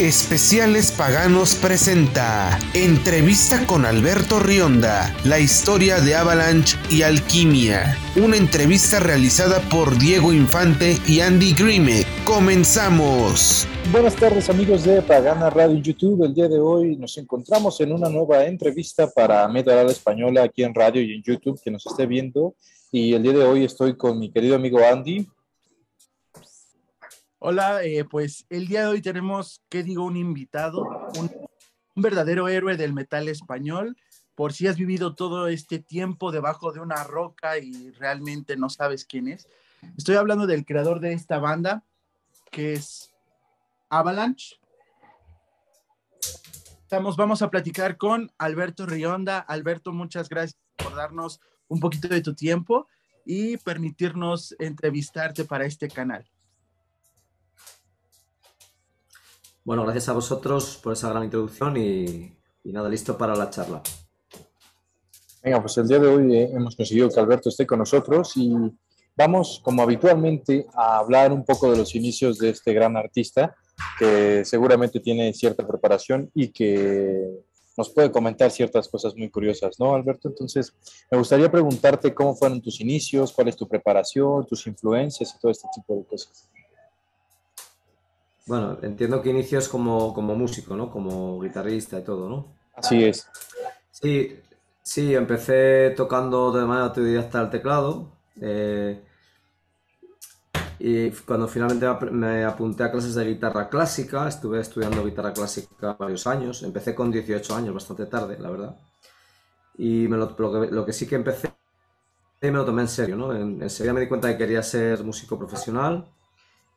Especiales Paganos presenta Entrevista con Alberto Rionda, la historia de Avalanche y Alquimia. Una entrevista realizada por Diego Infante y Andy Grime. ¡Comenzamos! Buenas tardes amigos de Pagana Radio YouTube. El día de hoy nos encontramos en una nueva entrevista para Media Española aquí en radio y en YouTube, que nos esté viendo. Y el día de hoy estoy con mi querido amigo Andy. Hola, eh, pues el día de hoy tenemos, ¿qué digo? Un invitado, un, verdadero héroe del metal español. Por si has vivido todo este tiempo debajo de una roca y realmente no sabes quién es. Estoy hablando del creador de esta banda, que es Avalanche. Estamos, vamos a platicar con Alberto Rionda. Alberto, muchas gracias por darnos un poquito de tu tiempo y permitirnos entrevistarte para este canal. Bueno, gracias a vosotros por esa gran introducción y, nada, listo para la charla. Venga, pues el día de hoy eh, hemos conseguido que Alberto esté con nosotros y vamos, como habitualmente, a hablar un poco de los inicios de este gran artista que seguramente tiene cierta preparación y que nos puede comentar ciertas cosas muy curiosas, ¿no, Alberto? Entonces, me gustaría preguntarte cómo fueron tus inicios, cuál es tu preparación, tus influencias y todo este tipo de cosas. Bueno, entiendo que inicios como, como músico, ¿no? Como guitarrista y todo, ¿no? Así es. Sí, sí, empecé tocando de manera autodidacta el teclado. Eh, y cuando finalmente me apunté a clases de guitarra clásica, estuve estudiando guitarra clásica varios años. Empecé con 18 años, bastante tarde, la verdad. Y me lo, lo, que, sí que empecé, me lo tomé en serio, ¿no? En, enseguida me di cuenta de que quería ser músico profesional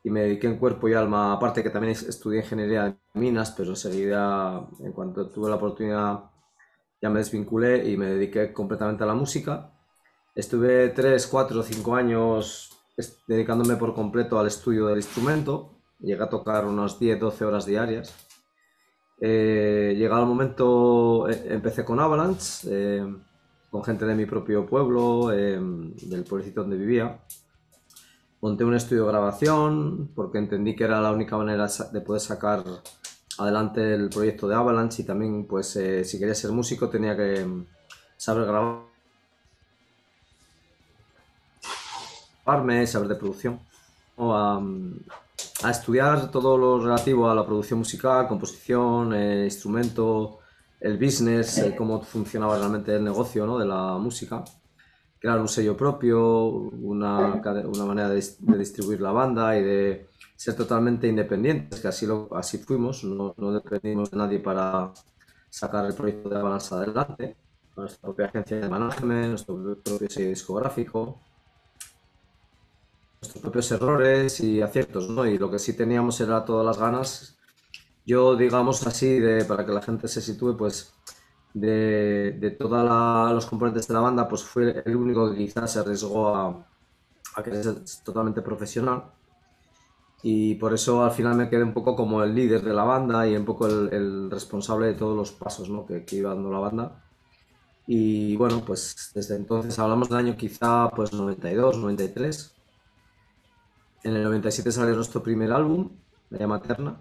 y me dediqué en cuerpo y alma, aparte que también estudié ingeniería de minas, pero enseguida, en cuanto tuve la oportunidad, ya me desvinculé y me dediqué completamente a la música. Estuve 3, 4, 5 años dedicándome por completo al estudio del instrumento. Llegué a tocar unas 10, 12 horas diarias. Eh, llegado el momento, eh, empecé con Avalanche, eh, con gente de mi propio pueblo, eh, del pueblecito donde vivía monté un estudio de grabación porque entendí que era la única manera de poder sacar adelante el proyecto de Avalanche y también pues eh, si quería ser músico tenía que mm, saber grabarme, saber de producción o a, estudiar todo lo relativo a la producción musical, composición, eh, instrumento, el business, eh, cómo funcionaba realmente el negocio ¿no? de la música crear un sello propio, una, una manera de, distribuir la banda y de ser totalmente independientes, que así, lo, así fuimos, no, dependimos de nadie para sacar el proyecto de Balance adelante, nuestra propia agencia de management, nuestro propio sello discográfico, nuestros propios errores y aciertos, ¿no? Y lo que sí teníamos era todas las ganas, yo digamos así, de, para que la gente se sitúe, pues de, de todos los componentes de la banda, pues fue el único que quizás se arriesgó a, a que es totalmente profesional. Y por eso al final me quedé un poco como el líder de la banda y un poco el, responsable de todos los pasos ¿no? que, iba dando la banda. Y bueno, pues desde entonces hablamos del año quizá pues 92, 93. En el 97 salió nuestro primer álbum, La Materna,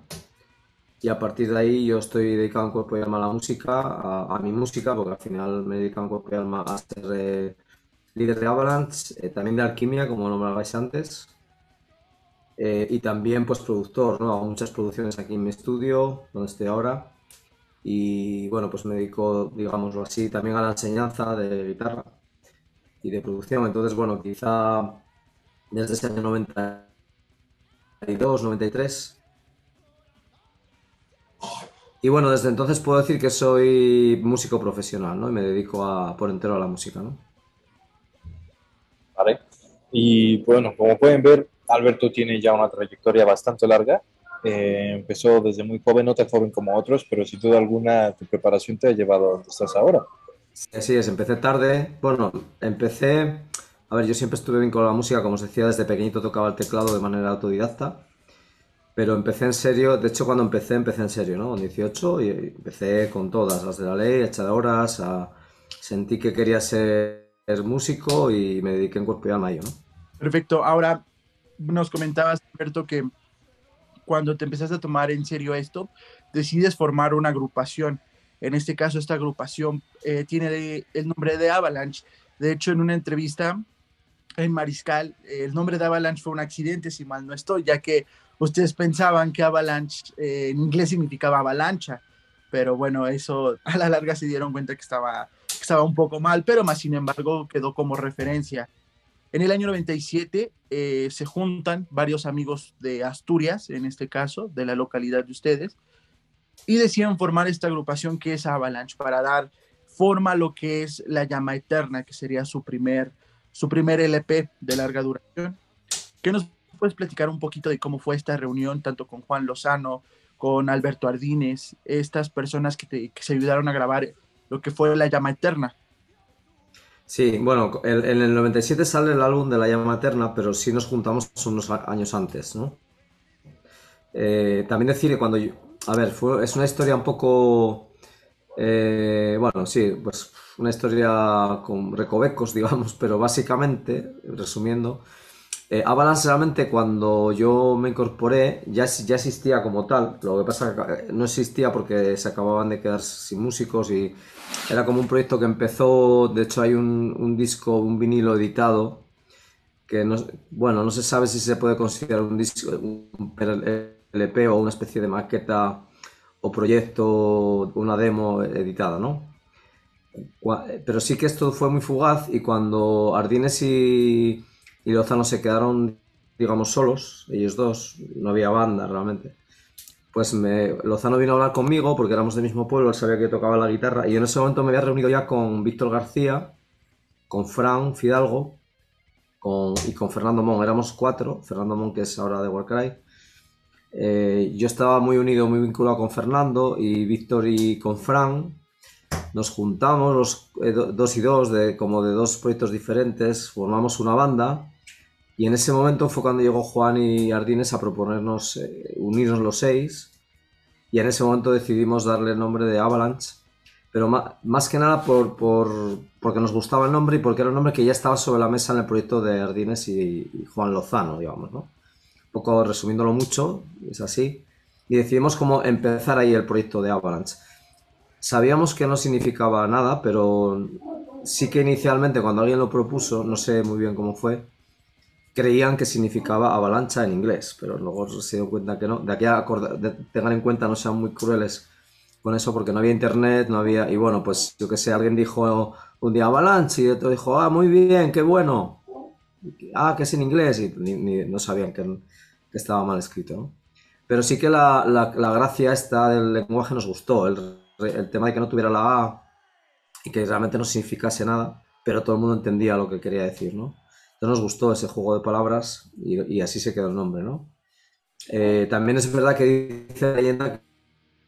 y a partir de ahí yo estoy dedicado en cuerpo y alma a la música, a, mi música, porque al final me he dedicado en cuerpo y alma a ser eh, líder de Avalanche, eh, también de Alquimia, como nombrabais antes, eh, y también pues productor, ¿no? Hago muchas producciones aquí en mi estudio, donde estoy ahora, y bueno, pues me dedico, digámoslo así, también a la enseñanza de guitarra y de producción, entonces bueno, quizá desde ese año 92, 93 y bueno, desde entonces puedo decir que soy músico profesional, ¿no? Y me dedico a, por entero a la música, ¿no? Vale. Y bueno, como pueden ver, Alberto tiene ya una trayectoria bastante larga. Eh, empezó desde muy joven, no tan joven como otros, pero sin duda alguna tu preparación te ha llevado a donde estás ahora. Sí, es, empecé tarde. Bueno, empecé... A ver, yo siempre estuve bien con la música, como os decía, desde pequeñito tocaba el teclado de manera autodidacta. Pero empecé en serio, de hecho cuando empecé, empecé en serio, ¿no? Con 18 y empecé con todas las de la ley, echar horas, a... sentí que quería ser músico y me dediqué en cuerpo y alma a ello, ¿no? Perfecto, ahora nos comentabas, Alberto, que cuando te empezaste a tomar en serio esto, decides formar una agrupación. En este caso, esta agrupación eh, tiene el nombre de Avalanche. De hecho, en una entrevista en Mariscal, el nombre de Avalanche fue un accidente, si mal no estoy, ya que ustedes pensaban que Avalanche eh, en inglés significaba avalancha, pero bueno, eso a la larga se dieron cuenta que estaba, que estaba un poco mal, pero más sin embargo quedó como referencia. En el año 97 eh, se juntan varios amigos de Asturias, en este caso, de la localidad de ustedes, y deciden formar esta agrupación que es Avalanche para dar forma a lo que es La Llama Eterna, que sería su primer, su primer LP de larga duración. ¿Qué nos puedes platicar un poquito de cómo fue esta reunión, tanto con Juan Lozano, con Alberto Ardines, estas personas que, se ayudaron a grabar lo que fue La Llama Eterna? Sí, bueno, en el 97 sale el álbum de La Llama Eterna, pero sí nos juntamos unos años antes, ¿no? Eh, también decir que cuando yo, a ver, es una historia un poco, eh, bueno, sí, pues una historia con recovecos, digamos, pero básicamente, resumiendo, eh, realmente cuando yo me incorporé ya, ya existía como tal, lo que pasa que no existía porque se acababan de quedar sin músicos y era como un proyecto que empezó, de hecho hay un, disco, un vinilo editado, que no, bueno, no se sabe si se puede considerar un disco, un LP o una especie de maqueta o proyecto, una demo editada, ¿no? Pero sí que esto fue muy fugaz y cuando Ardines y, y Lozano se quedaron, digamos, solos, ellos dos, no había banda realmente pues me, Lozano vino a hablar conmigo porque éramos del mismo pueblo, él sabía que tocaba la guitarra y en ese momento me había reunido ya con Víctor García, con Fran Fidalgo y con Fernando Mon. Éramos cuatro, Fernando Mon que es ahora de Warcry. Eh, yo estaba muy unido, muy vinculado con Fernando y Víctor y con Fran. Nos juntamos los eh, dos y dos, de, como de dos proyectos diferentes, formamos una banda y en ese momento fue cuando llegó Juan y Ardines a proponernos eh, unirnos los seis. Y en ese momento decidimos darle el nombre de Avalanche. Pero más, que nada por, porque nos gustaba el nombre y porque era un nombre que ya estaba sobre la mesa en el proyecto de Ardines y, Juan Lozano, digamos, ¿no? Un poco resumiéndolo mucho, es así. Y decidimos cómo empezar ahí el proyecto de Avalanche. Sabíamos que no significaba nada, pero sí que inicialmente cuando alguien lo propuso, no sé muy bien cómo fue, creían que significaba avalancha en inglés, pero luego se dio cuenta que no. De aquí a tengan en cuenta, no sean muy crueles con eso, porque no había internet, no había. Y bueno, pues yo que sé, alguien dijo un día avalancha y otro dijo, ah, muy bien, qué bueno. Ah, que es en inglés, y no sabían que, estaba mal escrito, Pero sí que la, gracia esta del lenguaje nos gustó, el, el tema de que no tuviera la A y que realmente no significase nada, pero todo el mundo entendía lo que quería decir, ¿no? Nos gustó ese juego de palabras y, así se quedó el nombre, ¿no? Eh, también es verdad que dice la leyenda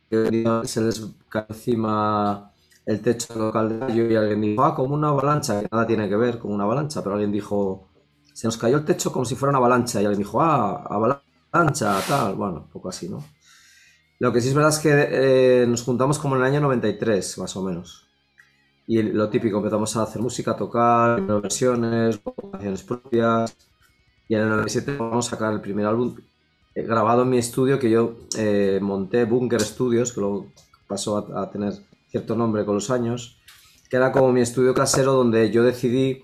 que se les cae encima el techo local de gallo y alguien dijo, ah, como una avalancha, que nada tiene que ver con una avalancha, pero alguien dijo, se nos cayó el techo como si fuera una avalancha y alguien dijo, ah, avalancha, tal, bueno, un poco así, ¿no? Lo que sí es verdad es que eh, nos juntamos como en el año 93, más o menos. Y lo típico, empezamos a hacer música, a tocar, versiones, canciones propias. Y en el 97 vamos a sacar el primer álbum eh, grabado en mi estudio que yo eh, monté, Bunker Studios, que luego pasó a, tener cierto nombre con los años, que era como mi estudio casero donde yo decidí,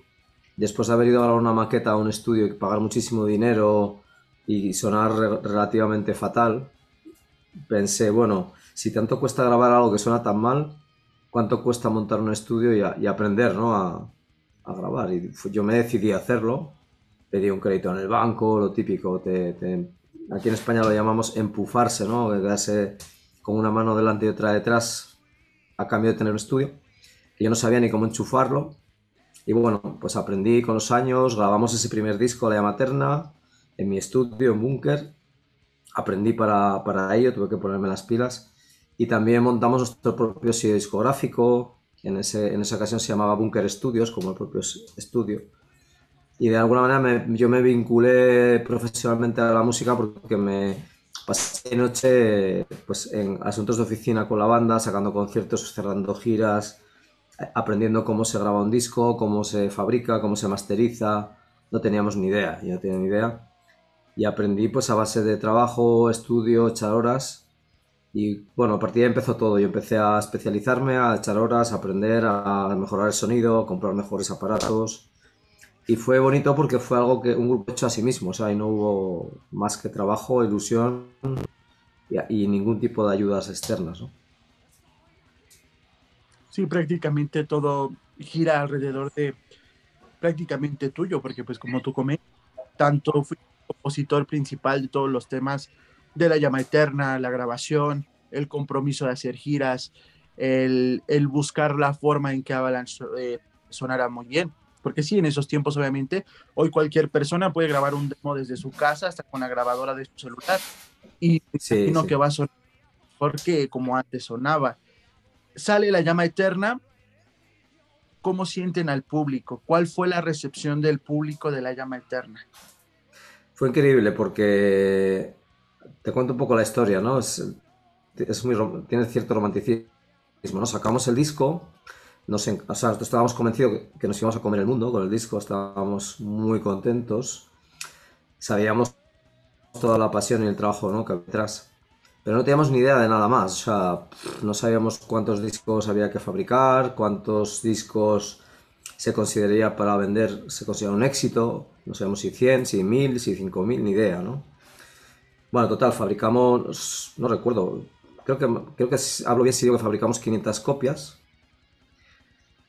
después de haber ido a grabar una maqueta a un estudio y pagar muchísimo dinero y sonar relativamente fatal, pensé, bueno, si tanto cuesta grabar algo que suena tan mal, cuánto cuesta montar un estudio y, aprender ¿no? a, grabar. Y yo me decidí a hacerlo, pedí un crédito en el banco, lo típico, aquí en España lo llamamos empufarse, ¿no? quedarse con una mano delante y otra detrás a cambio de tener un estudio. yo no sabía ni cómo enchufarlo. Y bueno, pues aprendí con los años, grabamos ese primer disco, La Materna, en mi estudio, en Bunker. Aprendí para, para ello, tuve que ponerme las pilas y también montamos nuestro propio sello discográfico, en, ese, en esa ocasión se llamaba Bunker Studios, como el propio estudio. Y de alguna manera yo me vinculé profesionalmente a la música porque me pasé noche pues, en asuntos de oficina con la banda, sacando conciertos, cerrando giras, aprendiendo cómo se graba un disco, cómo se fabrica, cómo se masteriza. No teníamos ni idea, yo no tenía ni idea. y aprendí pues a base de trabajo, estudio, echar horas y bueno, a partir de ahí empezó todo. Yo empecé a especializarme, a echar horas, a aprender, a mejorar el sonido, a comprar mejores aparatos. Y fue bonito porque fue algo que un grupo hecho a sí mismo, o sea, y no hubo más que trabajo, ilusión y, y ningún tipo de ayudas externas, ¿no? Sí, prácticamente todo gira alrededor de prácticamente tuyo, porque pues como tú comentas, tanto fui compositor principal de todos los temas de la llama eterna, la grabación, el compromiso de hacer giras, el, buscar la forma en que Avalanche eh, sonara muy bien. Porque sí, en esos tiempos, obviamente, hoy cualquier persona puede grabar un demo desde su casa hasta con la grabadora de su celular. Y sí, que va a sonar porque como antes sonaba. Sale la llama eterna. ¿Cómo sienten al público? ¿Cuál fue la recepción del público de la llama eterna? Fue increíble porque te cuento un poco la historia, ¿no? Es, tiene cierto romanticismo, ¿no? Sacamos el disco, nos, o sea, estábamos convencidos que, nos íbamos a comer el mundo con el disco, estábamos muy contentos, sabíamos toda la pasión y el trabajo ¿no? que había detrás, pero no teníamos ni idea de nada más, o sea, no sabíamos cuántos discos había que fabricar, cuántos discos se consideraría para vender, se considera un éxito, no sabíamos si 100, si 1000, si 5000, ni idea, ¿no? Bueno, total, fabricamos, no recuerdo, creo que, creo que hablo bien si digo que fabricamos 500 copias.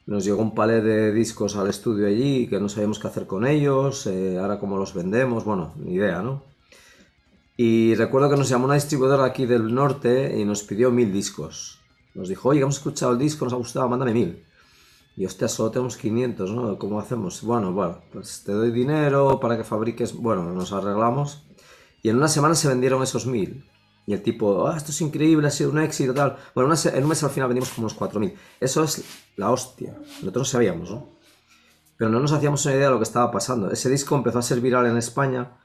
Nos llegó un palet de discos al estudio allí que no sabíamos qué hacer con ellos, eh, ahora cómo los vendemos, bueno, ni idea, ¿no? Y recuerdo que nos llamó una distribuidora aquí del norte y nos pidió mil discos. Nos dijo, oye, hemos escuchado el disco, nos ha gustado, mándame mil. Y hostia, solo tenemos 500, ¿no? ¿Cómo hacemos? Bueno, bueno, pues te doy dinero para que fabriques. Bueno, nos arreglamos y en una semana se vendieron esos mil. Y el tipo, ah, esto es increíble, ha sido un éxito, tal. Bueno, en un mes al final vendimos como unos 4.000. Eso es la hostia. Nosotros sabíamos, ¿no? Pero no nos hacíamos una idea de lo que estaba pasando. Ese disco empezó a ser viral en España.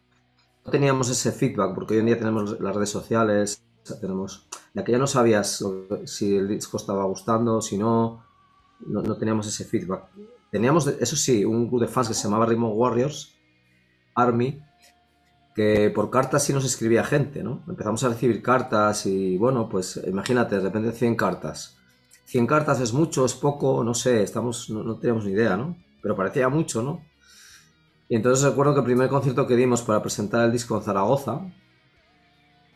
No teníamos ese feedback, porque hoy en día tenemos las redes sociales, tenemos... De aquella no sabías si el disco estaba gustando, si no, no, teníamos ese feedback. Teníamos, eso sí, un grupo de fans que se llamaba Rainbow Warriors, Army, que por cartas sí nos escribía gente, ¿no? Empezamos a recibir cartas y bueno, pues imagínate, de repente 100 cartas. 100 cartas es mucho, es poco, no sé, estamos, no, no teníamos ni idea, ¿no? Pero parecía mucho, ¿no? Y entonces recuerdo que el primer concierto que dimos para presentar el disco en Zaragoza,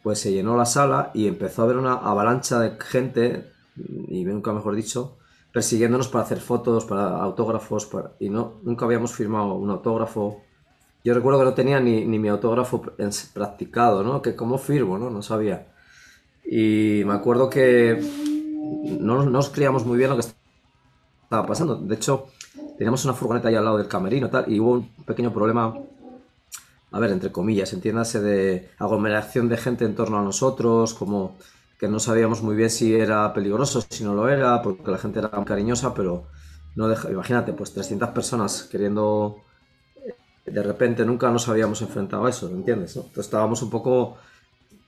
pues se llenó la sala y empezó a haber una avalancha de gente, y nunca mejor dicho, persiguiéndonos para hacer fotos, para autógrafos, y no, nunca habíamos firmado un autógrafo yo recuerdo que no tenía ni, mi autógrafo practicado, ¿no? Que cómo firmo, ¿no? No sabía. Y me acuerdo que no, nos creíamos muy bien lo que estaba pasando. De hecho, teníamos una furgoneta ahí al lado del camerino tal, y hubo un pequeño problema, a ver, entre comillas, entiéndase, de aglomeración de gente en torno a nosotros, como que no sabíamos muy bien si era peligroso, si no lo era, porque la gente era cariñosa, pero no deja, imagínate, pues 300 personas queriendo de repente nunca nos habíamos enfrentado a eso, ¿entiendes? Entonces estábamos un poco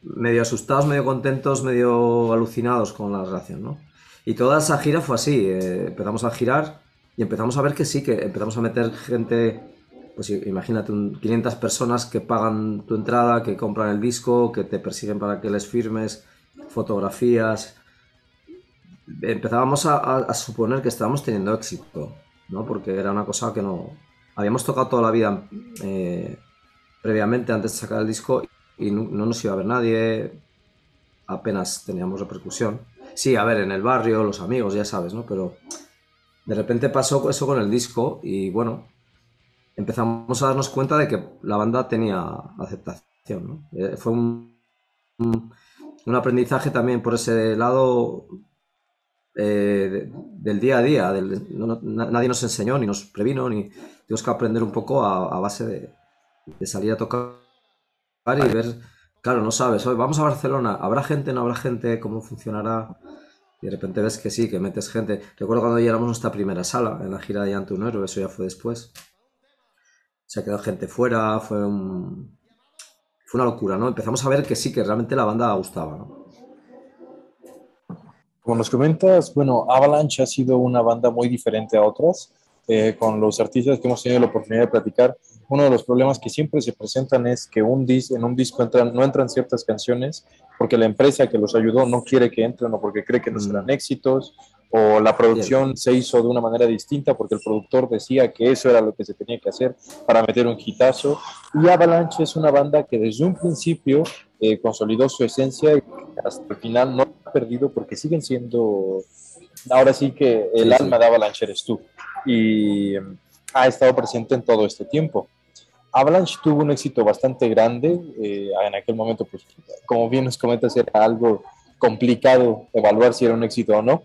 medio asustados, medio contentos, medio alucinados con la relación, ¿no? Y toda esa gira fue así, eh, empezamos a girar y empezamos a ver que sí, que empezamos a meter gente, pues imagínate, 500 personas que pagan tu entrada, que compran el disco, que te persiguen para que les firmes, fotografías. Empezábamos a, a suponer que estábamos teniendo éxito, ¿no? Porque era una cosa que no, habíamos tocado toda la vida eh, previamente antes de sacar el disco y no, nos iba a ver nadie, apenas teníamos repercusión. Sí, a ver, en el barrio, los amigos, ya sabes, ¿no? Pero de repente pasó eso con el disco y bueno, empezamos a darnos cuenta de que la banda tenía aceptación, ¿no? Eh, fue un, un aprendizaje también por ese lado eh, del día a día. nadie nos enseñó, ni nos previno, ni tuvimos que aprender un poco a, base de, salir a tocar y ver, claro, no sabes, hoy vamos a Barcelona, ¿habrá gente, no habrá gente? ¿Cómo funcionará? Y de repente ves que sí, que metes gente. Recuerdo cuando llegamos a nuestra primera sala en la gira de Ante un eso ya fue después. Se ha quedado gente fuera, fue un... Fue una locura, ¿no? Empezamos a ver que sí, que realmente la banda gustaba, ¿no? Como nos comentas, bueno, Avalanche ha sido una banda muy diferente a otras. Eh, con los artistas que hemos tenido la oportunidad de platicar, uno de los problemas que siempre se presentan es que un dis en un disco entran, no entran ciertas canciones porque la empresa que los ayudó no quiere que entren o porque cree que no serán mm. éxitos o la producción se hizo de una manera distinta porque el productor decía que eso era lo que se tenía que hacer para meter un hitazo. Y Avalanche es una banda que desde un principio eh, consolidó su esencia y hasta el final no ha perdido porque siguen siendo, ahora sí que el alma de Avalanche eres tú. Y ha estado presente en todo este tiempo. Avalanche tuvo un éxito bastante grande. Eh, en aquel momento, pues, como bien nos comentas, era algo complicado evaluar si era un éxito o no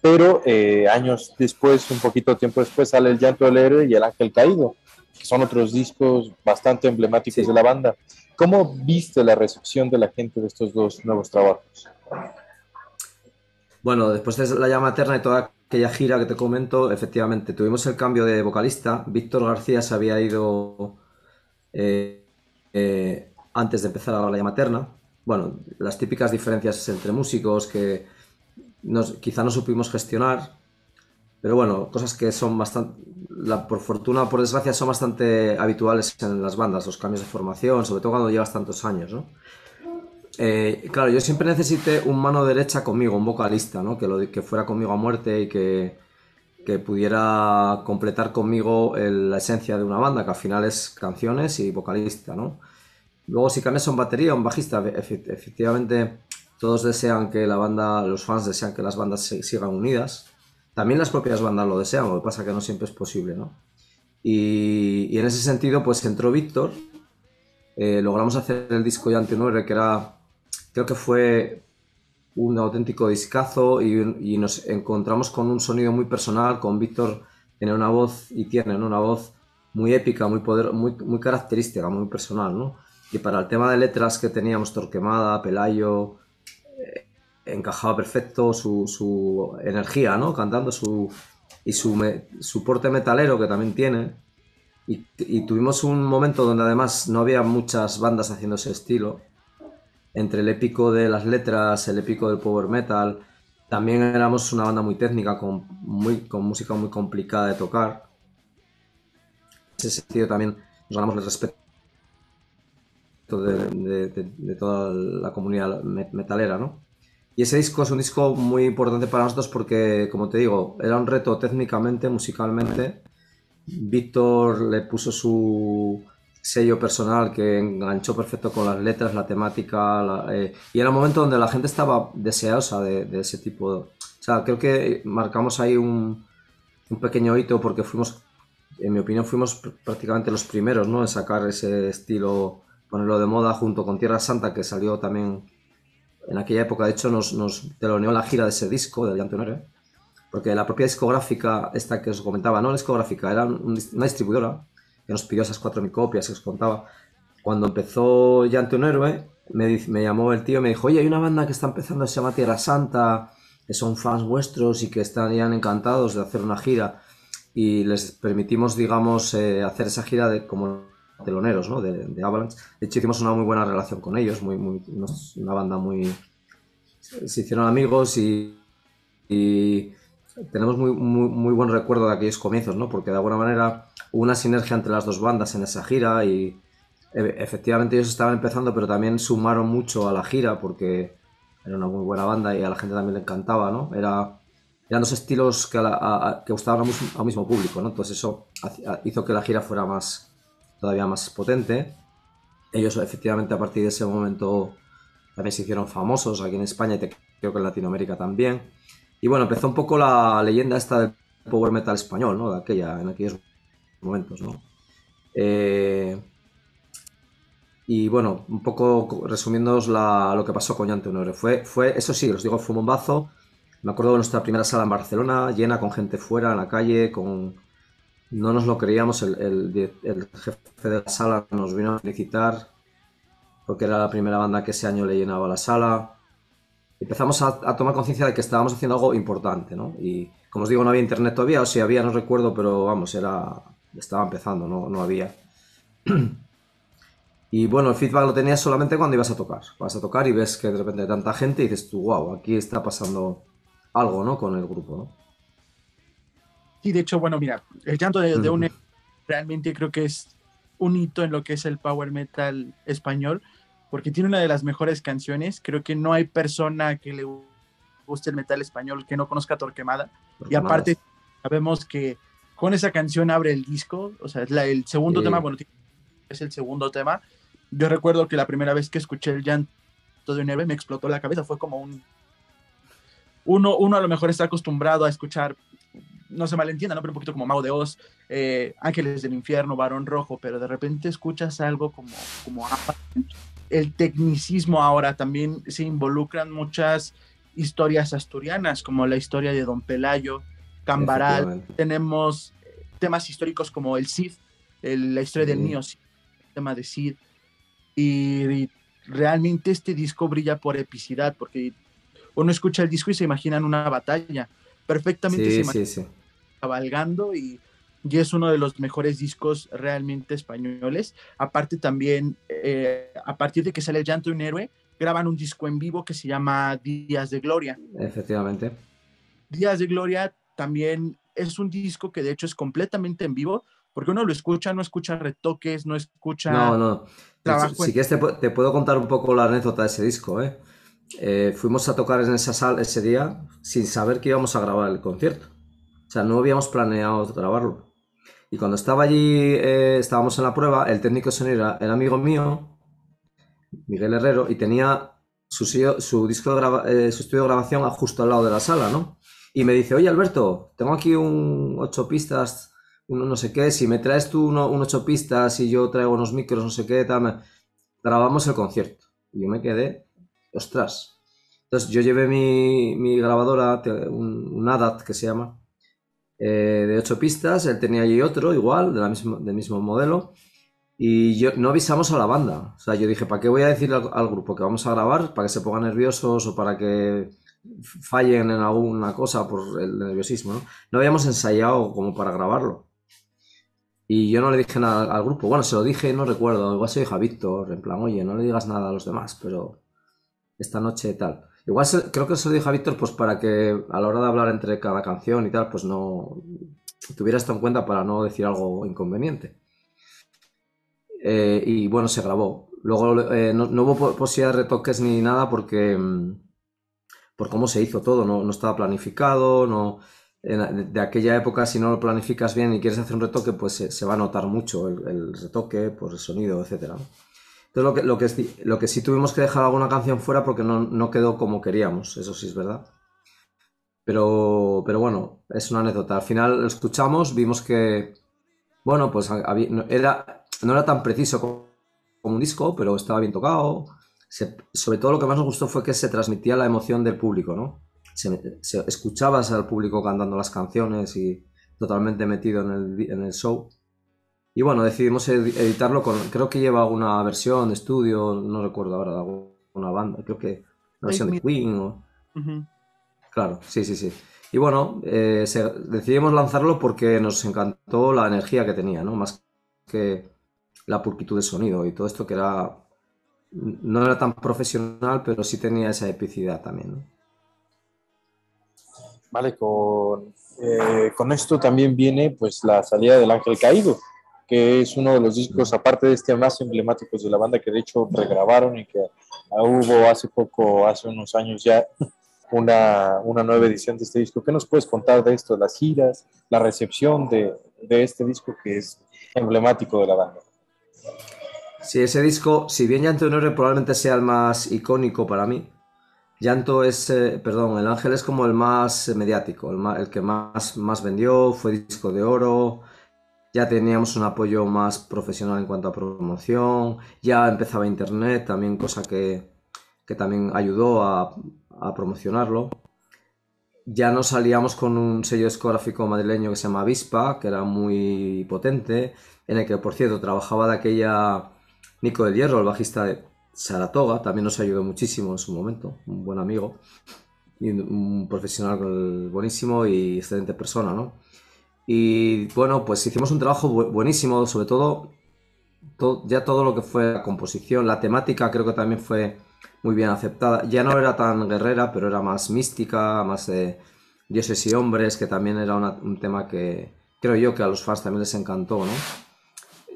pero eh, años después, un poquito tiempo después, sale El Llanto del Héroe y El Ángel Caído, que son otros discos bastante emblemáticos de la banda. ¿Cómo viste la recepción de la gente de estos dos nuevos trabajos? Bueno, después de La Llama Eterna y toda aquella gira que te comento, efectivamente, tuvimos el cambio de vocalista. Víctor García se había ido eh, eh, antes de empezar a La Llama Eterna. Bueno, las típicas diferencias entre músicos que quizá no supimos gestionar, pero bueno, cosas que son bastante, por fortuna por desgracia, son bastante habituales en las bandas, los cambios de formación, sobre todo cuando llevas tantos años, ¿no? Eh, claro, yo siempre necesité un mano derecha conmigo, un vocalista, ¿no? Que, que fuera conmigo a muerte y que, que pudiera completar conmigo la esencia de una banda, que al final es canciones y vocalista, ¿no? Luego, si cambias un batería, un bajista, efectivamente todos desean que la banda, los fans desean que las bandas sigan unidas. También las propias bandas lo desean, lo que pasa que no siempre es posible, ¿no? Y, en ese sentido, pues entró Víctor, eh, logramos hacer el disco ya 9, que era, creo que fue un auténtico discazo y, nos encontramos con un sonido muy personal, con Víctor tiene una voz y tiene una voz muy épica, muy, poder, muy, muy característica, muy personal, ¿no? Y para el tema de letras que teníamos, Torquemada, Pelayo, encajaba perfecto su, energía, ¿no? Cantando su, y su, porte metalero que también tiene. Y, tuvimos un momento donde además no había muchas bandas haciendo ese estilo. Entre el épico de las letras, el épico del power metal. También éramos una banda muy técnica, con, muy, con música muy complicada de tocar. En ese sentido también nos ganamos el respeto de, de toda la comunidad metalera, ¿no? Y ese disco es un disco muy importante para nosotros porque, como te digo, era un reto técnicamente, musicalmente. Víctor le puso su sello personal que enganchó perfecto con las letras, la temática. Eh, y era un momento donde la gente estaba deseosa de, ese tipo. O sea, creo que marcamos ahí un, un pequeño hito porque fuimos, en mi opinión, fuimos prácticamente los primeros ¿no? en sacar ese estilo, ponerlo de moda junto con Tierra Santa, que salió también en aquella época, de hecho, nos, nos teloneó la gira de ese disco, de Llante Honore, porque la propia discográfica, esta que os comentaba, no la discográfica, era una distribuidora que nos pidió esas 4.000 copias que os contaba. Cuando empezó Llante un Héroe, me, me, llamó el tío y me dijo, oye, hay una banda que está empezando, se llama Tierra Santa, que son fans vuestros y que estarían encantados de hacer una gira. Y les permitimos, digamos, eh, hacer esa gira de como teloneros ¿no? de, de, Avalanche. De hecho, hicimos una muy buena relación con ellos, muy, muy, una banda muy... Se hicieron amigos y, tenemos muy, muy, buen recuerdo de aquellos comienzos, ¿no? porque de alguna manera hubo una sinergia entre las dos bandas en esa gira y e, efectivamente ellos estaban empezando, pero también sumaron mucho a la gira porque era una muy buena banda y a la gente también le encantaba, ¿no? Era, eran dos estilos que gustaban al mismo, público, ¿no? Entonces eso hizo que la gira fuera más, todavía más potente. Ellos efectivamente a partir de ese momento también se hicieron famosos aquí en España y creo que en Latinoamérica también. Y bueno, empezó un poco la leyenda esta del power metal español, ¿no? De aquella, en aquellos momentos, ¿no? Eh, y bueno, un poco resumiendo lo que pasó con Llante Honore. Fue, fue, eso sí, os digo, fue un bombazo. Me acuerdo de nuestra primera sala en Barcelona, llena con gente fuera, en la calle, con, no nos lo creíamos, el, jefe de la sala nos vino a felicitar porque era la primera banda que ese año le llenaba la sala. Empezamos a, tomar conciencia de que estábamos haciendo algo importante, ¿no? Y como os digo, no había internet todavía, o si había, no recuerdo, pero vamos, era estaba empezando, no, no había. Y bueno, el feedback lo tenías solamente cuando ibas a tocar. Vas a tocar y ves que de repente hay tanta gente y dices tú, wow, aquí está pasando algo, ¿no? Con el grupo, ¿no? Sí, de hecho, bueno, mira, el llanto de, un realmente creo que es un hito en lo que es el power metal español, porque tiene una de las mejores canciones. Creo que no hay persona que le guste el metal español que no conozca Torquemada. Y aparte, sabemos que con esa canción abre el disco, o sea, es la, el segundo tema, bueno, es el segundo tema. Yo recuerdo que la primera vez que escuché el llanto de un héroe me explotó la cabeza, fue como un... Uno, uno a lo mejor está acostumbrado a escuchar, no se malentienda, ¿no? pero un poquito como Mago de Oz, eh, Ángeles del Infierno, Varón Rojo, pero de repente escuchas algo como, como el tecnicismo ahora también se involucran muchas historias asturianas, como la historia de Don Pelayo, Cambaral, tenemos temas históricos como el Cid, la historia del niño, el tema de Cid, y, realmente este disco brilla por epicidad, porque uno escucha el disco y se imagina una batalla, perfectamente se imagina cabalgando y y es uno de los mejores discos realmente españoles. Aparte también, eh, a partir de que sale El llanto de un héroe, graban un disco en vivo que se llama Días de Gloria. Efectivamente. Días de Gloria también es un disco que de hecho es completamente en vivo, porque uno lo escucha, no escucha retoques, no escucha... No, no. si, quieres te, puedo contar un poco la anécdota de ese disco, ¿eh? ¿eh? fuimos a tocar en esa sala ese día sin saber que íbamos a grabar el concierto. O sea, no habíamos planeado grabarlo. Y cuando estaba allí, eh, estábamos en la prueba, el técnico de sonido era, amigo mío, Miguel Herrero, y tenía su, disco de eh, su estudio de grabación justo al lado de la sala, ¿no? Y me dice, oye Alberto, tengo aquí un ocho pistas, un no sé qué, si me traes tú un ocho pistas y yo traigo unos micros, no sé qué, tal, grabamos el concierto. Y yo me quedé, ostras. Entonces yo llevé mi, mi grabadora, un, un ADAT que se llama, eh, de ocho pistas, él tenía allí otro igual, de la del mismo modelo, y yo, no avisamos a la banda. O sea, yo dije, ¿para qué voy a decir al, grupo que vamos a grabar? ¿Para que se pongan nerviosos o para que fallen en alguna cosa por el nerviosismo? ¿no? habíamos ensayado como para grabarlo. Y yo no le dije nada al grupo. Bueno, se lo dije, no recuerdo. Igual se lo dije a Víctor, en plan, oye, no le digas nada a los demás, pero esta noche tal. Igual creo que se lo dije a Víctor pues para que a la hora de hablar entre cada canción y tal, pues no tuviera esto en cuenta para no decir algo inconveniente. Eh, y bueno, se grabó. Luego eh, no, hubo posibilidad de retoques ni nada porque mm, por cómo se hizo todo, no, estaba planificado, no, de aquella época si no lo planificas bien y quieres hacer un retoque, pues se, va a notar mucho el, el retoque, pues el sonido, etcétera. Entonces lo que, lo, que, sí tuvimos que dejar alguna canción fuera porque no, quedó como queríamos, eso sí es verdad. Pero, pero bueno, es una anécdota. Al final lo escuchamos, vimos que, bueno, pues no, era, no era tan preciso como, un disco, pero estaba bien tocado. sobre todo lo que más nos gustó fue que se transmitía la emoción del público, ¿no? Se, escuchabas al público cantando las canciones y totalmente metido en el, en el show. Y bueno, decidimos editarlo con, creo que lleva alguna versión de estudio, no recuerdo ahora, de alguna banda, creo que una versión de Queen o... Claro, sí, sí, sí. Y bueno, eh, decidimos lanzarlo porque nos encantó la energía que tenía, ¿no? Más que la pulcritud de sonido y todo esto que era... No era tan profesional, pero sí tenía esa epicidad también, ¿no? Vale, con, eh, con esto también viene pues la salida del Ángel Caído que es uno de los discos, aparte de este, más emblemáticos de la banda, que de hecho regrabaron y que hubo hace poco, hace unos años ya, una, una nueva edición de este disco. ¿Qué nos puedes contar de esto, las giras, la recepción de, de este disco que es emblemático de la banda? Sí, ese disco, si bien Llanto Honore probablemente sea el más icónico para mí, Llanto es, eh, perdón, El Ángel es como el más mediático, el, el que más, más vendió, fue disco de oro, ya teníamos un apoyo más profesional en cuanto a promoción, ya empezaba Internet, también cosa que, también ayudó a, promocionarlo. Ya nos salíamos con un sello discográfico madrileño que se llama Avispa, que era muy potente, en el que, por cierto, trabajaba de aquella Nico del Hierro, el bajista de Saratoga, también nos ayudó muchísimo en su momento, un buen amigo un profesional buenísimo y excelente persona, ¿no? Y bueno, pues hicimos un trabajo buenísimo, sobre todo, ya todo lo que fue la composición, la temática creo que también fue muy bien aceptada. Ya no era tan guerrera, pero era más mística, más de dioses y hombres, que también era un tema que creo yo que a los fans también les encantó, ¿no?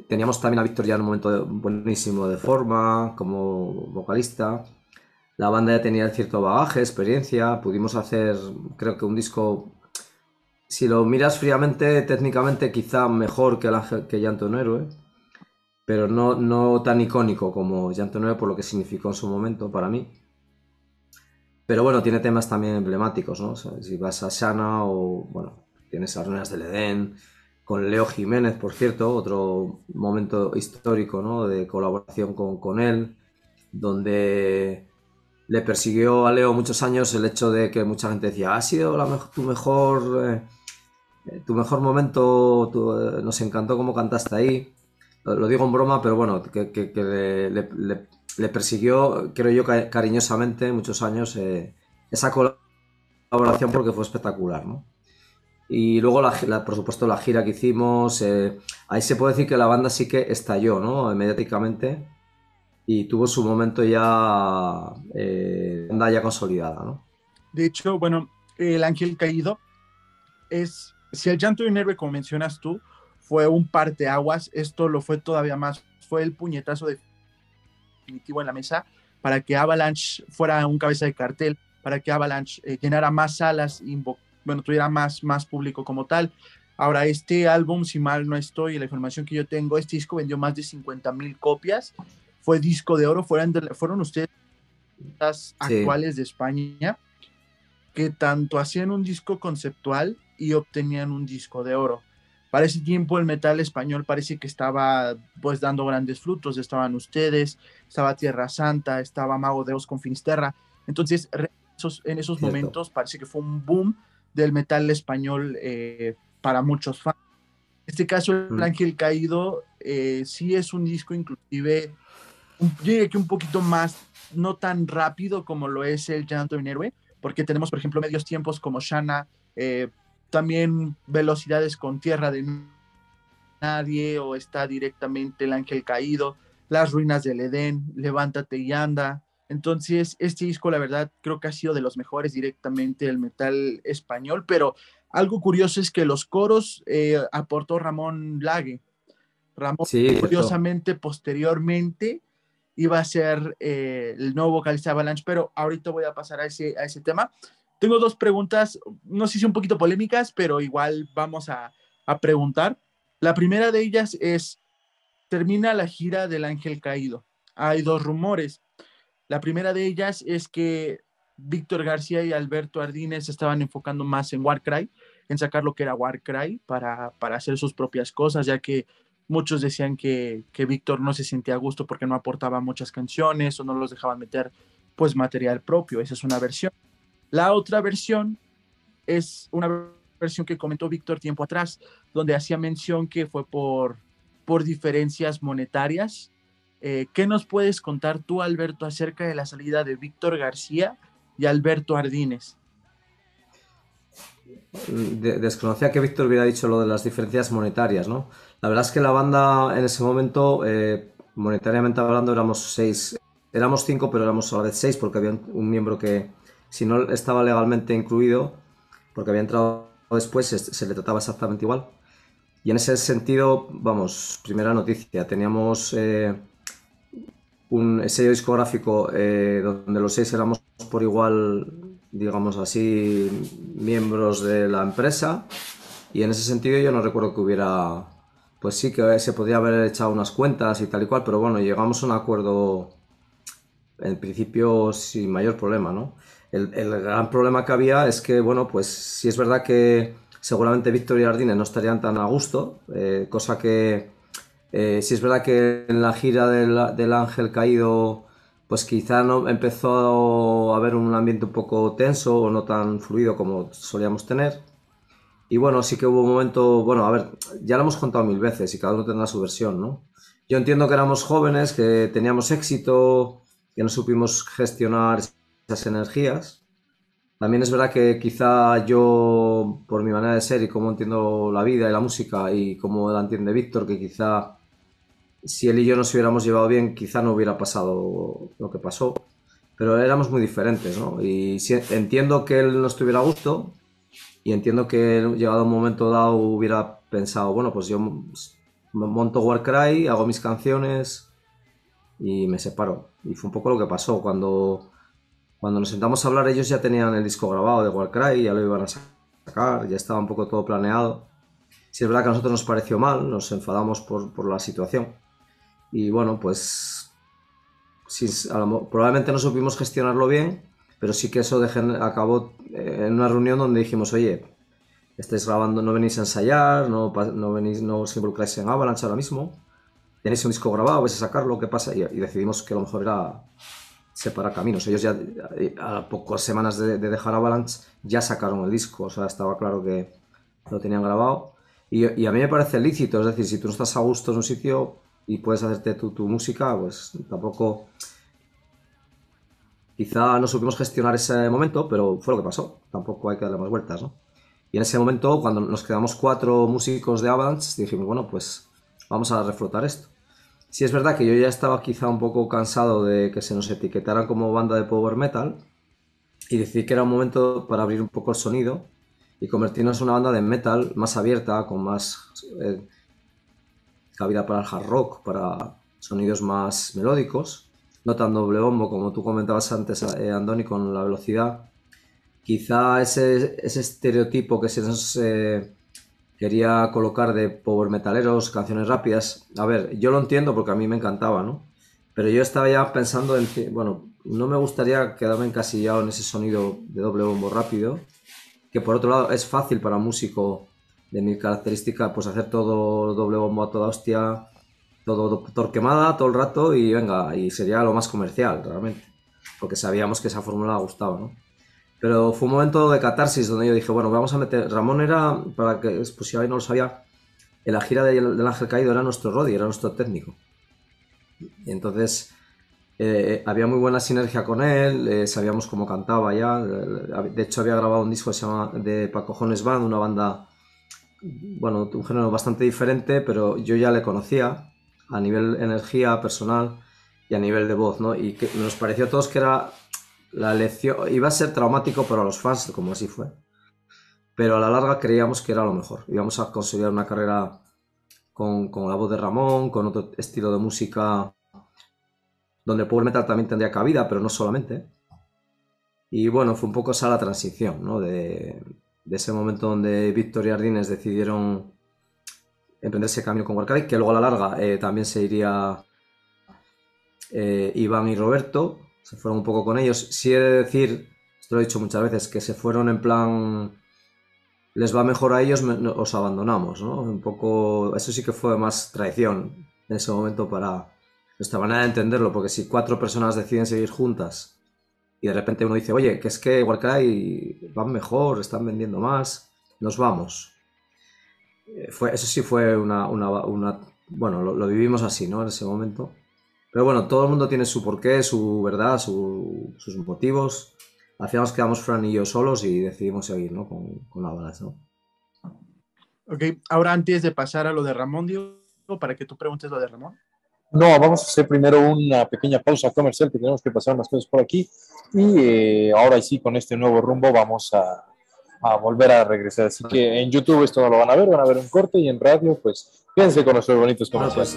teníamos también a Víctor ya en un momento buenísimo de forma, como vocalista. La banda ya tenía cierto bagaje, experiencia. Pudimos hacer, creo que un disco, si lo miras fríamente, técnicamente quizá mejor que, el que Llanto Héroe, pero no, no tan icónico como Llanto Héroe por lo que significó en su momento para mí. Pero bueno, tiene temas también emblemáticos, ¿no? si vas a Shana o, bueno, tienes las ruinas del Edén, con Leo Jiménez, por cierto, otro momento histórico, ¿no? De colaboración con, con él, donde le persiguió a Leo muchos años el hecho de que mucha gente decía, ha sido la tu mejor... Eh, tu mejor momento, eh, nos encantó cómo cantaste ahí. Lo, digo en broma, pero bueno, que, le, persiguió, creo yo, cariñosamente muchos años eh, esa colaboración porque fue espectacular, ¿no? Y luego, la, por supuesto, la gira que hicimos, eh, ahí se puede decir que la banda sí que estalló, ¿no? Mediáticamente y tuvo su momento ya, eh, banda ya consolidada, ¿no? De hecho, bueno, El Ángel Caído es, si el llanto de un como mencionas tú, fue un parteaguas, esto lo fue todavía más, fue el puñetazo de definitivo en la mesa para que Avalanche fuera un cabeza de cartel, para que Avalanche eh, llenara más salas, bueno, tuviera más, más público como tal. Ahora, este álbum, si mal no estoy, la información que yo tengo, este disco vendió más de 50 mil copias, fue disco de oro, fueron, fueron ustedes las actuales de España que tanto hacían un disco conceptual y obtenían un disco de oro. Para ese tiempo el metal español parece que estaba pues dando grandes frutos, estaban ustedes, estaba Tierra Santa, estaba Mago de Oz con Finisterra. Entonces, en esos momentos parece que fue un boom del metal español eh, para muchos fans. En este caso, El mm. Ángel Caído eh, sí es un disco inclusive, yo diría que un poquito más, no tan rápido como lo es el Llanto de Héroe, porque tenemos, por ejemplo, medios tiempos como Shana, eh, también velocidades con tierra de nadie o está directamente el ángel caído, las ruinas del Edén, levántate y anda. Entonces, este disco, la verdad, creo que ha sido de los mejores directamente del metal español, pero algo curioso es que los coros eh, aportó Ramón Lague. Ramón, curiosamente, posteriormente, iba a ser eh, el nuevo vocalista de Avalanche, pero ahorita voy a pasar a ese, a ese tema. Tengo dos preguntas, no sé si un poquito polémicas, pero igual vamos a, preguntar. La primera de ellas es, termina la gira del Ángel Caído. Hay dos rumores. La primera de ellas es que Víctor García y Alberto Ardínez estaban enfocando más en Warcry, en sacar lo que era Warcry para, para hacer sus propias cosas, ya que muchos decían que, que Víctor no se sentía a gusto porque no aportaba muchas canciones o no los dejaban meter pues material propio. Esa es una versión. La otra versión es una versión que comentó Víctor tiempo atrás, donde hacía mención que fue por, por diferencias monetarias. Eh, ¿Qué nos puedes contar tú, Alberto, acerca de la salida de Víctor García y Alberto Ardínez? desconocía que Víctor hubiera dicho lo de las diferencias monetarias, ¿no? La verdad es que la banda en ese momento, eh, monetariamente hablando, éramos seis, éramos cinco, pero éramos a la vez seis porque había un miembro que, si no estaba legalmente incluido, porque había entrado después, se, le trataba exactamente igual. Y en ese sentido, vamos, primera noticia, teníamos eh, un sello discográfico eh, donde los seis éramos por igual, digamos así, miembros de la empresa. Y en ese sentido yo no recuerdo que hubiera, pues sí que se podía haber echado unas cuentas y tal y cual, pero bueno, llegamos a un acuerdo en principio sin mayor problema, ¿no? El, gran problema que había es que, bueno, pues sí es verdad que seguramente Víctor y Ardine no estarían tan a gusto, eh, cosa que eh, sí es verdad que en la gira del, Ángel Caído, pues quizá no empezó a haber un ambiente un poco tenso o no tan fluido como solíamos tener. Y bueno, sí que hubo un momento, bueno, a ver, ya lo hemos contado mil veces y cada uno tendrá su versión, ¿no? Yo entiendo que éramos jóvenes, que teníamos éxito, que no supimos gestionar energías. También es verdad que quizá yo, por mi manera de ser y cómo entiendo la vida y la música y cómo la entiende Víctor, que quizá si él y yo nos hubiéramos llevado bien, quizá no hubiera pasado lo que pasó. Pero éramos muy diferentes, ¿no? Y entiendo que él no estuviera a gusto y entiendo que llegado un momento dado hubiera pensado, bueno, pues yo monto Warcry, hago mis canciones y me separo. Y fue un poco lo que pasó. Cuando, cuando nos sentamos a hablar, ellos ya tenían el disco grabado de Warcry, ya lo iban a sacar, ya estaba un poco todo planeado. Si es verdad que a nosotros nos pareció mal, nos enfadamos por, por la situación. Y bueno, pues probablemente no supimos gestionarlo bien, pero sí que eso acabó eh, en una reunión donde dijimos, oye, estáis grabando, no venís a ensayar, no, no, venís, no os involucráis en Avalanche ahora mismo, tenéis un disco grabado, vais a sacarlo, ¿qué pasa? Y, decidimos que lo mejor era separar caminos. Ellos ya a pocas semanas de, dejar Avalanche ya sacaron el disco, o sea, estaba claro que lo tenían grabado. Y, y, a mí me parece lícito, es decir, si tú no estás a gusto en un sitio y puedes hacerte tu, música, pues tampoco... Quizá no supimos gestionar ese momento, pero fue lo que pasó. Tampoco hay que darle más vueltas, ¿no? Y en ese momento, cuando nos quedamos cuatro músicos de Avance, dijimos, bueno, pues vamos a reflotar esto. Si es verdad que yo ya estaba quizá un poco cansado de que se nos etiquetaran como banda de power metal y decidí que era un momento para abrir un poco el sonido y convertirnos en una banda de metal más abierta, con más eh, cabida para el hard rock, para sonidos más melódicos, no tan doble bombo como tú comentabas antes, eh, Andoni, con la velocidad. Quizá ese, ese estereotipo que se nos eh, quería colocar de power metaleros, canciones rápidas, a ver, yo lo entiendo porque a mí me encantaba, ¿no? Pero yo estaba ya pensando en, bueno, no me gustaría quedarme encasillado en ese sonido de doble bombo rápido, que por otro lado es fácil para un músico de mi característica, pues hacer todo doble bombo a toda hostia, todo torquemada todo el rato y venga, y sería lo más comercial realmente, porque sabíamos que esa fórmula gustaba, ¿no? Pero fue un momento de catarsis donde yo dije, bueno, vamos a meter. Ramón era, para que, si alguien no lo sabía, en la gira del Ángel Caído era nuestro Roddy, era nuestro técnico. Y entonces eh, había muy buena sinergia con él, eh, sabíamos cómo cantaba ya. De hecho, había grabado un disco que se llama de Pacojones Band, una banda, bueno, un género bastante diferente, pero yo ya le conocía a nivel energía personal y a nivel de voz, ¿no? Y que nos pareció a todos que era la elección iba a ser traumático para los fans, como así fue. Pero a la larga creíamos que era lo mejor. Íbamos a conseguir una carrera con, la voz de Ramón, con otro estilo de música donde el power metal también tendría cabida, pero no solamente. Y bueno, fue un poco esa la transición, ¿no? De, ese momento donde Víctor y Ardines decidieron emprender ese camino con Warcry, que luego a la larga eh, también se iría eh, Iván y Roberto, se fueron un poco con ellos. Sí he de decir, esto lo he dicho muchas veces, que se fueron en plan, les va mejor a ellos, os abandonamos, ¿no? Un poco, eso sí que fue más traición en ese momento para nuestra manera de entenderlo, porque si cuatro personas deciden seguir juntas y de repente uno dice, oye, que es que hay van mejor, están vendiendo más, nos vamos. Eh, fue, eso sí fue una, una, bueno, lo, lo, vivimos así, ¿no? En ese momento. Pero bueno, todo el mundo tiene su porqué, su verdad, sus motivos. Al final nos quedamos Fran y yo solos y decidimos seguir ¿no? con, con la balas, ¿no? Ok, ahora antes de pasar a lo de Ramón, Diego, para que tú preguntes lo de Ramón. No, vamos a hacer primero una pequeña pausa comercial que tenemos que pasar unas cosas por aquí y eh, ahora sí con este nuevo rumbo vamos a, a, volver a regresar. Así que en YouTube esto no lo van a ver, van a ver un corte y en radio pues fíjense con nuestros bonitos comerciales.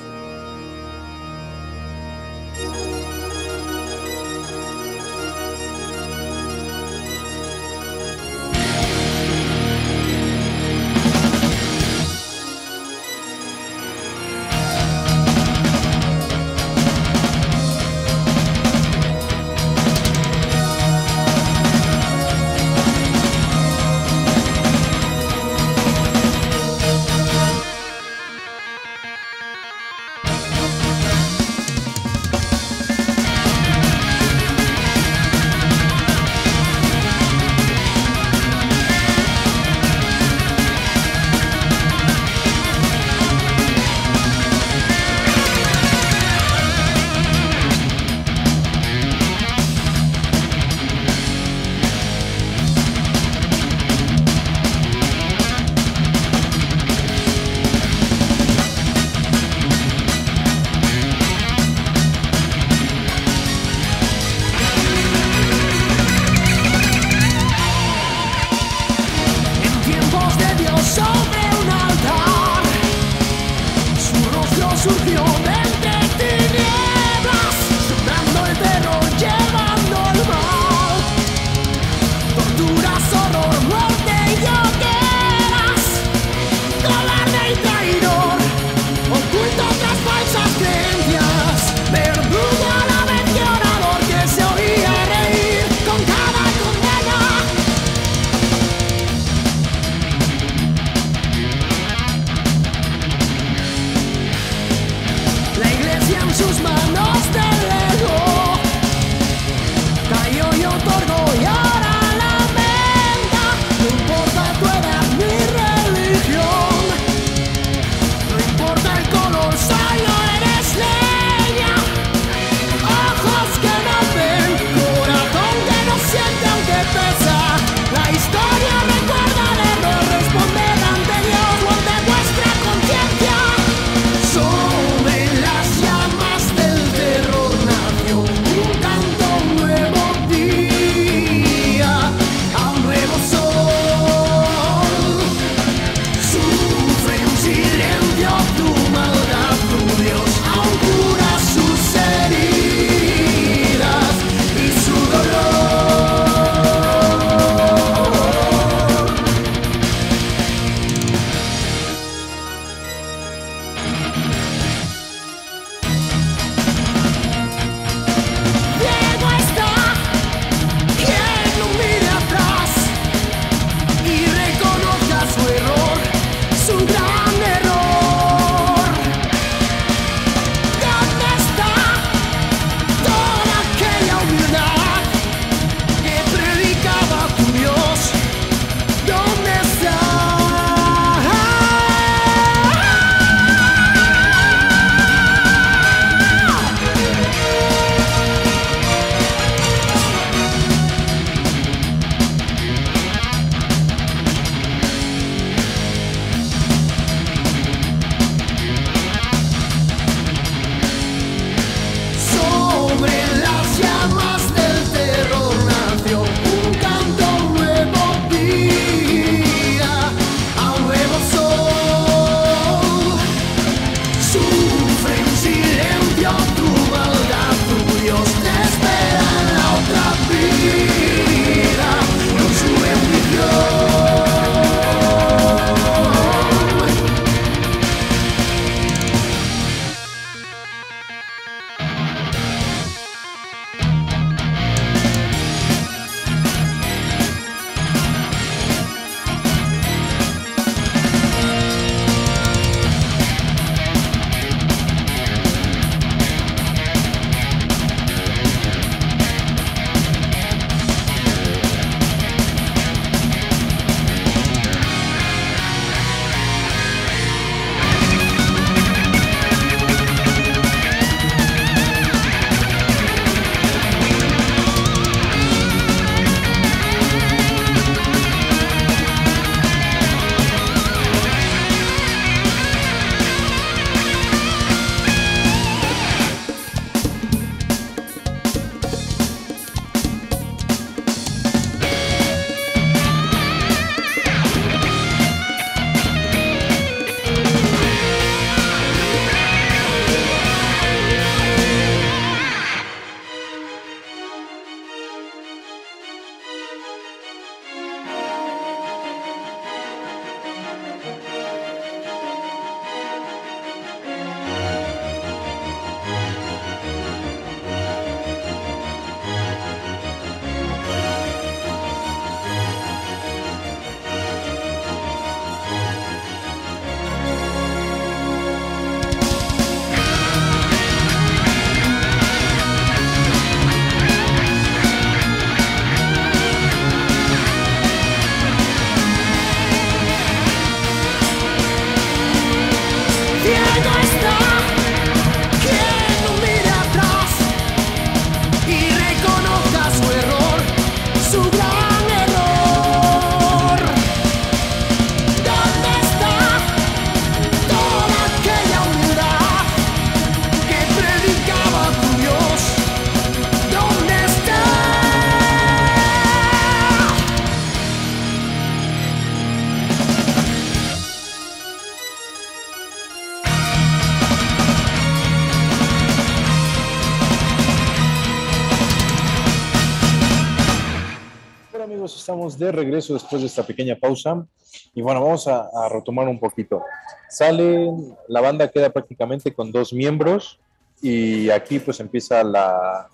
Estamos de regreso después de esta pequeña pausa y bueno, vamos a, retomar un poquito. Sale, la banda queda prácticamente con dos miembros y aquí pues empieza la,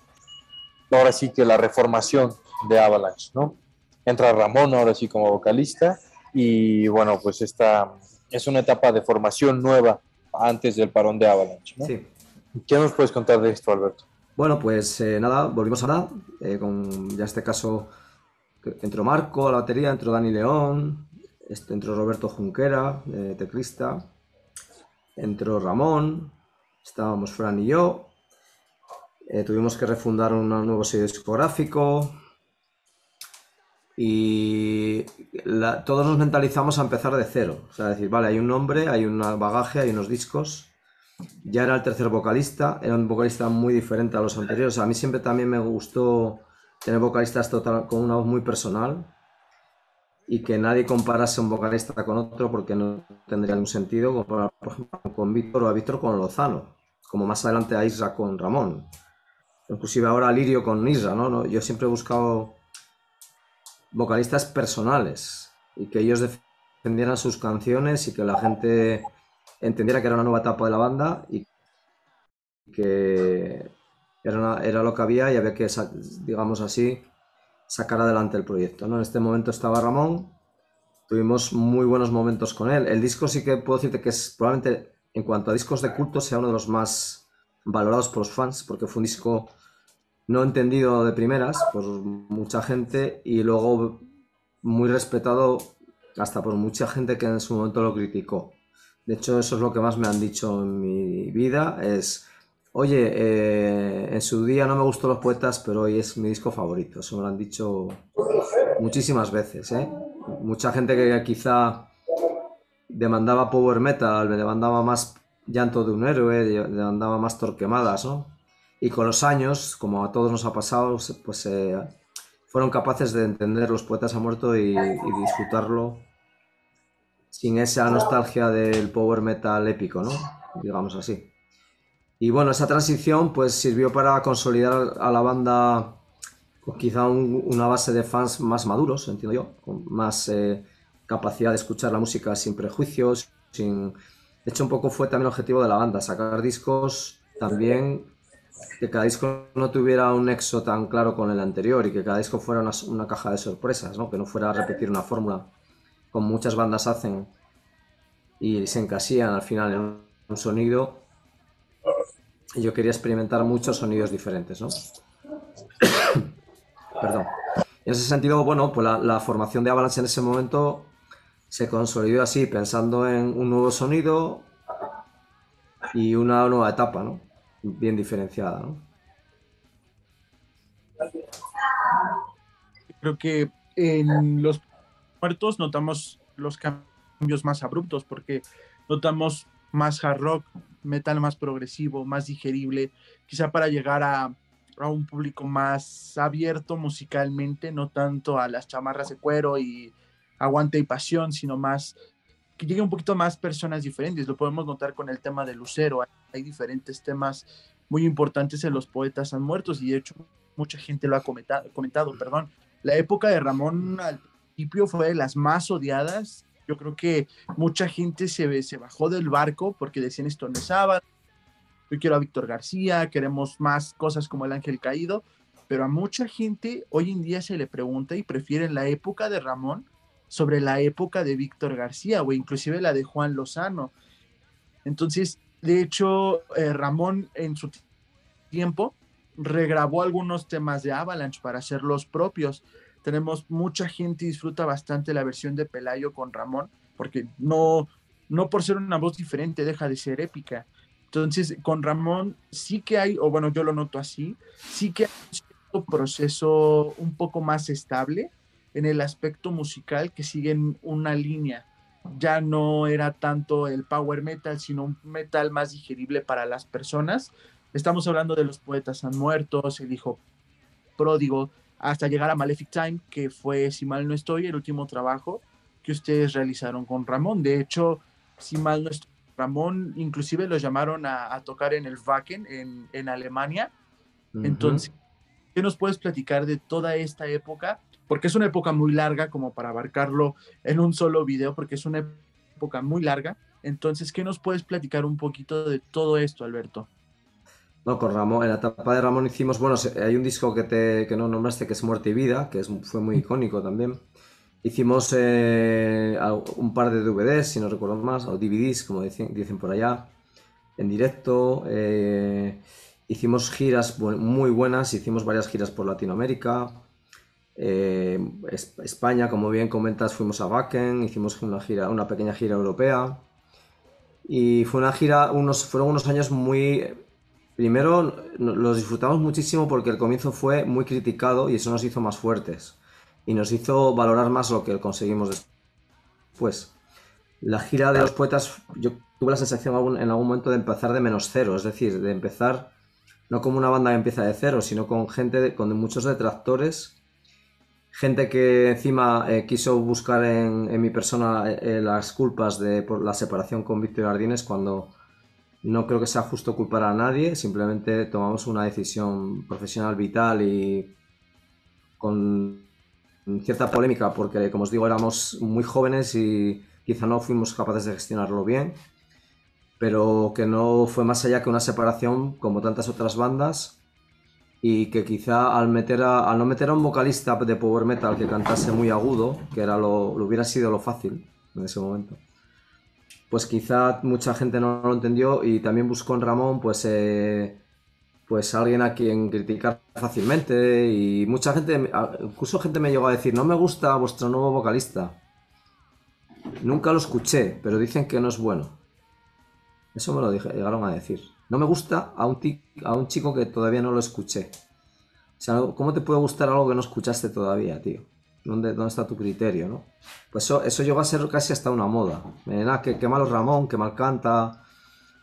ahora sí que la reformación de Avalanche, ¿no? Entra Ramón ahora sí como vocalista y bueno, pues esta es una etapa de formación nueva antes del parón de Avalanche, ¿no? Sí. ¿Qué nos puedes contar de esto, Alberto? Bueno, pues eh, nada, volvimos a nada, eh, con ya este caso entró Marco a la batería, entró Dani León, este, entró Roberto Junquera, eh, teclista, entró Ramón, estábamos Fran y yo, tuvimos que refundar un nuevo sello discográfico y todos nos mentalizamos a empezar de cero, o sea, decir, vale, hay un nombre, hay un bagaje, hay unos discos ya era el tercer vocalista, era un vocalista muy diferente a los anteriores. A mí siempre también me gustó tener vocalistas con una voz muy personal y que nadie comparase un vocalista con otro porque no tendría ningún sentido comparar, por ejemplo, con Víctor o a Víctor con Lozano, como más adelante a Isra con Ramón, inclusive ahora a Lirio con Isra, ¿no? Yo siempre he buscado vocalistas personales y que ellos defendieran sus canciones y que la gente entendiera que era una nueva etapa de la banda y que era, lo que había y había que, digamos así, sacar adelante el proyecto. ¿no? En este momento estaba Ramón, tuvimos muy buenos momentos con él. El disco sí que puedo decirte que es probablemente, en cuanto a discos de culto, sea uno de los más valorados por los fans, porque fue un disco no entendido de primeras por mucha gente y luego muy respetado hasta por mucha gente que en su momento lo criticó. De hecho, eso es lo que más me han dicho en mi vida, es, oye, eh, en su día no me gustó Los Poetas, pero hoy es mi disco favorito. Eso me lo han dicho muchísimas veces, ¿eh? Mucha gente que quizá demandaba power metal, demandaba más llanto de un héroe, demandaba más torquemadas, ¿no? Y con los años, como a todos nos ha pasado, pues eh, fueron capaces de entender Los Poetas han muerto y disfrutarlo sin esa nostalgia del power metal épico, ¿no? Digamos así. Y bueno, esa transición pues sirvió para consolidar a la banda con quizá una base de fans más maduros, entiendo yo, con más eh, capacidad de escuchar la música sin prejuicios, sin... De hecho, un poco fue también el objetivo de la banda, sacar discos también que cada disco no tuviera un nexo tan claro con el anterior y que cada disco fuera una, caja de sorpresas, ¿no? que no fuera a repetir una fórmula como muchas bandas hacen y se encasillan al final en un sonido. Y yo quería experimentar muchos sonidos diferentes, ¿no? Perdón. En ese sentido, bueno, pues la, formación de Avalanche en ese momento se consolidó así, pensando en un nuevo sonido y una nueva etapa, ¿no? Bien diferenciada. Creo que en los muertos notamos los cambios más abruptos porque notamos más hard rock, metal más progresivo, más digerible, quizá para llegar a, a un público más abierto musicalmente, no tanto a las chamarras de cuero y aguante y pasión, sino más que llegue un poquito más personas diferentes. Lo podemos notar con el tema de Lucero. Hay diferentes temas muy importantes en los poetas han muertos y de hecho mucha gente lo ha comentado, comentado perdón. La época de Ramón al fue de las más odiadas. Yo creo que mucha gente se, se bajó del barco porque decían esto no es sábado. Yo quiero a Víctor García, queremos más cosas como el Ángel Caído, pero a mucha gente hoy en día se le pregunta y prefieren la época de Ramón sobre la época de Víctor García o inclusive la de Juan Lozano. Entonces, de hecho, eh, Ramón en su tiempo regrabó algunos temas de Avalanche para hacerlos propios tenemos mucha gente disfruta bastante la versión de Pelayo con Ramón, porque no, no por ser una voz diferente deja de ser épica. Entonces, con Ramón sí que hay, o bueno, yo lo noto así, sí que hay un proceso un poco más estable en el aspecto musical que siguen una línea. Ya no era tanto el power metal, sino un metal más digerible para las personas. Estamos hablando de los poetas han muerto, el hijo pródigo, hasta llegar a Malefic Time, que fue, si mal no estoy, el último trabajo que ustedes realizaron con Ramón. De hecho, si mal no estoy, Ramón inclusive lo llamaron a, tocar en el Wacken en, en Alemania. Entonces, ¿qué nos puedes platicar de toda esta época? porque es una época muy larga como para abarcarlo en un solo video, porque es una época muy larga. Entonces, ¿qué nos puedes platicar un poquito de todo esto, Alberto? No, con Ramón, en la etapa de Ramón hicimos, bueno, hay un disco que, te, que no nombraste que es Muerte y Vida, que es, fue muy icónico también. Hicimos eh, un par de DVDs, si no recuerdo más, o DVDs, como dicen, dicen por allá, en directo. Eh, hicimos giras muy buenas, hicimos varias giras por Latinoamérica. Eh, España, como bien comentas, fuimos a Wacken, hicimos una gira, una pequeña gira europea. Y fue una gira, unos, fueron unos años muy Primero, los disfrutamos muchísimo porque el comienzo fue muy criticado y eso nos hizo más fuertes y nos hizo valorar más lo que conseguimos después. La gira de los poetas, yo tuve la sensación en algún momento de empezar de menos cero, es decir, de empezar no como una banda que empieza de cero, sino con gente, con muchos detractores, gente que encima eh, quiso buscar en, mi persona eh, las culpas de por la separación con Víctor Jardines cuando no creo que sea justo culpar a nadie, simplemente tomamos una decisión profesional vital y con cierta polémica porque, como os digo, éramos muy jóvenes y quizá no fuimos capaces de gestionarlo bien, pero que no fue más allá que una separación como tantas otras bandas y que quizá al, meter al no meter a un vocalista de power metal que cantase muy agudo, que era lo, lo hubiera sido lo fácil en ese momento pues quizá mucha gente no lo entendió y también buscó en Ramón pues, eh, pues alguien a quien criticar fácilmente y mucha gente, incluso gente me llegó a decir, no me gusta vuestro nuevo vocalista. Nunca lo escuché, pero dicen que no es bueno. Eso me lo llegaron a decir. No me gusta a un, a un chico que todavía no lo escuché. O sea, ¿cómo te puede gustar algo que no escuchaste todavía, tío? ¿Dónde, ¿Dónde está tu criterio, no? Pues eso, eso llegó a ser casi hasta una moda. Ah, que, malo Ramón, que mal canta,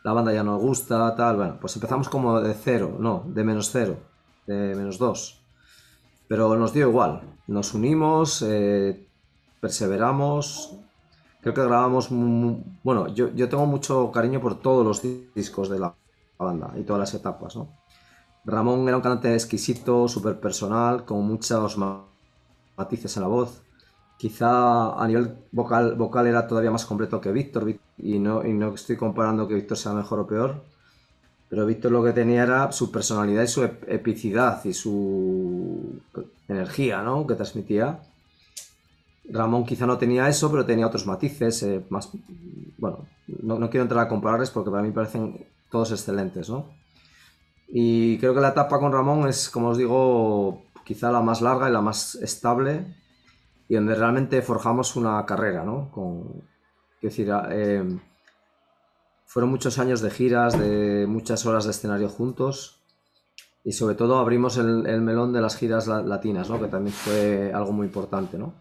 la banda ya no gusta, tal. Bueno, pues empezamos como de cero, no, de menos cero, de menos dos. Pero nos dio igual. Nos unimos, eh, perseveramos. Creo que grabamos. Bueno, yo, yo tengo mucho cariño por todos los discos de la banda y todas las etapas, ¿no? Ramón era un cantante exquisito, súper personal, con muchos matices en la voz. Quizá a nivel vocal, vocal era todavía más completo que Víctor, y no, y no estoy comparando que Víctor sea mejor o peor, pero Víctor lo que tenía era su personalidad y su epicidad y su energía ¿no? que transmitía. Ramón quizá no tenía eso, pero tenía otros matices, eh, más, bueno, no, no, quiero entrar a compararles porque para mí parecen todos excelentes, ¿no? Y creo que la etapa con Ramón es, como os digo, quizá la más larga y la más estable y donde realmente forjamos una carrera, ¿no? Con, decir, eh, fueron muchos años de giras, de muchas horas de escenario juntos y sobre todo abrimos el, melón de las giras latinas, ¿no? Que también fue algo muy importante, ¿no?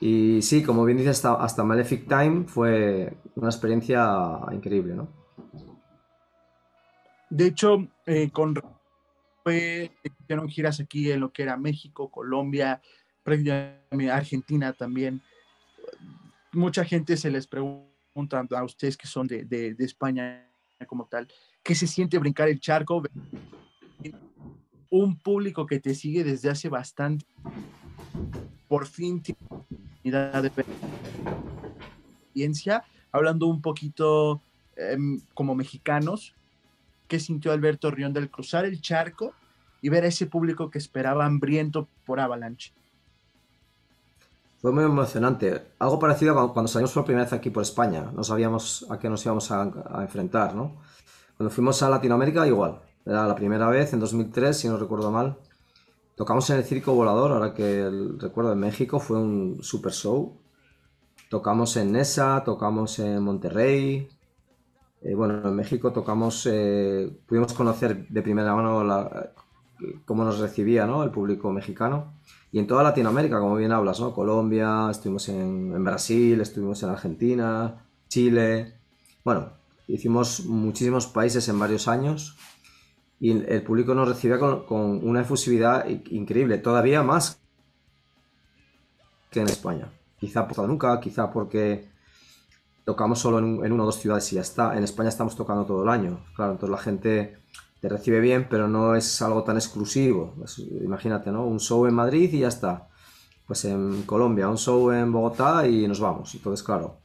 Y sí, como bien hasta, hasta Malefic Time fue una experiencia increíble, ¿no? De hecho, eh, con hicieron giras aquí en lo que era México, Colombia, Argentina también. Mucha gente se les pregunta a ustedes que son de, de, España como tal, ¿qué se siente brincar el charco? Un público que te sigue desde hace bastante, por fin tiene de experiencia, hablando un poquito em, como mexicanos, ¿qué sintió Alberto Rionda al cruzar el charco y ver a ese público que esperaba hambriento por Avalanche? Fue muy emocionante. Algo parecido a cuando salimos por primera vez aquí por España. No sabíamos a qué nos íbamos a, enfrentar, ¿no? Cuando fuimos a Latinoamérica, igual. Era la primera vez, en 2003, si no recuerdo mal. Tocamos en el Circo Volador, ahora que recuerdo en México, fue un super show. Tocamos en Nesa, tocamos en Monterrey, eh, bueno, en México tocamos, eh, pudimos conocer de primera mano cómo nos recibía el público mexicano. Y en toda Latinoamérica, como bien hablas, ¿no? Colombia, estuvimos en, Brasil, estuvimos en Argentina, Chile. Bueno, hicimos muchísimos países en varios años y el público nos recibía con, una efusividad increíble, todavía más que en España. Quizá por nunca, quizá porque tocamos solo en, una o dos ciudades y ya está. En España estamos tocando todo el año. Claro, entonces la gente te recibe bien, pero no es algo tan exclusivo. imagínate, ¿no? Un show en Madrid y ya está. pues en Colombia, un show en Bogotá y nos vamos. Entonces, claro,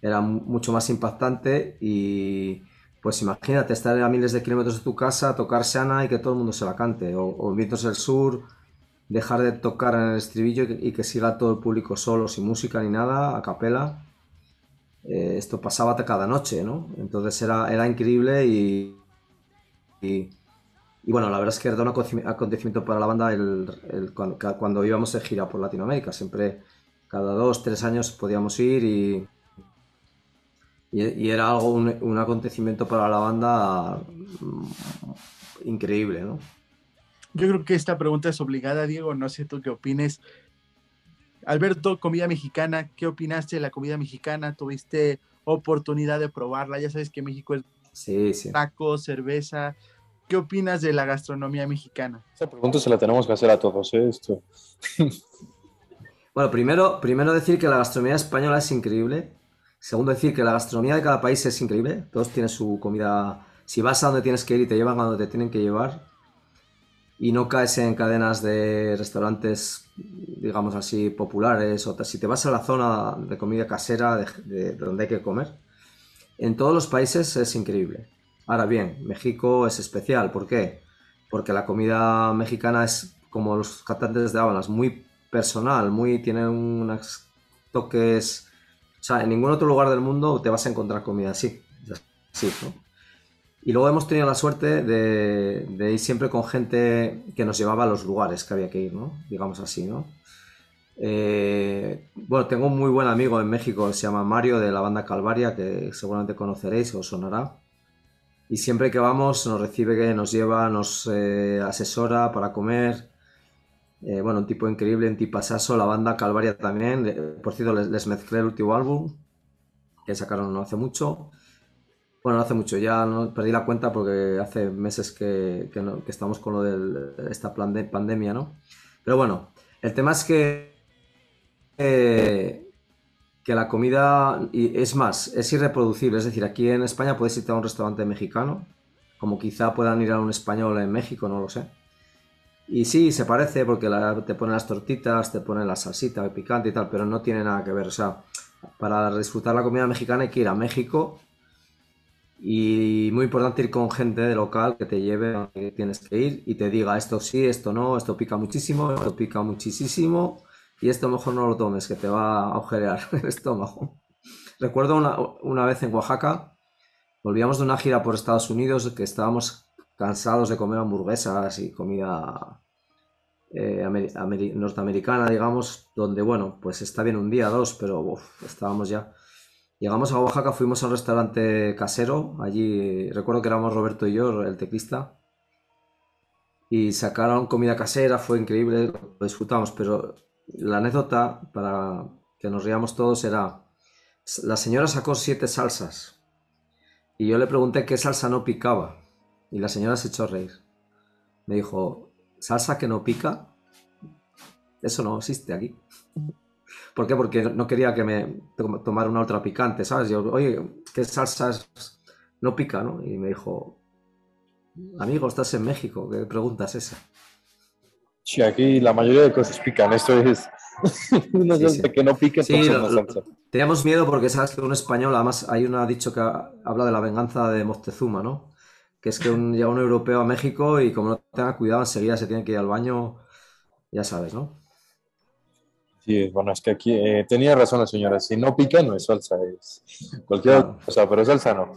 era mucho más impactante y pues imagínate estar a miles de kilómetros de tu casa, tocar Sana y que todo el mundo se la cante, o, o Vientos del Sur, dejar de tocar en el estribillo y que, siga todo el público solo, sin música ni nada, a capela. Eh, esto pasaba cada noche, ¿no? Entonces era, era increíble y, y, bueno, la verdad es que era un acontecimiento para la banda el, cuando, íbamos de gira por Latinoamérica. Siempre, cada dos, tres años podíamos ir y, y, era algo, un, un, acontecimiento para la banda mm, increíble, ¿no? Yo creo que esta pregunta es obligada, Diego. No sé tú qué opines. Alberto, comida mexicana, ¿qué opinaste de la comida mexicana? ¿Tuviste oportunidad de probarla? Ya sabes que México es sí, sí. taco, cerveza. ¿Qué opinas de la gastronomía mexicana? Esa pregunta se la tenemos que hacer a todos, ¿eh? Esto. bueno, primero, primero decir que la gastronomía española es increíble. Segundo, decir que la gastronomía de cada país es increíble. Todos tienen su comida. Si vas a donde tienes que ir y te llevan a donde te tienen que llevar, y no caes en cadenas de restaurantes, digamos así, populares, o si te vas a la zona de comida casera de, donde hay que comer, en todos los países es increíble. Ahora bien, México es especial, ¿por qué? Porque la comida mexicana es como los cantantes de Avalanche, muy personal, muy tiene unos toques, o sea, en ningún otro lugar del mundo te vas a encontrar comida así. Y luego hemos tenido la suerte de, ir siempre con gente que nos llevaba a los lugares que había que ir, ¿no? Digamos así, ¿no? Eh, bueno, tengo un muy buen amigo en México, se llama Mario, de la banda Calvaria, que seguramente conoceréis o sonará. Y siempre que vamos nos recibe, nos lleva, nos eh, asesora para comer. Eh, bueno, un tipo increíble, un tipasazo. La banda Calvaria también. Por cierto, les, les mezclé el último álbum, que sacaron no hace mucho. Bueno, no hace mucho, ya no, perdí la cuenta porque hace meses que, estamos con lo de esta pandemia, ¿no? Pero bueno, el tema es que, eh, que la comida, y es más, es irreproducible. Es decir, aquí en España puedes irte a un restaurante mexicano, como quizá puedan ir a un español en México, no lo sé. Y sí, se parece porque te ponen las tortitas, te ponen la salsita picante y tal, pero no tiene nada que ver. O sea, para disfrutar la comida mexicana hay que ir a México y muy importante ir con gente de local que te lleve a donde tienes que ir y te diga esto sí, esto no, esto pica muchísimo, esto pica muchísimo y esto mejor no lo tomes, que te va a agujerear el estómago. Recuerdo una, una vez en Oaxaca, volvíamos de una gira por Estados Unidos que estábamos cansados de comer hamburguesas y comida eh, norteamericana, digamos, donde, bueno, pues está bien un día, dos, pero estábamos ya Llegamos a Oaxaca, fuimos a un restaurante casero. Allí recuerdo que éramos Roberto y yo, el teclista. Y sacaron comida casera, fue increíble, lo disfrutamos. Pero la anécdota, para que nos riamos todos, era: la señora sacó siete salsas. Y yo le pregunté qué salsa no picaba. Y la señora se echó a reír. Me dijo: ¿salsa que no pica? Eso no existe aquí. ¿Por qué? Porque no quería que me tomara una otra picante, ¿sabes? Yo, oye, ¿qué salsas no pica, no? Y me dijo, amigo, estás en México, ¿qué pregunta es esa? Sí, aquí la mayoría de cosas pican, esto es una salsa que no pique, sí, salsa. Teníamos miedo porque sabes que un español, además hay uno ha dicho que habla de la venganza de Moctezuma, ¿no? Que es que un, llega un europeo a México y como no tenga cuidado enseguida se tiene que ir al baño, ya sabes, ¿no? Sí, bueno, es que aquí eh, tenía razón la señora, si no pica no es salsa, es cualquier cosa, pero salsa no.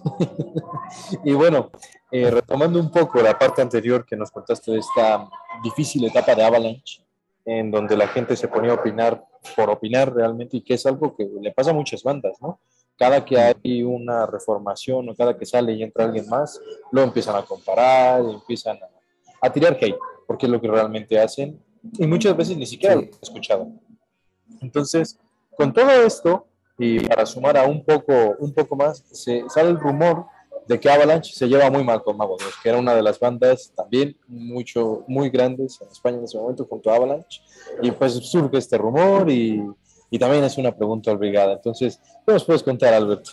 y bueno, eh, retomando un poco la parte anterior que nos contaste de esta difícil etapa de Avalanche, en donde la gente se ponía a opinar por opinar realmente y que es algo que le pasa a muchas bandas, ¿no? Cada que hay una reformación o cada que sale y entra alguien más, lo empiezan a comparar, empiezan a, tirar hate, porque es lo que realmente hacen y muchas veces ni siquiera lo he escuchado. Entonces, con todo esto, y para sumar a un poco, un poco más, se sale el rumor de que Avalanche se lleva muy mal con Mago que era una de las bandas también mucho, muy grandes en España en ese momento junto a Avalanche. Y pues surge este rumor y, y también es una pregunta obligada. Entonces, ¿qué nos puedes contar, Alberto?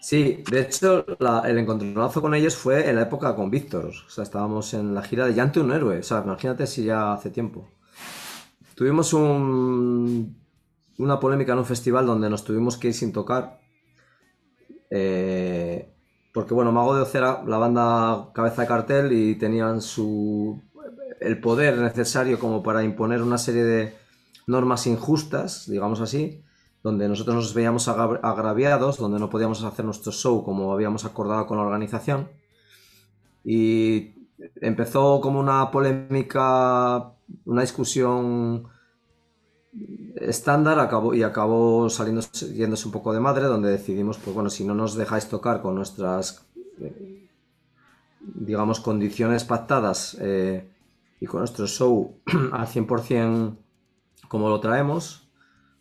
Sí, de hecho, el encontronazo con ellos fue en la época con Víctor. O sea, estábamos en la gira de Llante un héroe. O sea, imagínate si ya hace tiempo. Tuvimos un, una polémica en un festival donde nos tuvimos que ir sin tocar. Eh, porque bueno, Mago de Oz era la banda cabeza de cartel y tenían su el poder necesario como para imponer una serie de normas injustas, digamos así, donde nosotros nos veíamos agraviados, donde no podíamos hacer nuestro show como habíamos acordado con la organización. Y empezó como una polémica, una discusión estándar acabó, y acabó saliendo, yéndose un poco de madre, donde decidimos, pues bueno, si no nos dejáis tocar con nuestras, eh, digamos, condiciones pactadas eh, y con nuestro show al 100% como lo traemos,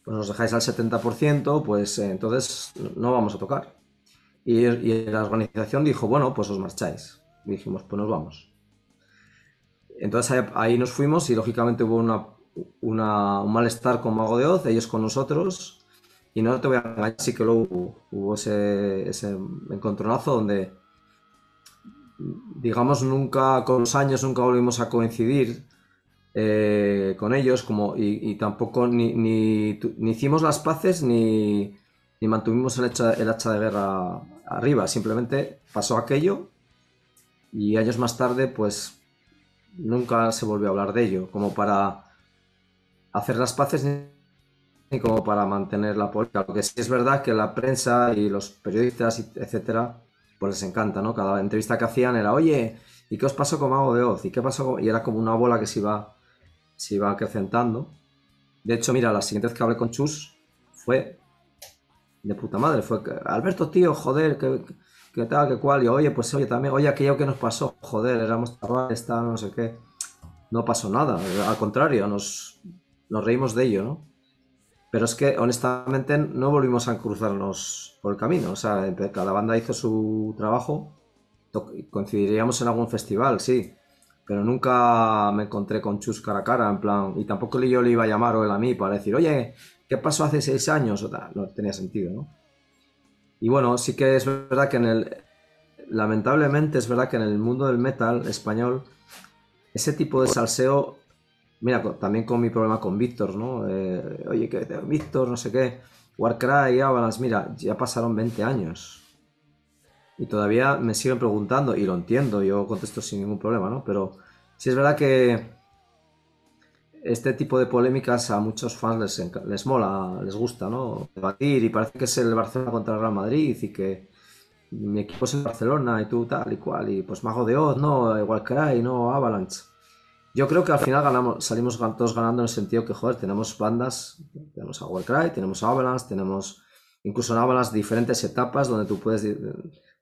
pues nos dejáis al 70%, pues eh, entonces no vamos a tocar. Y, la organización dijo, bueno, pues os marcháis. dijimos, pues nos vamos. Entonces ahí nos fuimos y lógicamente hubo una un malestar con Mago de Oz, ellos con nosotros. Y no te voy a engañar, sí que luego hubo, ese, encontronazo donde, digamos, nunca, con los años, nunca volvimos a coincidir eh, con ellos, como, y, tampoco ni, ni, hicimos las paces ni, ni mantuvimos el hacha, el hacha de guerra arriba. Simplemente pasó aquello y años más tarde, pues nunca se volvió a hablar de ello, como para hacer las paces ni como para mantener la política. Lo que sí es verdad que la prensa y los periodistas, etcétera, pues les encanta, ¿no? Cada entrevista que hacían era, oye, ¿y qué os pasó con Mago de Oz? ¿Y qué pasó? Y era como una bola que se iba, se iba acrecentando. De hecho, mira, la siguiente vez que hablé con Chus fue de puta madre. Fue Alberto, tío, joder, que, tal, que cual. Y oye, pues oye, también, oye, aquello que nos pasó, joder, éramos chavales, no sé qué. No pasó nada. Al contrario, nos, nos reímos de ello, ¿no? Pero es que honestamente no volvimos a cruzarnos por el camino. O sea, cada banda hizo su trabajo. Coincidiríamos en algún festival, sí. Pero nunca me encontré con Chus cara a cara, en plan. Y tampoco yo le iba a llamar o él a mí para decir, oye, ¿qué pasó hace seis años? O tal. No tenía sentido, ¿no? Y bueno, sí que es verdad que en el. Lamentablemente es verdad que en el mundo del metal español, ese tipo de salseo Mira, también con mi problema con Víctor, ¿no? Eh, oye, que Víctor, no sé qué. Warcry, Avalanche, mira, ya pasaron 20 años. Y todavía me siguen preguntando, y lo entiendo, yo contesto sin ningún problema, ¿no? Pero sí es verdad que este tipo de polémicas a muchos fans les, les mola, les gusta, ¿no? Debatir, y parece que es el Barcelona contra el Real Madrid, y que mi equipo es el Barcelona, y tú tal y cual, y pues Mago de Oz, no, Warcry, no, Avalanche. Yo creo que al final ganamos, salimos todos ganando en el sentido que, joder, tenemos bandas, tenemos a Warcry, tenemos a Avalanche, tenemos incluso en Avalanche diferentes etapas donde tú puedes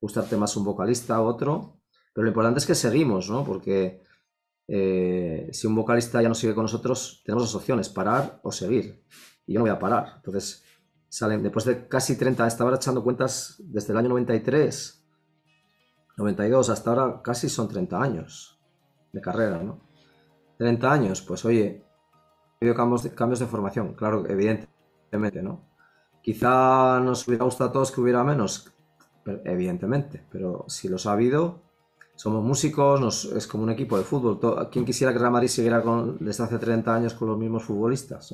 gustarte más un vocalista u otro, pero lo importante es que seguimos, ¿no? Porque eh, si un vocalista ya no sigue con nosotros, tenemos dos opciones, parar o seguir. Y yo no voy a parar. Entonces, salen, después de casi 30, estaba echando cuentas desde el año 93, 92 hasta ahora, casi son 30 años de carrera, ¿no? 30 años, pues oye, ha cambios de, cambios de formación, claro, evidentemente, ¿no? Quizá nos hubiera gustado a todos que hubiera menos, evidentemente, pero si los ha habido, somos músicos, es como un equipo de fútbol. ¿Quién quisiera que Real Madrid siguiera con, desde hace 30 años con los mismos futbolistas?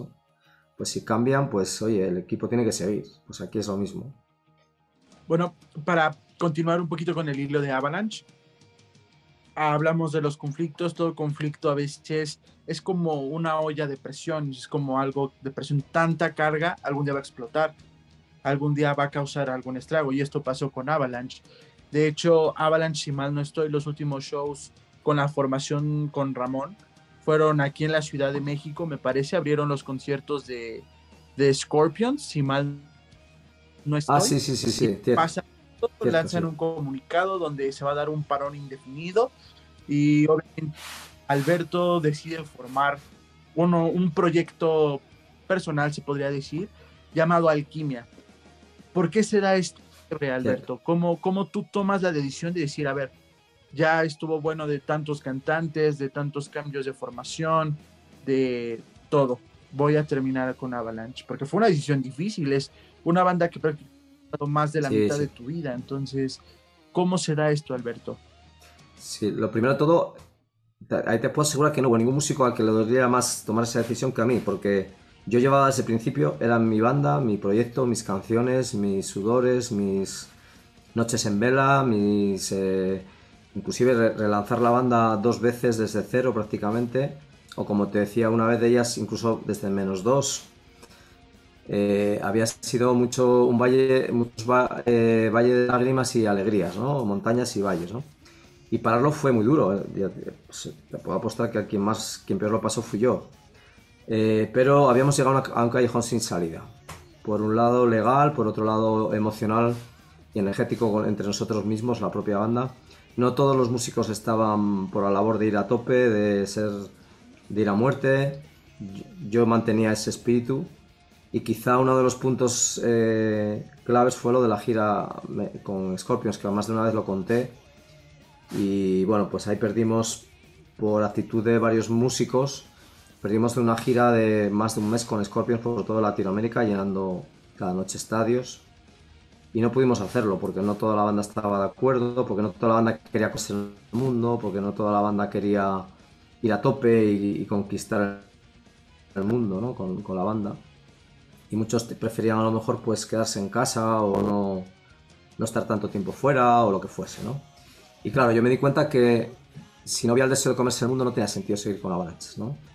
Pues si cambian, pues oye, el equipo tiene que seguir. Pues aquí es lo mismo. Bueno, para continuar un poquito con el hilo de Avalanche, hablamos de los conflictos, todo conflicto a veces es como una olla de presión, es como algo de presión, tanta carga, algún día va a explotar, algún día va a causar algún estrago y esto pasó con Avalanche. De hecho, Avalanche, si mal no estoy, los últimos shows con la formación con Ramón fueron aquí en la Ciudad de México, me parece, abrieron los conciertos de, de Scorpions, si mal no estoy. Ah, sí, sí, sí, sí. Pasa lanzan un comunicado donde se va a dar un parón indefinido y obviamente Alberto decide formar uno, un proyecto personal, se podría decir, llamado Alquimia. ¿Por qué se da esto, Alberto? ¿Cómo, ¿Cómo tú tomas la decisión de decir, a ver, ya estuvo bueno de tantos cantantes, de tantos cambios de formación, de todo? Voy a terminar con Avalanche, porque fue una decisión difícil, es una banda que prácticamente más de la mitad de tu vida. Entonces, ¿cómo será esto, Alberto? Sí, lo primero de todo, ahí te puedo asegurar que no hubo ningún músico al que le doliera más tomar esa decisión que a mí, porque yo llevaba desde el principio, era mi banda, mi proyecto, mis canciones, mis sudores, mis noches en vela, mis... Eh, inclusive relanzar la banda dos veces desde cero prácticamente, o como te decía una vez de ellas, incluso desde menos dos. Eh, había sido mucho un valle, muchos eh, valle de lágrimas y alegrías, ¿no? montañas y valles. ¿no? Y pararlo fue muy duro. Eh, pues, te puedo apostar que quien, más, quien peor lo pasó fui yo. Pero habíamos llegado a un callejón sin salida. Por un lado legal, por otro lado emocional y energético entre nosotros mismos, la propia banda no todos los músicos estaban por la labor de ir a tope, de ser de ir a muerte. Yo mantenía ese espíritu y quizá uno de los puntos eh, claves fue lo de la gira con Scorpions, que más de una vez lo conté. Y bueno, pues ahí perdimos por actitud de varios músicos, perdimos una gira de más de un mes con Scorpions por toda Latinoamérica, llenando cada noche estadios y no pudimos hacerlo porque no toda la banda estaba de acuerdo, porque no toda la banda quería conocer el mundo, porque no toda la banda quería ir a tope y, conquistar el mundo ¿no? con, la banda. Y muchos preferían a lo mejor pues quedarse en casa o no, no estar tanto tiempo fuera o lo que fuese. ¿no? Y claro, yo me di cuenta que si no había el deseo de comerse el mundo no tenía sentido seguir con Avalanche. ¿no?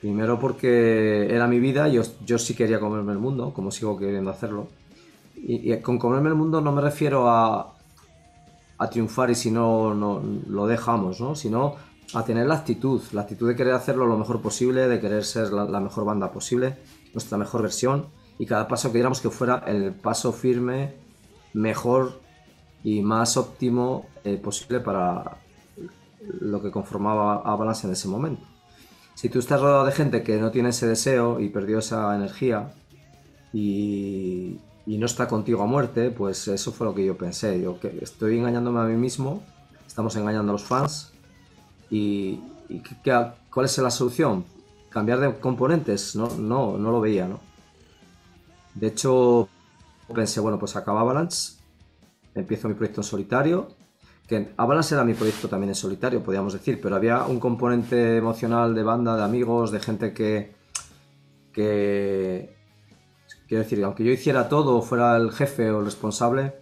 Primero porque era mi vida, yo, yo sí quería comerme el mundo, como sigo queriendo hacerlo y, con comerme el mundo no me refiero a, a triunfar y si no, lo dejamos, ¿no? Sino a tener la actitud, la actitud de querer hacerlo lo mejor posible, de querer ser la, mejor banda posible, nuestra mejor versión, y cada paso que diéramos que fuera el paso firme, mejor y más óptimo eh, posible para lo que conformaba a Balance en ese momento. Si tú estás rodeado de gente que no tiene ese deseo y perdió esa energía y, y no está contigo a muerte, pues eso fue lo que yo pensé. Yo que estoy engañándome a mí mismo, estamos engañando a los fans. ¿Y, cuál es la solución? ¿Cambiar de componentes? No, no, no lo veía, ¿no? De hecho, pensé, bueno, pues acaba Avalanche, empiezo mi proyecto en solitario, que Avalanche era mi proyecto también en solitario, podríamos decir, pero había un componente emocional de banda, de amigos, de gente que, que Quiero decir, aunque yo hiciera todo fuera el jefe o el responsable,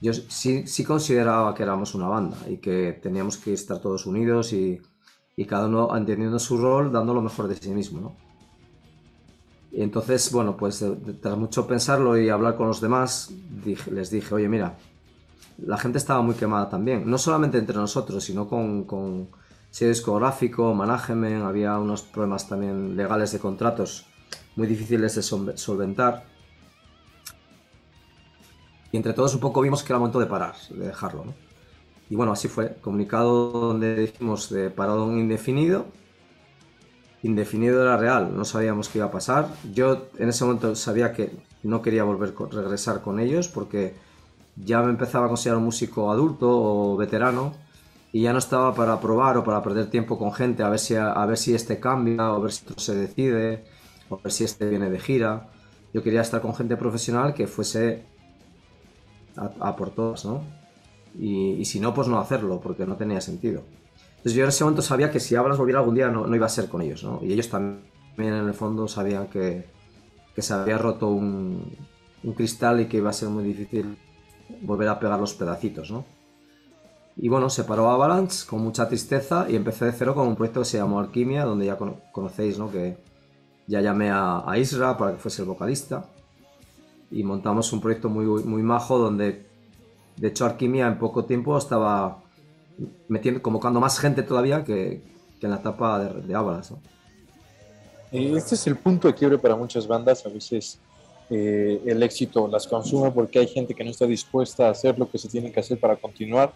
yo sí, sí consideraba que éramos una banda y que teníamos que estar todos unidos y, y cada uno entendiendo su rol, dando lo mejor de sí mismo, ¿no? Y entonces, bueno, pues tras mucho pensarlo y hablar con los demás, les dije, oye, mira, la gente estaba muy quemada también, no solamente entre nosotros, sino con, con sello discográfico, management, había unos problemas también legales de contratos muy difíciles de solventar. Y entre todos un poco vimos que era momento de parar, de dejarlo. Y bueno, así fue. Comunicado donde dijimos de parado indefinido. Indefinido era real, no sabíamos qué iba a pasar. Yo en ese momento sabía que no quería volver a regresar con ellos porque ya me empezaba a considerar un músico adulto o veterano y ya no estaba para probar o para perder tiempo con gente a ver si, a, ver si este cambia o a ver si se decide a ver si este viene de gira. Yo quería estar con gente profesional que fuese a, por todas, ¿no? Y, si no, pues no hacerlo, porque no tenía sentido. Entonces yo en ese momento sabía que si Abras volviera algún día no, iba a ser con ellos, ¿no? Y ellos también en el fondo sabían que, que se había roto un, un, cristal y que iba a ser muy difícil volver a pegar los pedacitos, ¿no? Y bueno, se paró Avalanche con mucha tristeza y empecé de cero con un proyecto que se llamó Alquimia, donde ya conocéis, ¿no? Que, ya llamé a, Isra para que fuese el vocalista y montamos un proyecto muy, muy majo donde, de hecho, Alquimia en poco tiempo estaba metiendo, convocando más gente todavía que, en la etapa de, de Avalanche. Este es el punto de quiebre para muchas bandas. A veces eh, el éxito las consume porque hay gente que no está dispuesta a hacer lo que se tiene que hacer para continuar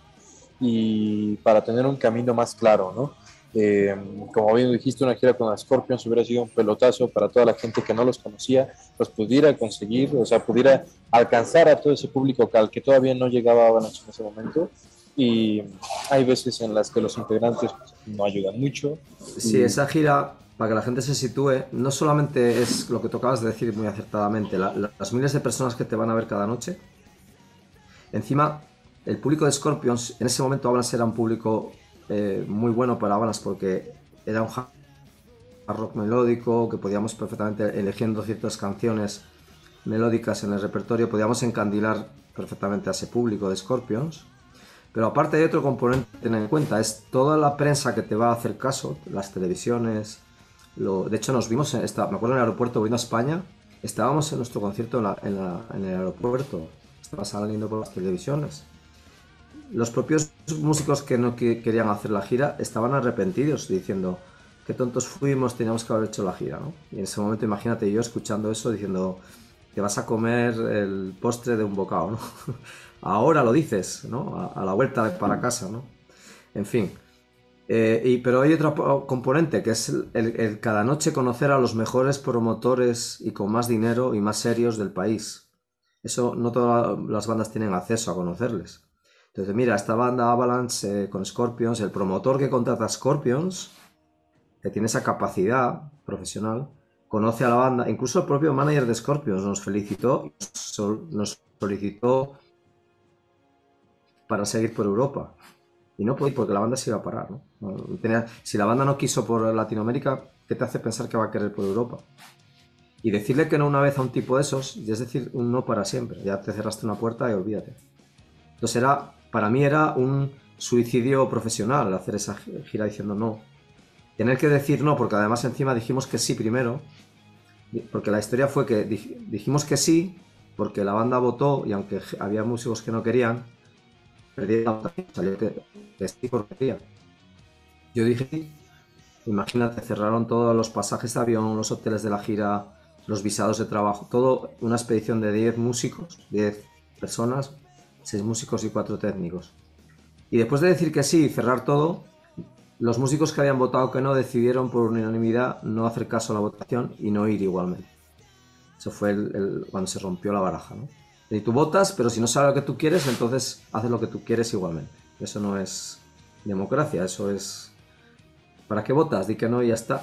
y para tener un camino más claro, ¿no? Eh, como bien dijiste, una gira con Scorpions hubiera sido un pelotazo para toda la gente que no los conocía, pues pudiera conseguir, o sea, pudiera alcanzar a todo ese público al que todavía no llegaba a Avalanche en ese momento. Y hay veces en las que los integrantes no ayudan mucho. Sí, esa gira, para que la gente se sitúe, no solamente es lo que tocabas de decir muy acertadamente, las miles de personas que te van a ver cada noche. Encima, el público de Scorpions, en ese momento Avalanche era un público eh, muy bueno para Avalanche porque era un rock melódico que podíamos perfectamente, eligiendo ciertas canciones melódicas en el repertorio, podíamos encandilar perfectamente a ese público de Scorpions. Pero aparte hay otro componente a tener en cuenta, es toda la prensa que te va a hacer caso, las televisiones. Lo, de hecho, nos vimos, en esta, me acuerdo en el aeropuerto vino a España, estábamos en nuestro concierto en, en el aeropuerto, estaba saliendo por las televisiones los propios músicos que no querían hacer la gira estaban arrepentidos diciendo qué tontos fuimos, teníamos que haber hecho la gira, ¿no? Y en ese momento imagínate yo escuchando eso diciendo que vas a comer el postre de un bocado, ¿no? Ahora lo dices, ¿no? A, la vuelta para casa, ¿no? En fin. Eh, y, pero hay otro componente que es el cada noche conocer a los mejores promotores y con más dinero y más serios del país. Eso no todas las bandas tienen acceso a conocerles. Entonces, mira, esta banda Avalanche eh, con Scorpions, el promotor que contrata a Scorpions, que tiene esa capacidad profesional, conoce a la banda, incluso el propio manager de Scorpions nos felicitó, nos solicitó para seguir por Europa. Y no podía porque la banda se iba a parar. ¿no? si la banda no quiso por Latinoamérica, ¿qué te hace pensar que va a querer por Europa? Y decirle que no una vez a un tipo de esos, es decir, un no para siempre. Ya te cerraste una puerta y olvídate. Entonces era para mí era un suicidio profesional hacer esa gira diciendo no. Tener que decir no, porque además encima dijimos que sí primero, porque la historia fue que dijimos que sí, porque la banda votó y aunque había músicos que no querían, salió que, sí porque quería. Yo dije, imagínate, cerraron todos los pasajes de avión, los hoteles de la gira, los visados de trabajo, todo una expedición de 10 músicos, 10 personas, seis músicos y cuatro técnicos. Y después de decir que sí y cerrar todo, los músicos que habían votado que no decidieron por unanimidad no hacer caso a la votación y no ir igualmente. Eso fue el, cuando se rompió la baraja. ¿no? Y tú votas, pero si no sabes lo que tú quieres, entonces haces lo que tú quieres igualmente. Eso no es democracia, eso es... ¿Para qué votas? Di que no y ya está.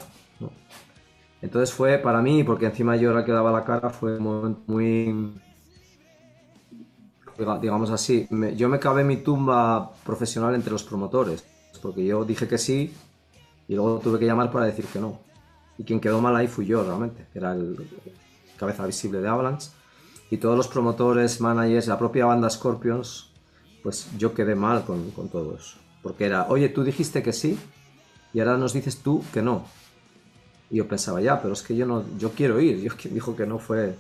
Entonces fue para mí, porque encima yo era que daba la cara, fue un momento muy digamos así, yo me cabé mi tumba profesional entre los promotores, porque yo dije que sí y luego tuve que llamar para decir que no. Y quien quedó mal ahí fui yo realmente, que era el cabeza visible de Avalanche. Y todos los promotores, managers, la propia banda Scorpions, pues yo quedé mal con, con todo eso. Porque era, oye, tú dijiste que sí y ahora nos dices tú que no. Y yo pensaba, ya, pero es que yo no, yo quiero ir. Yo quien dijo que no fue,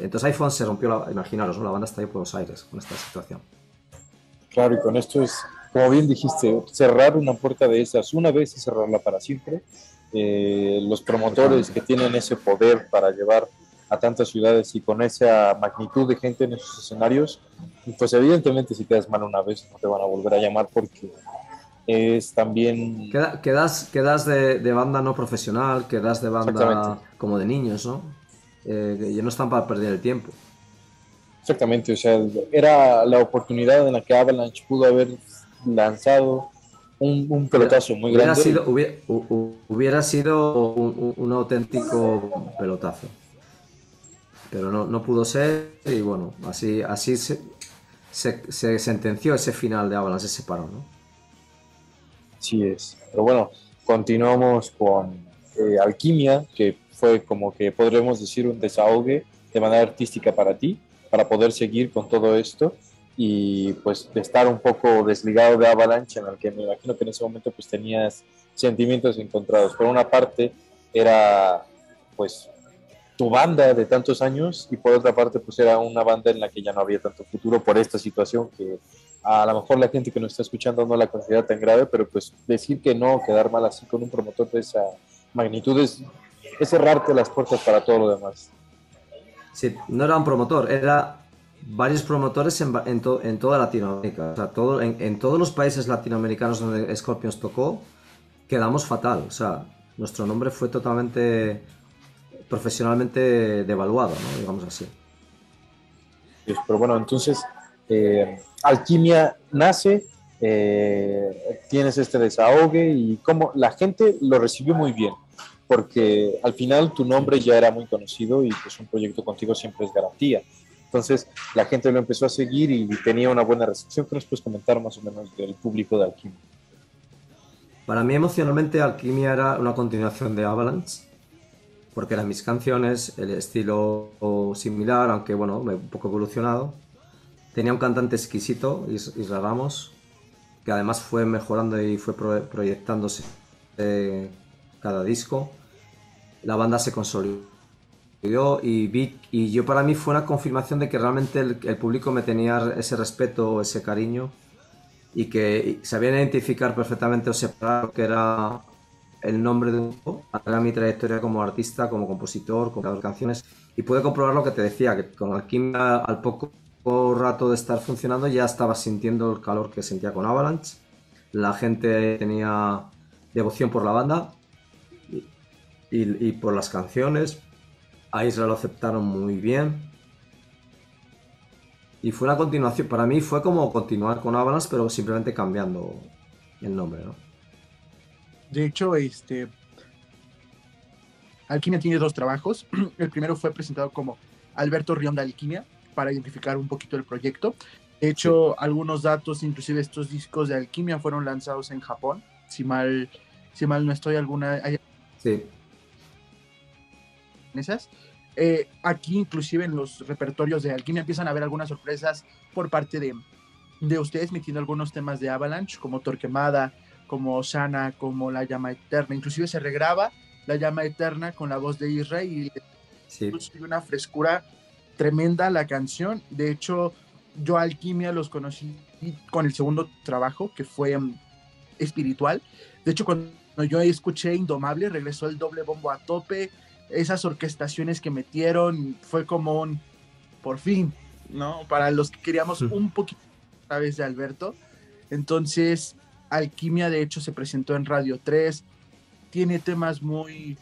entonces iPhone se rompió, la, imaginaros, la banda está ahí por Buenos Aires con esta situación. Claro, y con esto es, como bien dijiste, cerrar una puerta de esas una vez y cerrarla para siempre. Eh, los promotores que tienen ese poder para llevar a tantas ciudades y con esa magnitud de gente en esos escenarios, pues evidentemente si quedas mal una vez no te van a volver a llamar porque es también... quedas, quedas de, de, banda no profesional, quedas de banda como de niños, ¿no? eh, ya no están para perder el tiempo. Exactamente, o sea, era la oportunidad en la que Avalanche pudo haber lanzado un, pelotazo muy hubiera grande. Sido, hubiera, sido un, auténtico pelotazo. Pero no, no, pudo ser y bueno, así, así se, se, sentenció ese final de Avalanche, ese paro, ¿no? Sí es. Pero bueno, continuamos con eh, Alquimia, que fue como que podremos decir un desahogue de manera artística para ti, para poder seguir con todo esto y pues estar un poco desligado de Avalanche, en el que me imagino que en ese momento pues tenías sentimientos encontrados. Por una parte era pues tu banda de tantos años y por otra parte pues era una banda en la que ya no había tanto futuro por esta situación que a lo mejor la gente que nos está escuchando no la considera tan grave, pero pues decir que no, quedar mal así con un promotor de esa magnitud es es cerrarte las puertas para todo lo demás. Sí, no era un promotor, era varios promotores en, en, en toda Latinoamérica. O sea, todo, en, todos los países latinoamericanos donde Scorpions tocó, quedamos fatal. O sea, nuestro nombre fue totalmente profesionalmente devaluado, ¿no? digamos así. Pero bueno, entonces, eh, Alquimia nace, eh, tienes este desahogue y como la gente lo recibió muy bien porque al final tu nombre ya era muy conocido y pues un proyecto contigo siempre es garantía. Entonces la gente lo empezó a seguir y tenía una buena recepción. ¿Qué nos puedes comentar más o menos del público de Alquimia? Para mí emocionalmente Alquimia era una continuación de Avalanche, porque eran mis canciones, el estilo similar, aunque bueno, un poco evolucionado. Tenía un cantante exquisito, Isra Ramos, que además fue mejorando y fue proyectándose eh, cada disco. La banda se consolidó y vi, y yo para mí fue una confirmación de que realmente el, público me tenía ese respeto, ese cariño y que sabían identificar perfectamente o separar lo que era el nombre de un grupo, era mi trayectoria como artista, como compositor, como creador de canciones y pude comprobar lo que te decía, que con Alquimia al poco rato de estar funcionando ya estaba sintiendo el calor que sentía con Avalanche, la gente tenía devoción por la banda y por las canciones, a Israel lo aceptaron muy bien. Y fue una continuación, para mí fue como continuar con Avalanche, pero simplemente cambiando el nombre, ¿no? De hecho, este. Alquimia tiene dos trabajos. El primero fue presentado como Alberto Rionda Alquimia, para identificar un poquito el proyecto. De hecho, algunos datos, inclusive estos discos de Alquimia, fueron lanzados en Japón. Si mal, si mal no estoy, alguna. Sí. Esas. Eh, aquí inclusive en los repertorios de Alquimia empiezan a haber algunas sorpresas por parte de, de ustedes metiendo algunos temas de Avalanche como Torquemada, como Sana, como La Llama Eterna. Inclusive se regraba La Llama Eterna con la voz de Israel y sí. una frescura tremenda la canción. De hecho, yo Alquimia los conocí con el segundo trabajo que fue um, espiritual. De hecho, cuando yo escuché Indomable, regresó el doble bombo a tope, esas orquestaciones que metieron fue como un, por fin, ¿no? Para los que queríamos un poquito a través de Alberto. Entonces, Alquimia de hecho se presentó en Radio 3, tiene temas muy,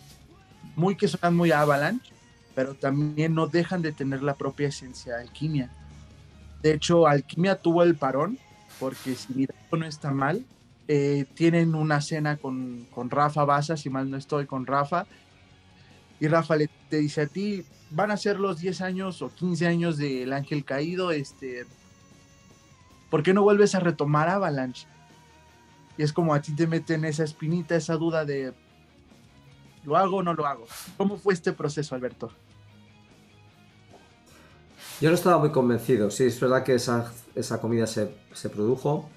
muy que suenan muy avalanche, pero también no dejan de tener la propia esencia de Alquimia. De hecho, Alquimia tuvo el parón, porque si mi dato no está mal, eh, tienen una cena con, con Rafa Baza, si mal no estoy, con Rafa, y Rafa le te dice a ti, van a ser los 10 años o 15 años del Ángel Caído, este, ¿por qué no vuelves a retomar Avalanche? Y es como a ti te meten esa espinita, esa duda de, ¿lo hago o no lo hago? ¿Cómo fue este proceso, Alberto? Yo no estaba muy convencido, sí, es verdad que esa, esa comida se, se, produjo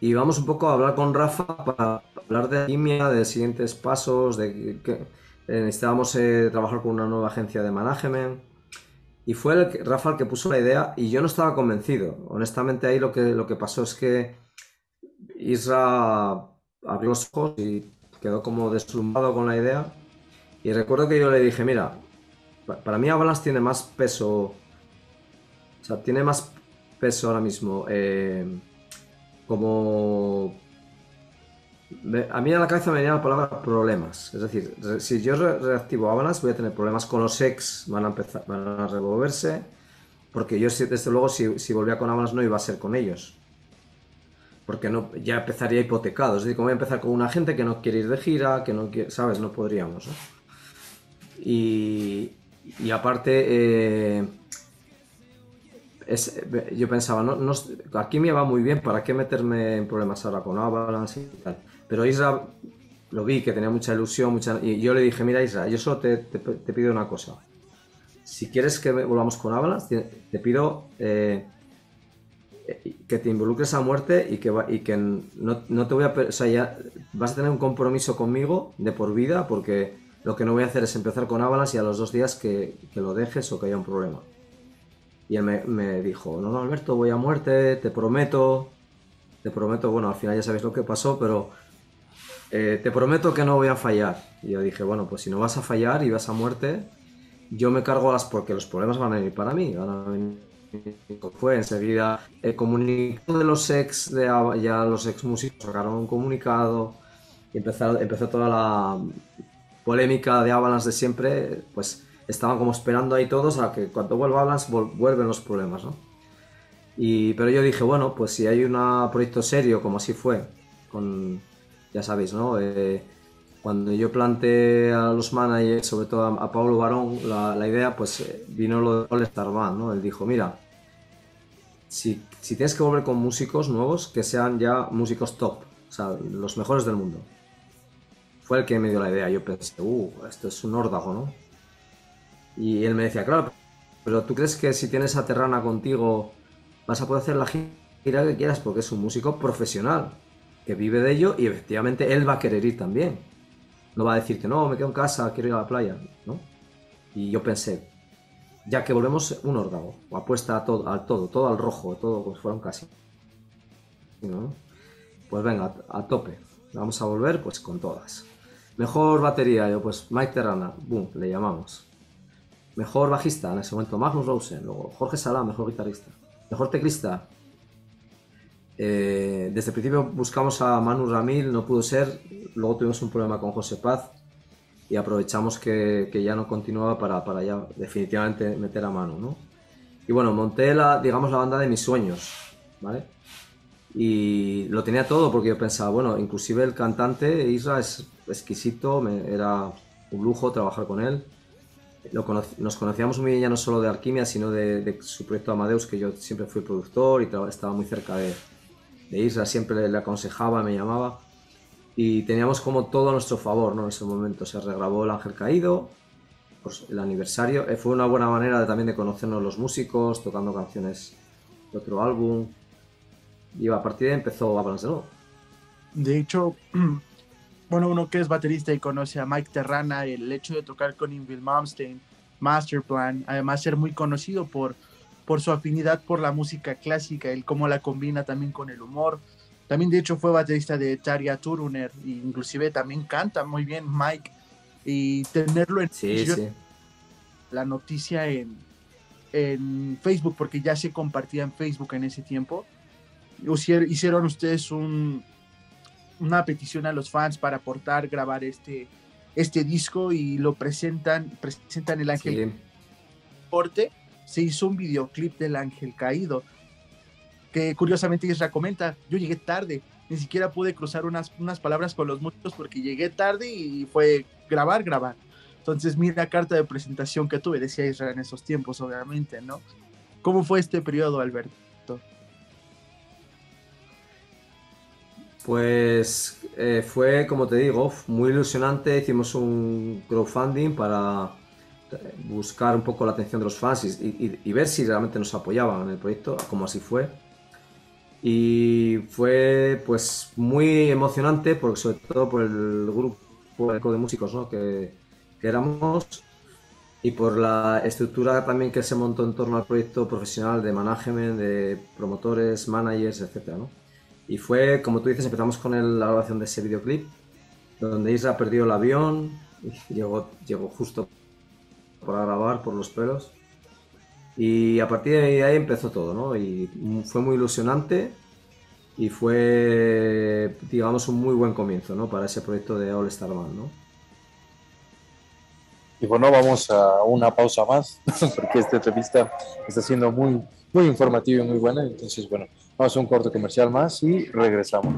y vamos un poco a hablar con Rafa para hablar de alquimia, de siguientes pasos, de qué eh, necesitábamos eh, trabajar con una nueva agencia de management. Y fue el Rafa el que puso la idea y yo no estaba convencido. Honestamente ahí lo que, lo que pasó es que Isra abrió los ojos y quedó como deslumbrado con la idea. Y recuerdo que yo le dije, mira, para mí Avalanche tiene más peso, o sea, tiene más peso ahora mismo eh, como a mí a la cabeza me venía la palabra problemas. Es decir, si yo reactivo Avalanche voy a tener problemas con los ex, van a empezar, van a revolverse, porque yo desde luego si, si volvía con Avalanche no iba a ser con ellos. Porque no, ya empezaría hipotecado. Es decir, como voy a empezar con una gente que no quiere ir de gira, que no quiere, ¿sabes? No podríamos. Y, y aparte, eh, yo pensaba, no, aquí me va muy bien, ¿para qué meterme en problemas ahora con Avalanche y tal? Pero Isra lo vi que tenía mucha ilusión, mucha... y yo le dije, mira Isra, yo solo te, pido una cosa. Si quieres que volvamos con Avalanche, te, pido eh, que te involucres a muerte y que, y que no, te voy a... O sea, ya vas a tener un compromiso conmigo de por vida porque lo que no voy a hacer es empezar con Avalanche y a los dos días que, lo dejes o que haya un problema. Y él me, dijo, no, no, Alberto, voy a muerte, te prometo, te prometo, bueno, al final ya sabéis lo que pasó, pero eh, te prometo que no voy a fallar. Y yo dije, bueno, pues si no vas a fallar y vas a muerte, yo me cargo las porque los problemas van a venir para mí. Fue enseguida el comunicado de los ex, de, ya los ex músicos sacaron un comunicado y empezó, empezó toda la polémica de Avalanche de siempre, pues estaban como esperando ahí todos a que cuando vuelva Avalanche vuelven los problemas, ¿no? Y, pero yo dije, bueno, pues si hay un proyecto serio como así fue, con, ya sabéis, ¿no? Eh, cuando yo planteé a los managers, sobre todo a, Pablo Barón, la, idea, pues eh, vino lo de All Star Band, ¿no? Él dijo, mira, si, si, tienes que volver con músicos nuevos, que sean ya músicos top, o sea, los mejores del mundo. Fue el que me dio la idea. Yo pensé, uh, esto es un órdago, ¿no? Y él me decía, claro, pero ¿tú crees que si tienes a Terrana contigo vas a poder hacer la gira que quieras? Porque es un músico profesional, que vive de ello y efectivamente él va a querer ir también. No va a decir que no, me quedo en casa, quiero ir a la playa, ¿no? Y yo pensé, ya que volvemos un órdago, apuesta a todo, al todo, todo al rojo, todo como si fuera un casi. Pues venga, a, tope. Vamos a volver pues con todas. Mejor batería, yo pues Mike Terrana, boom, le llamamos. Mejor bajista en ese momento, Magnus Rosen, luego Jorge Salá, mejor guitarrista. Mejor teclista, eh, desde el principio buscamos a Manu Ramil, no pudo ser. Luego tuvimos un problema con José Paz y aprovechamos que, ya no continuaba para, para, ya definitivamente meter a Manu, ¿no? Y bueno, monté la, digamos, la banda de mis sueños, ¿vale? Y lo tenía todo porque yo pensaba, bueno, inclusive el cantante Isra es exquisito, me, era un lujo trabajar con él. nos conocíamos muy bien ya no solo de Alquimia, sino de, de, su proyecto Amadeus, que yo siempre fui productor y estaba muy cerca de, de Isra, siempre le aconsejaba, me llamaba. Y teníamos como todo a nuestro favor ¿no? en ese momento. Se regrabó El Ángel Caído, pues, el aniversario. Eh, fue una buena manera de, también de conocernos los músicos, tocando canciones de otro álbum. Y a partir de ahí empezó Avalanche de nuevo. De hecho, bueno, uno que es baterista y conoce a Mike Terrana, el hecho de tocar con Invil Malmsteen, Masterplan, además ser muy conocido por por su afinidad por la música clásica, el cómo la combina también con el humor. También de hecho fue baterista de Tarja Turuner, e inclusive también canta muy bien Mike y tenerlo en la noticia en, en Facebook, porque ya se compartía en Facebook en ese tiempo. Hicieron ustedes un, una petición a los fans para aportar, grabar este, este disco y lo presentan, presentan el Ángel Porte se hizo un videoclip del ángel caído, que curiosamente Isra comenta, yo llegué tarde, ni siquiera pude cruzar unas, unas palabras con los muchos porque llegué tarde y fue grabar, grabar. Entonces, mira carta de presentación que tuve, decía Isra en esos tiempos, obviamente, ¿no? ¿Cómo fue este periodo, Alberto? Pues eh, fue, como te digo, muy ilusionante. Hicimos un crowdfunding para buscar un poco la atención de los fans y, ver si realmente nos apoyaban en el proyecto, como así fue. Y fue pues muy emocionante, porque sobre todo por el grupo de músicos que, éramos y por la estructura también que se montó en torno al proyecto profesional de management, de promotores, managers, etc. Y fue, como tú dices, empezamos con la grabación de ese videoclip, donde Isra perdió el avión, y llegó, llegó justo para grabar por los pelos. Y a partir de ahí empezó todo, ¿no? Y fue muy ilusionante y fue, digamos, un muy buen comienzo, ¿no? Para ese proyecto de All Star Band, ¿no? Y bueno, vamos a una pausa más, porque esta entrevista está siendo muy, muy informativa y muy buena. Entonces, bueno, vamos a un corto comercial más y regresamos.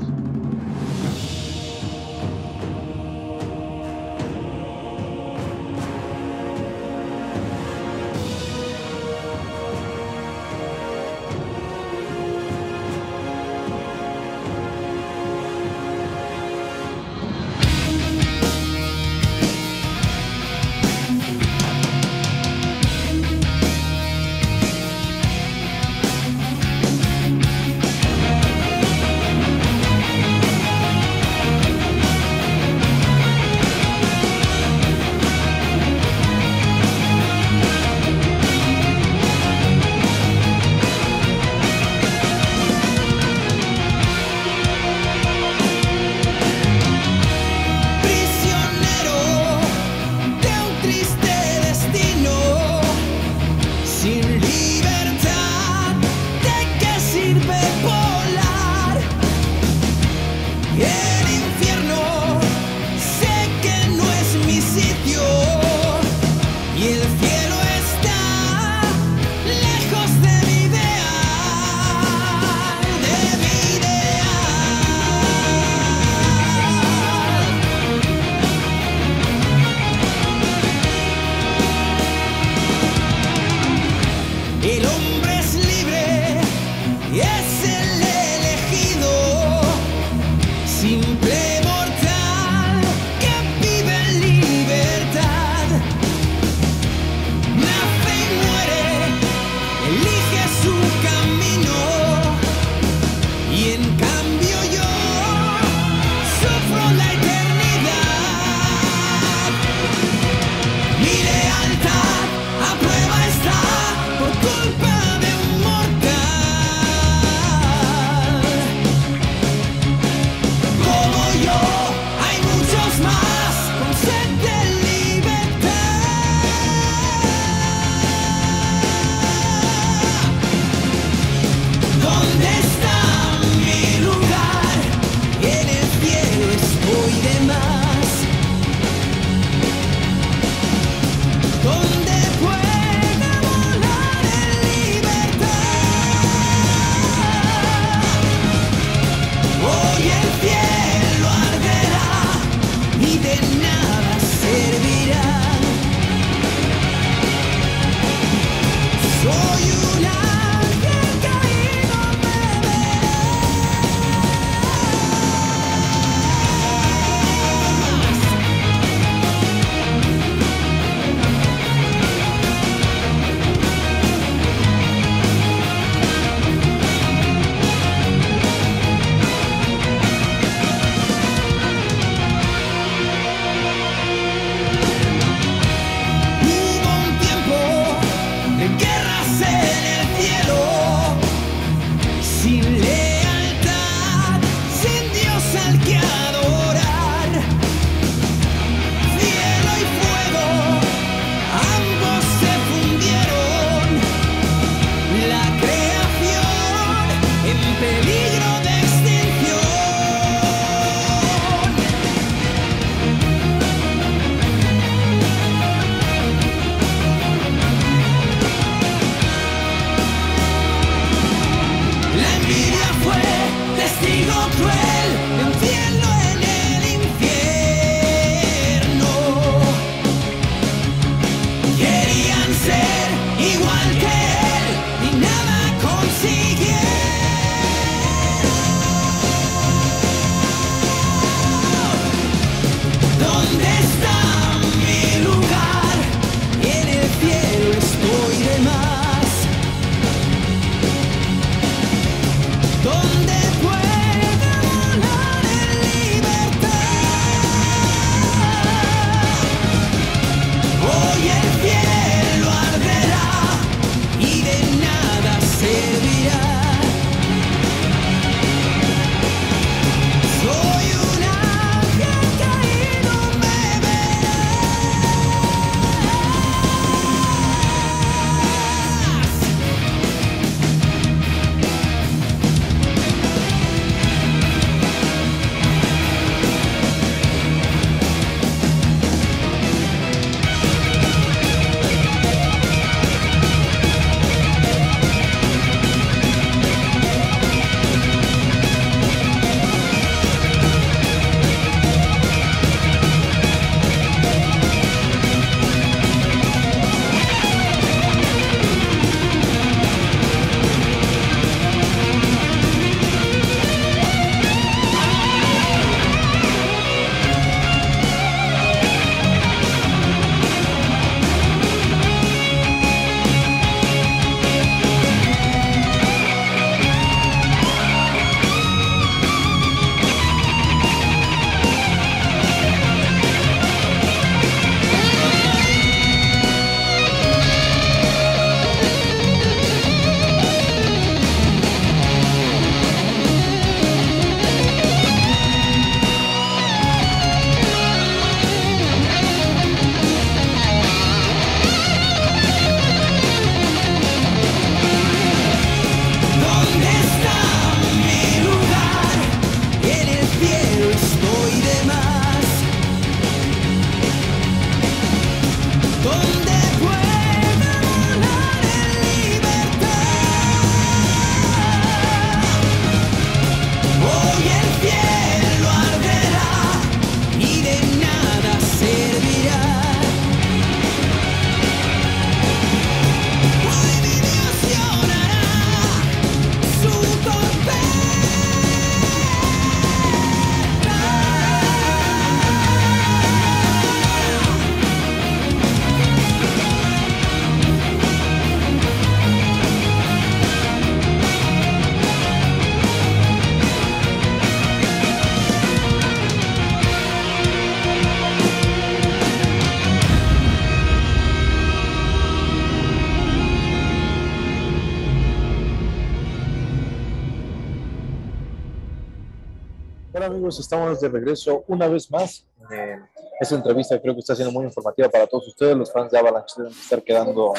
Amigos, estamos de regreso una vez más. Eh, esta entrevista creo que está siendo muy informativa para todos ustedes. Los fans de Avalanche deben estar quedando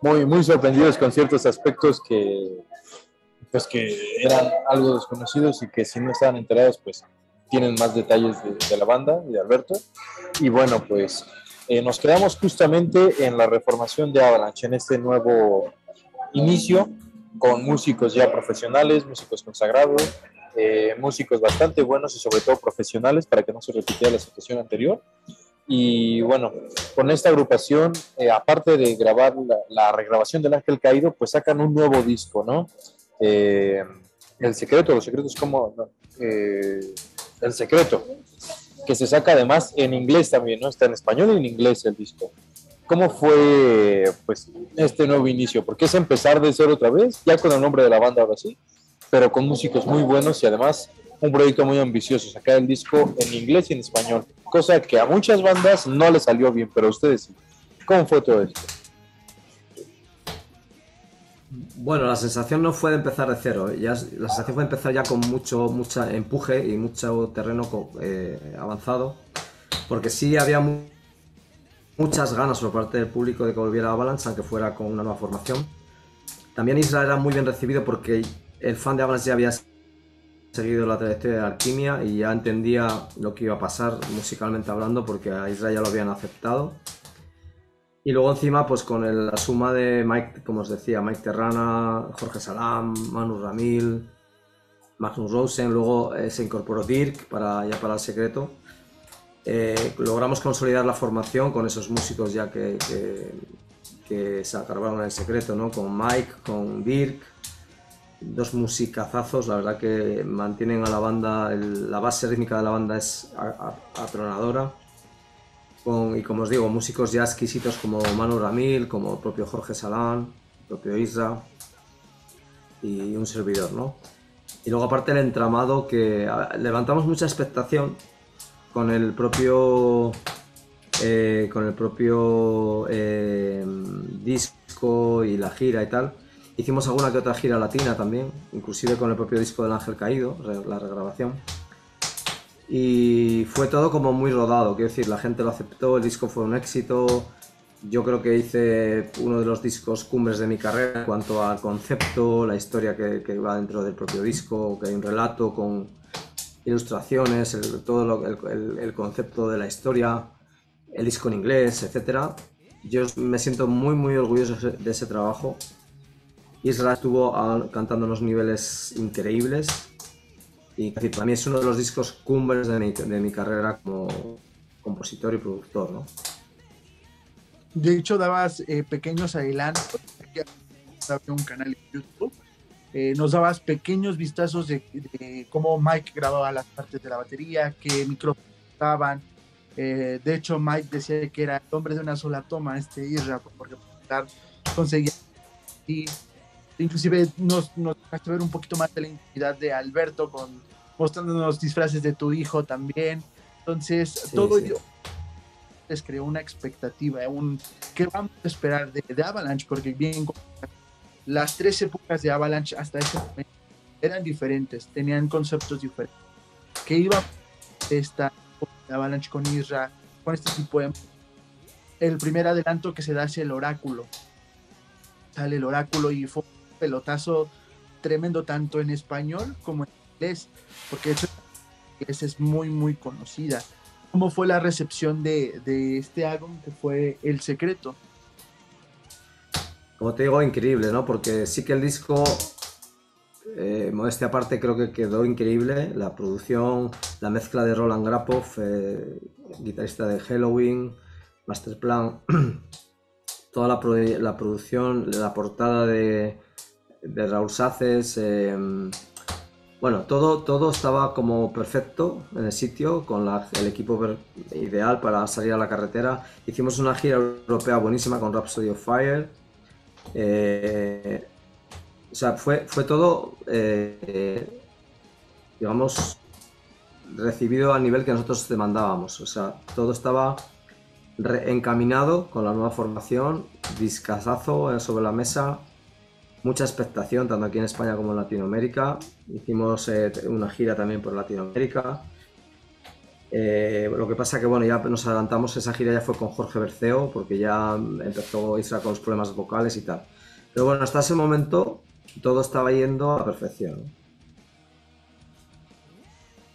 muy, muy sorprendidos con ciertos aspectos que, pues, que eran algo desconocidos y que si no estaban enterados, pues tienen más detalles de, la banda y de Alberto. Y bueno, pues eh, nos quedamos justamente en la reformación de Avalanche, en este nuevo inicio con músicos ya profesionales, músicos consagrados, eh, músicos bastante buenos y sobre todo profesionales para que no se repitiera la situación anterior. Y bueno, con esta agrupación, eh, aparte de grabar la, regrabación del Ángel Caído, pues sacan un nuevo disco, ¿no? Eh, el secreto, los secretos como... el secreto, que se saca además en inglés también, ¿no? Está en español y en inglés el disco. ¿Cómo fue pues este nuevo inicio? Porque es empezar de cero otra vez, ya con el nombre de la banda ahora sí, pero con músicos muy buenos y además un proyecto muy ambicioso, sacar el disco en inglés y en español, cosa que a muchas bandas no les salió bien, pero a ustedes sí. ¿Cómo fue todo esto? Bueno, la sensación no fue de empezar de cero, la sensación fue de empezar ya con mucho mucha empuje y mucho terreno eh, avanzado, porque sí había muchas ganas por parte del público de que volviera Avalanche, aunque fuera con una nueva formación. También Israel era muy bien recibido porque el fan de Avalanche ya había seguido la trayectoria de Alquimia y ya entendía lo que iba a pasar musicalmente hablando porque a Israel ya lo habían aceptado. Y luego encima, pues con la suma de Mike, como os decía, Mike Terrana, Jorge Salam, Manu Ramil, Magnus Rosen, luego eh, se incorporó Dirk para, ya para el secreto. Eh, logramos consolidar la formación con esos músicos ya que, que, se acabaron en el secreto, ¿no? con Mike, con Dirk, dos musicazazos, la verdad que mantienen a la banda, la base rítmica de la banda es atronadora. y como os digo, músicos ya exquisitos como Manu Ramil, como el propio Jorge Salán, el propio Isra y un servidor, ¿no? Y luego aparte el entramado que levantamos mucha expectación con el propio eh, con el propio eh, disco y la gira y tal Hicimos alguna que otra gira latina también, inclusive con el propio disco del Ángel Caído, la regrabación. Y fue todo como muy rodado, quiero decir, la gente lo aceptó, el disco fue un éxito. Yo creo que hice uno de los discos cumbres de mi carrera en cuanto al concepto, la historia que, va dentro del propio disco, que hay un relato con ilustraciones, todo el, el, concepto de la historia, el disco en inglés, etc. Yo me siento muy, muy orgulloso de ese trabajo Israel estuvo ah, cantando unos niveles increíbles y para mí es uno de los discos cumbres de mi, de mi carrera como compositor y productor. ¿no? De hecho, dabas eh, pequeños adelantos, un canal en YouTube, eh, nos dabas pequeños vistazos de, cómo Mike grababa las partes de la batería, qué micrófonos estaban. Eh, de hecho, Mike decía que era el hombre de una sola toma, este Israel, porque conseguía Inclusive nos, nos dejaste ver un poquito más de la intimidad de Alberto con mostrándonos disfraces de tu hijo también. Entonces, todo ello les creó una expectativa, un qué vamos a esperar de, Avalanche, porque bien las tres épocas de Avalanche hasta ese momento eran diferentes, tenían conceptos diferentes. ¿Qué iba esta de Avalanche con Isra, con este tipo de... El primer adelanto que se da es el oráculo. Sale el oráculo y fue pelotazo tremendo tanto en español como en inglés, porque eso es muy, muy conocida. ¿Cómo fue la recepción de, este álbum que fue El Secreto? Como te digo, increíble, ¿no? Porque sí que el disco, eh, modestia aparte, creo que quedó increíble. La producción, la mezcla de Roland Grapov, eh, guitarrista de Halloween, Masterplan, toda la, la producción, la portada de, de Raúl Saces. Em, bueno, todo, todo estaba como perfecto en el sitio, con el equipo ideal para salir a la carretera. Hicimos una gira europea buenísima con Rhapsody of Fire. Eh, o sea, fue, fue todo, eh, digamos, recibido al nivel que nosotros demandábamos. O sea, todo estaba encaminado con la nueva formación, discazazo sobre la mesa, mucha expectación, tanto aquí en España como en Latinoamérica. Hicimos eh, una gira también por Latinoamérica. Eh, lo que pasa que bueno, ya nos adelantamos, esa gira ya fue con Jorge Berceo, porque ya empezó Isra con los problemas vocales y tal. Pero bueno, hasta ese momento todo estaba yendo a la perfección.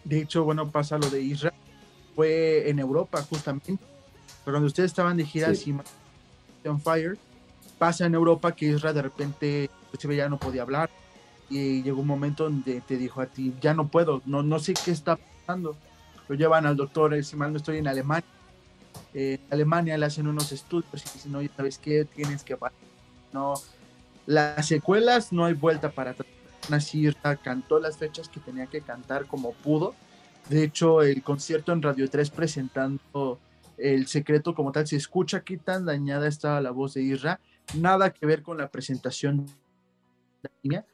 De hecho, bueno, pasa lo de Israel. Fue en Europa, justamente. Cuando ustedes estaban de gira Sí. on Fire, pasa en Europa que Israel de repente pues, ya no podía hablar. Y llegó un momento donde te dijo a ti, ya no puedo, no, no sé qué está pasando. Lo llevan al doctor, eh, si mal no estoy en Alemania. Eh, en Alemania le hacen unos estudios y dicen, oye, ¿sabes qué? Tienes que parar. No, las secuelas no hay vuelta para atrás. Israel cantó las fechas que tenía que cantar como pudo. De hecho, el concierto en Radio 3 presentando el secreto como tal, se escucha qué tan dañada estaba la voz de Isra. Nada que ver con la presentación la.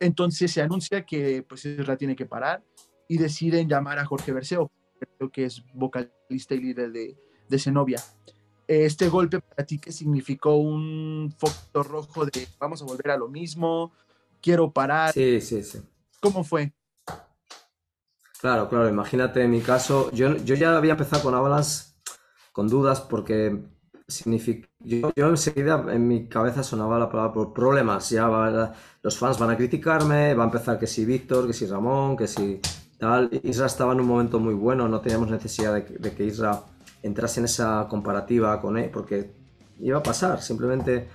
Entonces se anuncia que pues tiene que parar y deciden llamar a Jorge Berceo, que es vocalista y líder de, de Zenobia. Este golpe para ti, ¿qué significó? Un foco rojo de vamos a volver a lo mismo, quiero parar. Sí, sí, sí. ¿Cómo fue? Claro, claro, imagínate en mi caso, yo, yo ya había empezado con Avalanche con dudas porque significa, yo, yo enseguida en mi cabeza sonaba la palabra por problemas, ya va- los fans van a criticarme, va a empezar que si Víctor, que si Ramón, que si tal, Isra estaba en un momento muy bueno, no teníamos necesidad de, de que Isra entrase en esa comparativa con él, porque iba a pasar, simplemente,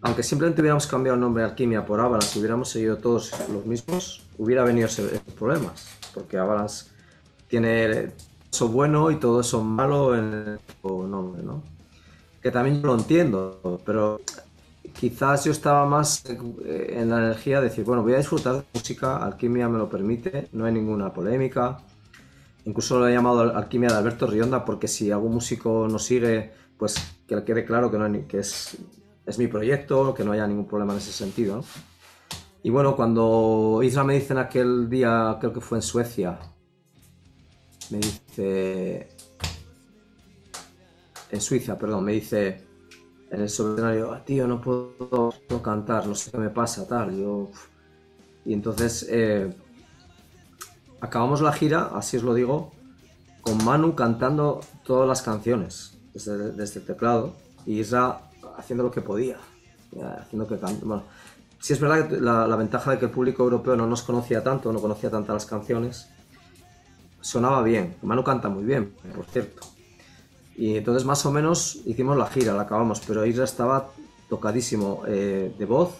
aunque simplemente hubiéramos cambiado el nombre de Alquimia por Avalanche, hubiéramos seguido todos los mismos, hubiera venido esos problemas, porque Avalanche tiene eso bueno y todo eso malo en el nombre, ¿no? Que también lo entiendo, pero quizás yo estaba más en la energía de decir, bueno, voy a disfrutar de música, Alquimia me lo permite, no hay ninguna polémica. Incluso lo he llamado Al- Alquimia de Alberto Rionda porque si algún músico nos sigue, pues que quede claro que, no hay es, es mi proyecto, que no haya ningún problema en ese sentido. Y bueno, cuando Isra me dice en aquel día, creo que fue en Suecia, me dice. En Suiza, perdón, me dice en el escenario, "Ah, tío, no puedo, cantar, no sé qué me pasa, tal. Yo. uf". Y entonces eh, acabamos la gira, así os lo digo, con Manu cantando todas las canciones desde, el teclado y Isra haciendo lo que podía, ya, haciendo que can- bueno, sí es verdad que la, la ventaja de que el público europeo no nos conocía tanto, no conocía tantas las canciones, sonaba bien. Manu canta muy bien, por cierto. Y entonces más o menos hicimos la gira, la acabamos, pero Isra estaba tocadísimo eh, de voz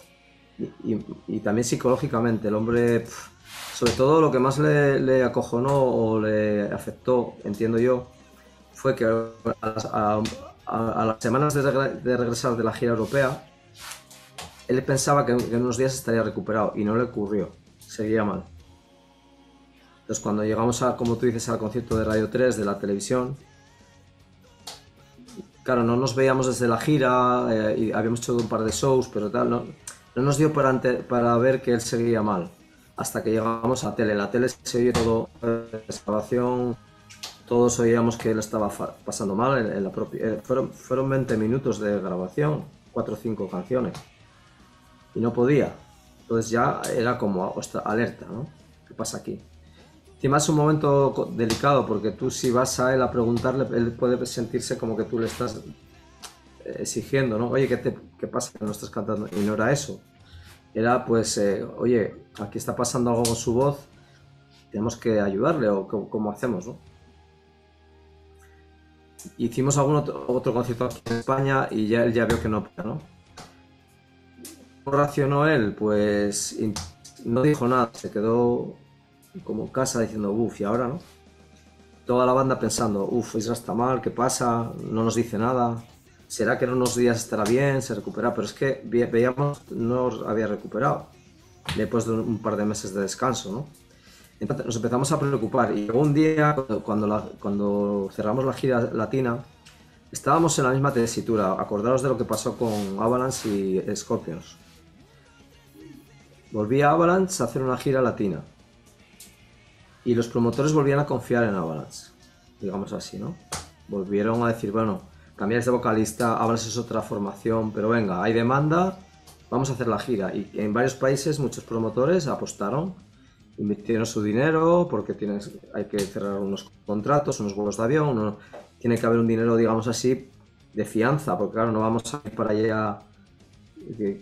y, y- y también psicológicamente. El hombre, pf, sobre todo lo que más le, le acojonó o le afectó, entiendo yo, fue que a- a- a las semanas de, regre- de regresar de la gira europea, él pensaba que, que en unos días estaría recuperado y no le ocurrió, seguía mal. Entonces cuando llegamos a, como tú dices, al concierto de Radio 3 de la televisión, claro, no nos veíamos desde la gira eh, y habíamos hecho un par de shows, pero tal, no, no nos dio para, ver que él seguía mal. Hasta que llegamos a tele. La tele se oye todo, eh, la grabación, todos oíamos que él estaba pasando mal en, la propia... eh, fueron, fueron 20 minutos de grabación, 4 o 5 canciones. Y no podía. Entonces ya era como, "Ostras, alerta, ¿no? ¿Qué pasa aquí? Encima es un momento delicado porque tú si vas a él a preguntarle, él puede sentirse como que tú le estás eh, exigiendo, ¿no? Oye, ¿qué, te, qué pasa que no estás cantando? Y no era eso. Era pues, eh, oye, aquí está pasando algo con su voz, tenemos que ayudarle o cómo hacemos, ¿no? Hicimos algún otro, otro concierto aquí en España y ya él ya vio que no, ¿no? ¿Cómo reaccionó él? Pues no dijo nada, se quedó como casa diciendo, uff, y ahora no. Toda la banda pensando, uff, Isra está mal, ¿qué pasa? No nos dice nada. ¿Será que en unos días estará bien, se recupera? Pero es que ve- veíamos, no había recuperado. Después de un par de meses de descanso, ¿no? Entonces nos empezamos a preocupar y un día, cuando, cuando la- cuando cerramos la gira latina, estábamos en la misma tesitura. Acordaros de lo que pasó con Avalanche y Scorpions. Volví a Avalanche a hacer una gira latina. Y los promotores volvían a confiar en Avalanche, digamos así, ¿no? Volvieron a decir, bueno, cambiáis de vocalista, Avalanche es otra formación, pero venga, hay demanda, vamos a hacer la gira. Y en varios países muchos promotores apostaron, invirtieron su dinero porque tienes, hay que cerrar unos contratos, unos vuelos de avión, tiene que haber un dinero, digamos así, de fianza, porque claro, no vamos a ir para allá,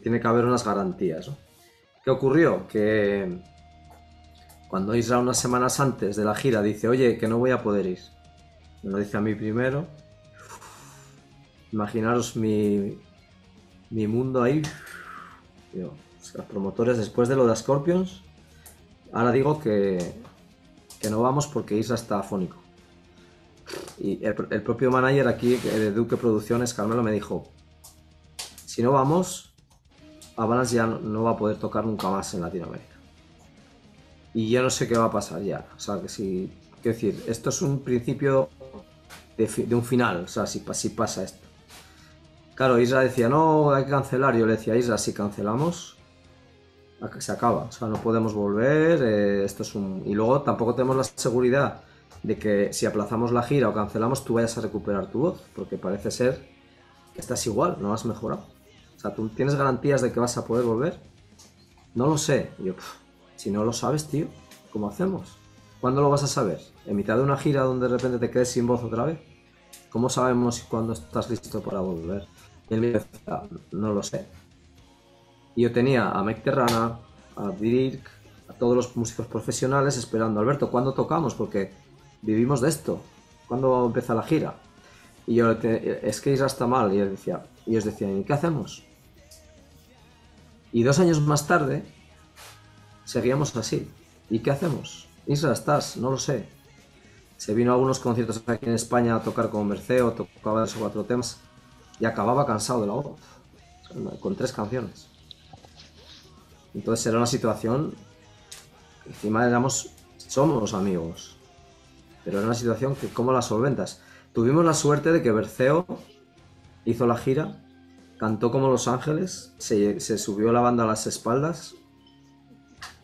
tiene que haber unas garantías. ¿Qué ocurrió? Que cuando Isra unas semanas antes de la gira dice, oye, que no voy a poder ir, me lo dice a mí primero, imaginaros mi, mi mundo ahí los promotores después de lo de Scorpions, ahora digo que, que no vamos porque Isra está afónico. Y el, propio manager aquí de Duque Producciones, Carmelo, me dijo, si no vamos, Avalanche ya no, va a poder tocar nunca más en Latinoamérica. Y ya no sé qué va a pasar ya. O sea, que si, quiero decir, esto es un principio de, un final, o sea, si, si pasa esto. Claro, Isra decía, no, hay que cancelar. Yo le decía, Isra, si cancelamos, se acaba. O sea, no podemos volver. Eh, esto es un... Y luego tampoco tenemos la seguridad de que si aplazamos la gira o cancelamos, tú vayas a recuperar tu voz. Porque parece ser que estás igual, no has mejorado. O sea, ¿tú tienes garantías de que vas a poder volver? No lo sé. yo, si no lo sabes, tío, ¿cómo hacemos? ¿Cuándo lo vas a saber? ¿En mitad de una gira donde de repente te quedes sin voz otra vez? ¿Cómo sabemos cuándo estás listo para volver? Y él me decía, no lo sé. Y yo tenía a Mike Terrana, a Dirk, a todos los músicos profesionales esperando, Alberto, ¿cuándo tocamos? Porque vivimos de esto. ¿Cuándo empieza la gira? Y yo, es que Isra mal. Y él decía, y ellos decían, ¿y qué hacemos? Y dos años más tarde, seguíamos así. ¿Y qué hacemos? Isra, estás, no lo sé. Se vino a algunos conciertos aquí en España a tocar con Merceo, tocaba esos cuatro temas y acababa cansado de la voz, con tres canciones. Entonces era una situación, encima éramos, somos amigos, pero era una situación que, ¿cómo la solventas? Tuvimos la suerte de que Berceo hizo la gira, cantó como Los Ángeles, se, subió la banda a las espaldas,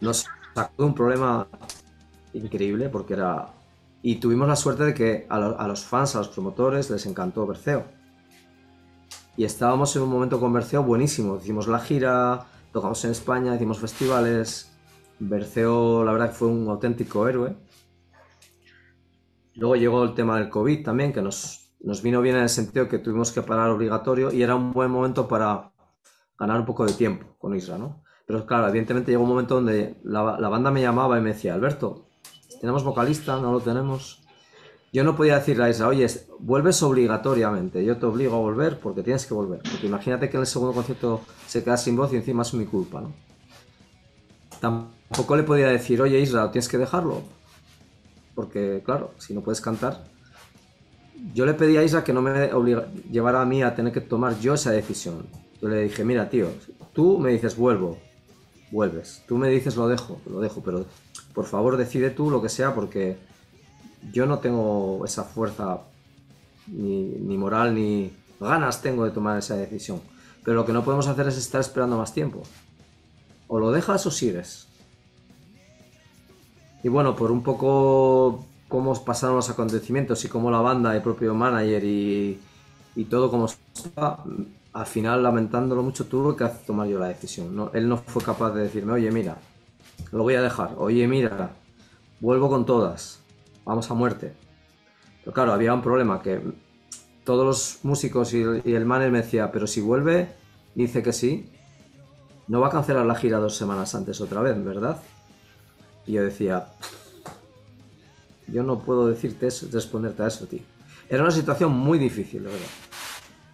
nos sacó un problema increíble porque era... Y tuvimos la suerte de que a, los fans, a los promotores, les encantó Berceo y estábamos en un momento con Berceo buenísimo. Hicimos la gira, tocamos en España, hicimos festivales. Berceo, la verdad, fue un auténtico héroe. Luego llegó el tema del COVID también, que nos, nos vino bien en el sentido que tuvimos que parar obligatorio y era un buen momento para ganar un poco de tiempo con Isra, ¿no? Pero claro, evidentemente llegó un momento donde la, banda me llamaba y me decía, Alberto, tenemos vocalista, no lo tenemos yo no podía decirle a Isra, oye, vuelves obligatoriamente, yo te obligo a volver porque tienes que volver. Porque imagínate que en el segundo concierto se queda sin voz y encima es mi culpa, ¿no? Tampoco le podía decir, oye Isra, tienes que dejarlo. Porque, claro, si no puedes cantar. Yo le pedí a Isra que no me llevara a mí a tener que tomar yo esa decisión. Yo le dije, mira, tío, tú me dices vuelvo, vuelves. Tú me dices lo dejo, lo dejo, pero por favor decide tú lo que sea porque yo no tengo esa fuerza ni, moral ni ganas tengo de tomar esa decisión. Pero lo que no podemos hacer es estar esperando más tiempo. O lo dejas o sigues. Y bueno, por un poco cómo pasaron los acontecimientos y cómo la banda, el propio manager y, y todo como estaba, al final lamentándolo mucho tuve que tomar yo la decisión. él no fue capaz de decirme, oye mira, lo voy a dejar, oye mira, vuelvo con todas vamos a muerte. Pero claro, había un problema que todos los músicos y el, manager me decía, pero si vuelve, dice que sí, no va a cancelar la gira dos semanas antes otra vez, ¿verdad? Y yo decía, yo no puedo decirte eso, responderte a eso, tío. Era una situación muy difícil, la verdad.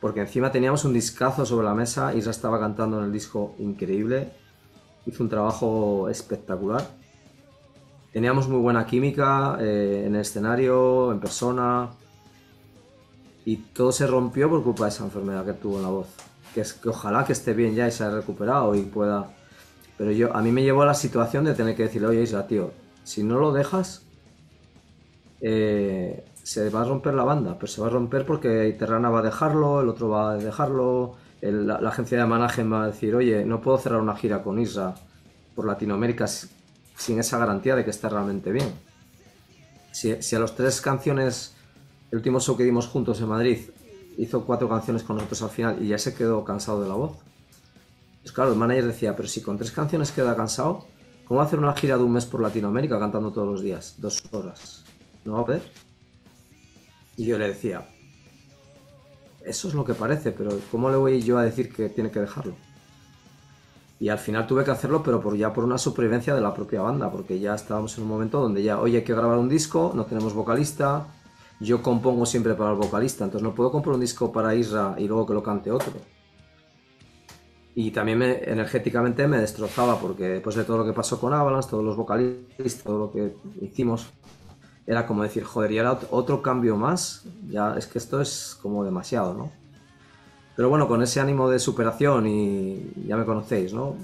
Porque encima teníamos un discazo sobre la mesa, Isra estaba cantando en el disco increíble, hizo un trabajo espectacular teníamos muy buena química eh, en el escenario, en persona. Y todo se rompió por culpa de esa enfermedad que tuvo en la voz. Que, es, que ojalá que esté bien ya y se haya recuperado y pueda. Pero yo, a mí me llevó a la situación de tener que decirle, oye Isla, tío, si no lo dejas, eh, se va a romper la banda. Pero se va a romper porque Terrana va a dejarlo, el otro va a dejarlo, la, agencia de management va a decir, oye, no puedo cerrar una gira con Isra por Latinoamérica sin esa garantía de que esté realmente bien. Si, a los tres canciones, el último show que dimos juntos en Madrid, hizo cuatro canciones con nosotros al final y ya se quedó cansado de la voz. Pues claro, el manager decía, pero si con tres canciones queda cansado, ¿cómo hacer una gira de un mes por Latinoamérica cantando todos los días? Dos horas. ¿No va a poder? Y yo le decía, eso es lo que parece, pero ¿cómo le voy yo a decir que tiene que dejarlo? Y al final tuve que hacerlo, pero por, ya por una supervivencia de la propia banda, porque ya estábamos en un momento donde ya, oye, hay que grabar un disco, no tenemos vocalista, yo compongo siempre para el vocalista, entonces no puedo comprar un disco para Isra y luego que lo cante otro. Y también me, energéticamente me destrozaba, porque después de todo lo que pasó con Avalanche, todos los vocalistas, todo lo que hicimos, era como decir, joder, y era otro cambio más, ya es que esto es como demasiado, ¿no? Pero bueno, con ese ánimo de superación y ya me conocéis, ¿no?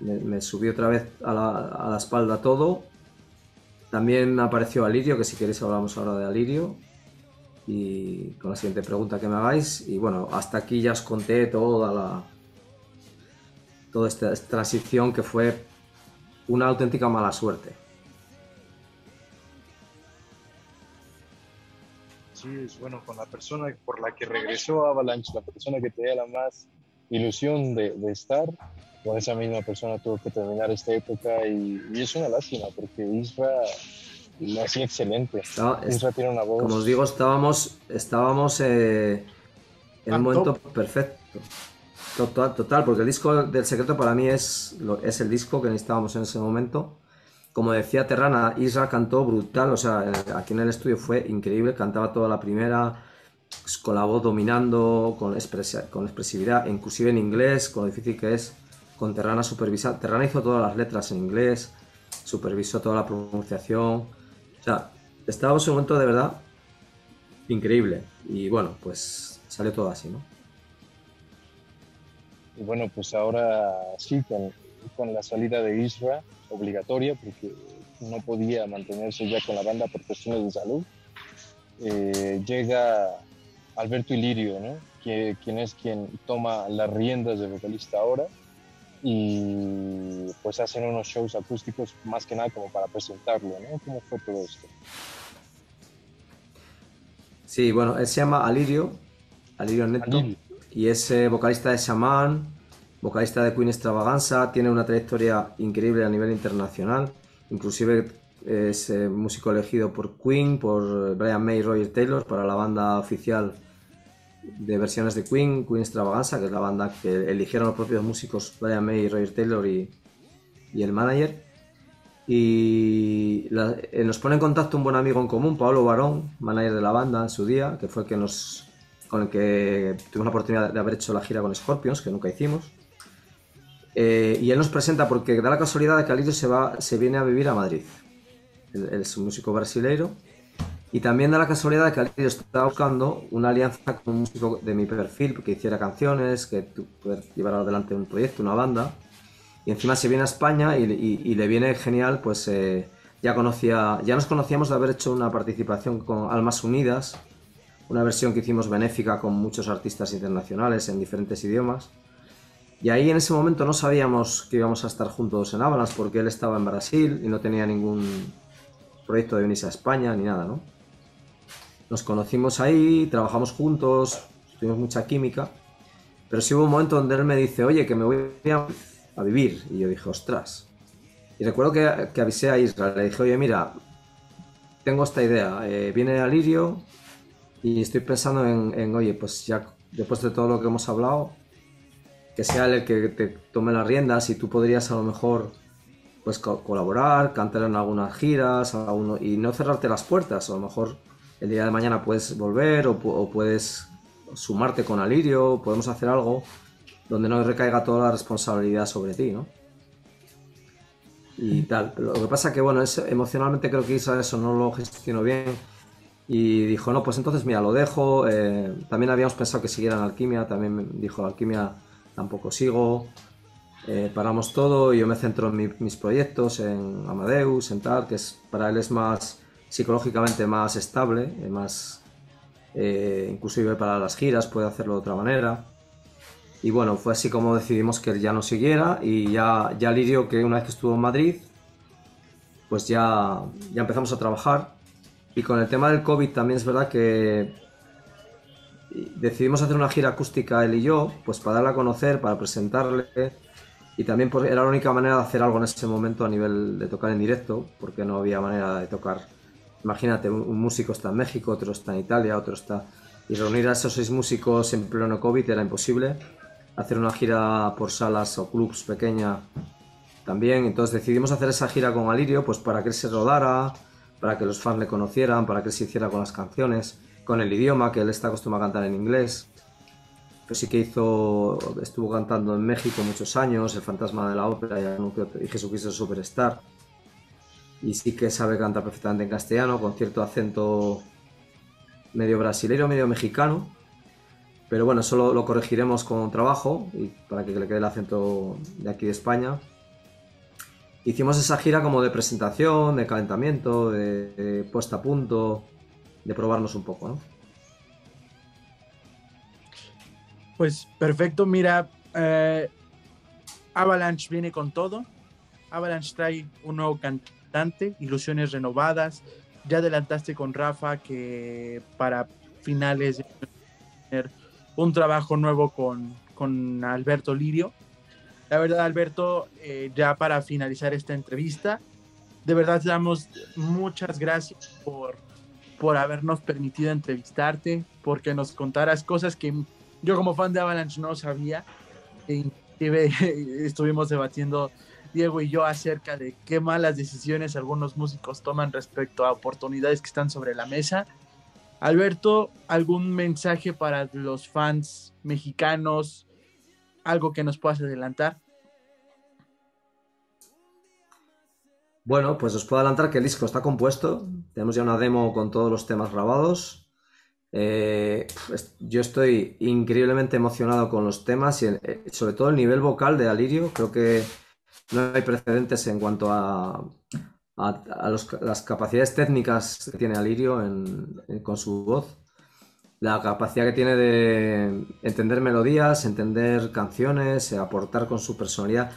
Me, subí otra vez a la, espalda todo. También me apareció Alirio, que si queréis hablamos ahora de Alirio. Y con la siguiente pregunta que me hagáis. Y bueno, hasta aquí ya os conté toda la. toda esta transición que fue una auténtica mala suerte. Es bueno, con la persona por la que regresó Avalanche, la persona que tenía la más ilusión de, estar, con esa misma persona tuvo que terminar esta época y, es una lástima porque Isra lo hacía excelente. Isra tiene una voz. Como os digo, estábamos, estábamos eh, en un momento perfecto. Total, total, porque el disco del secreto para mí es, es el disco que necesitábamos en ese momento como decía Terrana, Isra cantó brutal, o sea, aquí en el estudio fue increíble, cantaba toda la primera, con la voz dominando, con, con expresividad, inclusive en inglés, con lo difícil que es, con Terrana supervisar. Terrana hizo todas las letras en inglés, supervisó toda la pronunciación, o sea, estábamos en un momento de verdad increíble, y bueno, pues salió todo así, ¿no? Y bueno, pues ahora sí, con, con la salida de Isra, obligatoria porque no podía mantenerse ya con la banda por cuestiones de salud. Eh, llega Alberto Ilirio, ¿no? que, quien es quien toma las riendas de vocalista ahora y pues hacen unos shows acústicos más que nada como para presentarlo, ¿no? ¿Cómo fue todo esto? Sí, bueno, él se llama Alirio, Alirio Neto, y es eh, vocalista de Shaman, vocalista de Queen Extravaganza, tiene una trayectoria increíble a nivel internacional, inclusive es eh, músico elegido por Queen, por Brian May y Roger Taylor para la banda oficial de versiones de Queen, Queen Extravaganza, que es la banda que eligieron los propios músicos Brian May Roger Taylor y, el manager. Y eh, nos pone en contacto un buen amigo en común, Pablo Barón, manager de la banda en su día, que fue el que nos, con el que tuvimos la oportunidad de haber hecho la gira con Scorpions, que nunca hicimos. Eh, y él nos presenta porque da la casualidad de que Alirio se, va, se viene a vivir a Madrid. Él, es un músico brasileiro. Y también da la casualidad de que Alirio está buscando una alianza con un músico de mi perfil que hiciera canciones, que pudiera llevar adelante un proyecto, una banda. Y encima se viene a España y, le viene genial, pues eh, ya conocía, ya nos conocíamos de haber hecho una participación con Almas Unidas, una versión que hicimos benéfica con muchos artistas internacionales en diferentes idiomas. Y ahí en ese momento no sabíamos que íbamos a estar juntos en Avalanche porque él estaba en Brasil y no tenía ningún proyecto de venirse a España ni nada, ¿no? Nos conocimos ahí, trabajamos juntos, tuvimos mucha química, pero sí hubo un momento donde él me dice, oye, que me voy a, vivir. Y yo dije, ostras. Y recuerdo que, que, avisé a Israel, le dije, oye, mira, tengo esta idea, eh, viene Alirio y estoy pensando en, en, oye, pues ya después de todo lo que hemos hablado, que sea el que te tome las riendas y tú podrías a lo mejor pues colaborar, cantar en algunas giras y no cerrarte las puertas. A lo mejor el día de mañana puedes volver o, puedes sumarte con Alirio, podemos hacer algo donde no recaiga toda la responsabilidad sobre ti, ¿no? Y tal. Lo que pasa que, bueno, es, emocionalmente creo que Isa eso no lo gestionó bien y dijo, no, pues entonces mira, lo dejo. Eh, también habíamos pensado que siguiera en Alquimia, también dijo Alquimia tampoco sigo. Eh, paramos todo y yo me centro en mis proyectos, en Amadeus, en tal, que es, para él es más psicológicamente más estable, eh, más eh, inclusive para las giras puede hacerlo de otra manera. Y bueno, fue así como decidimos que él ya no siguiera y ya, ya Lirio, que una vez que estuvo en Madrid, pues ya, ya empezamos a trabajar. Y con el tema del COVID también es verdad que decidimos hacer una gira acústica él y yo, pues para darle a conocer, para presentarle y también pues, era la única manera de hacer algo en ese momento a nivel de tocar en directo, porque no había manera de tocar. Imagínate, un, músico está en México, otro está en Italia, otro está... Y reunir a esos seis músicos en pleno COVID era imposible. Hacer una gira por salas o clubs pequeña también. Entonces decidimos hacer esa gira con Alirio, pues para que él se rodara, para que los fans le conocieran, para que él se hiciera con las canciones, con el idioma, que él está acostumbrado a cantar en inglés. Pues sí que hizo, estuvo cantando en México muchos años, El Fantasma de la Ópera y, Jesucristo Superstar. Y sí que sabe cantar perfectamente en castellano, con cierto acento medio brasileño, medio mexicano. Pero bueno, eso lo, corregiremos con trabajo y para que le quede el acento de aquí de España. Hicimos esa gira como de presentación, de calentamiento, de, puesta a punto, de probarnos un poco, ¿no? Pues perfecto, mira, eh, Avalanche viene con todo. Avalanche trae un nuevo cantante, ilusiones renovadas. Ya adelantaste con Rafa que para finales de un trabajo nuevo con, con Alberto Lirio. La verdad, Alberto, eh, ya para finalizar esta entrevista, de verdad damos muchas gracias por, por habernos permitido entrevistarte, porque nos contaras cosas que yo como fan de Avalanche no sabía. E estuvimos debatiendo Diego y yo acerca de qué malas decisiones algunos músicos toman respecto a oportunidades que están sobre la mesa. Alberto, ¿algún mensaje para los fans mexicanos? ¿Algo que nos puedas adelantar? Bueno, pues os puedo adelantar que el disco está compuesto. Tenemos ya una demo con todos los temas grabados. Eh, yo estoy increíblemente emocionado con los temas y eh, sobre todo el nivel vocal de Alirio. Creo que no hay precedentes en cuanto a, las capacidades técnicas que tiene Alirio con su voz. La capacidad que tiene de entender melodías, entender canciones, aportar con su personalidad.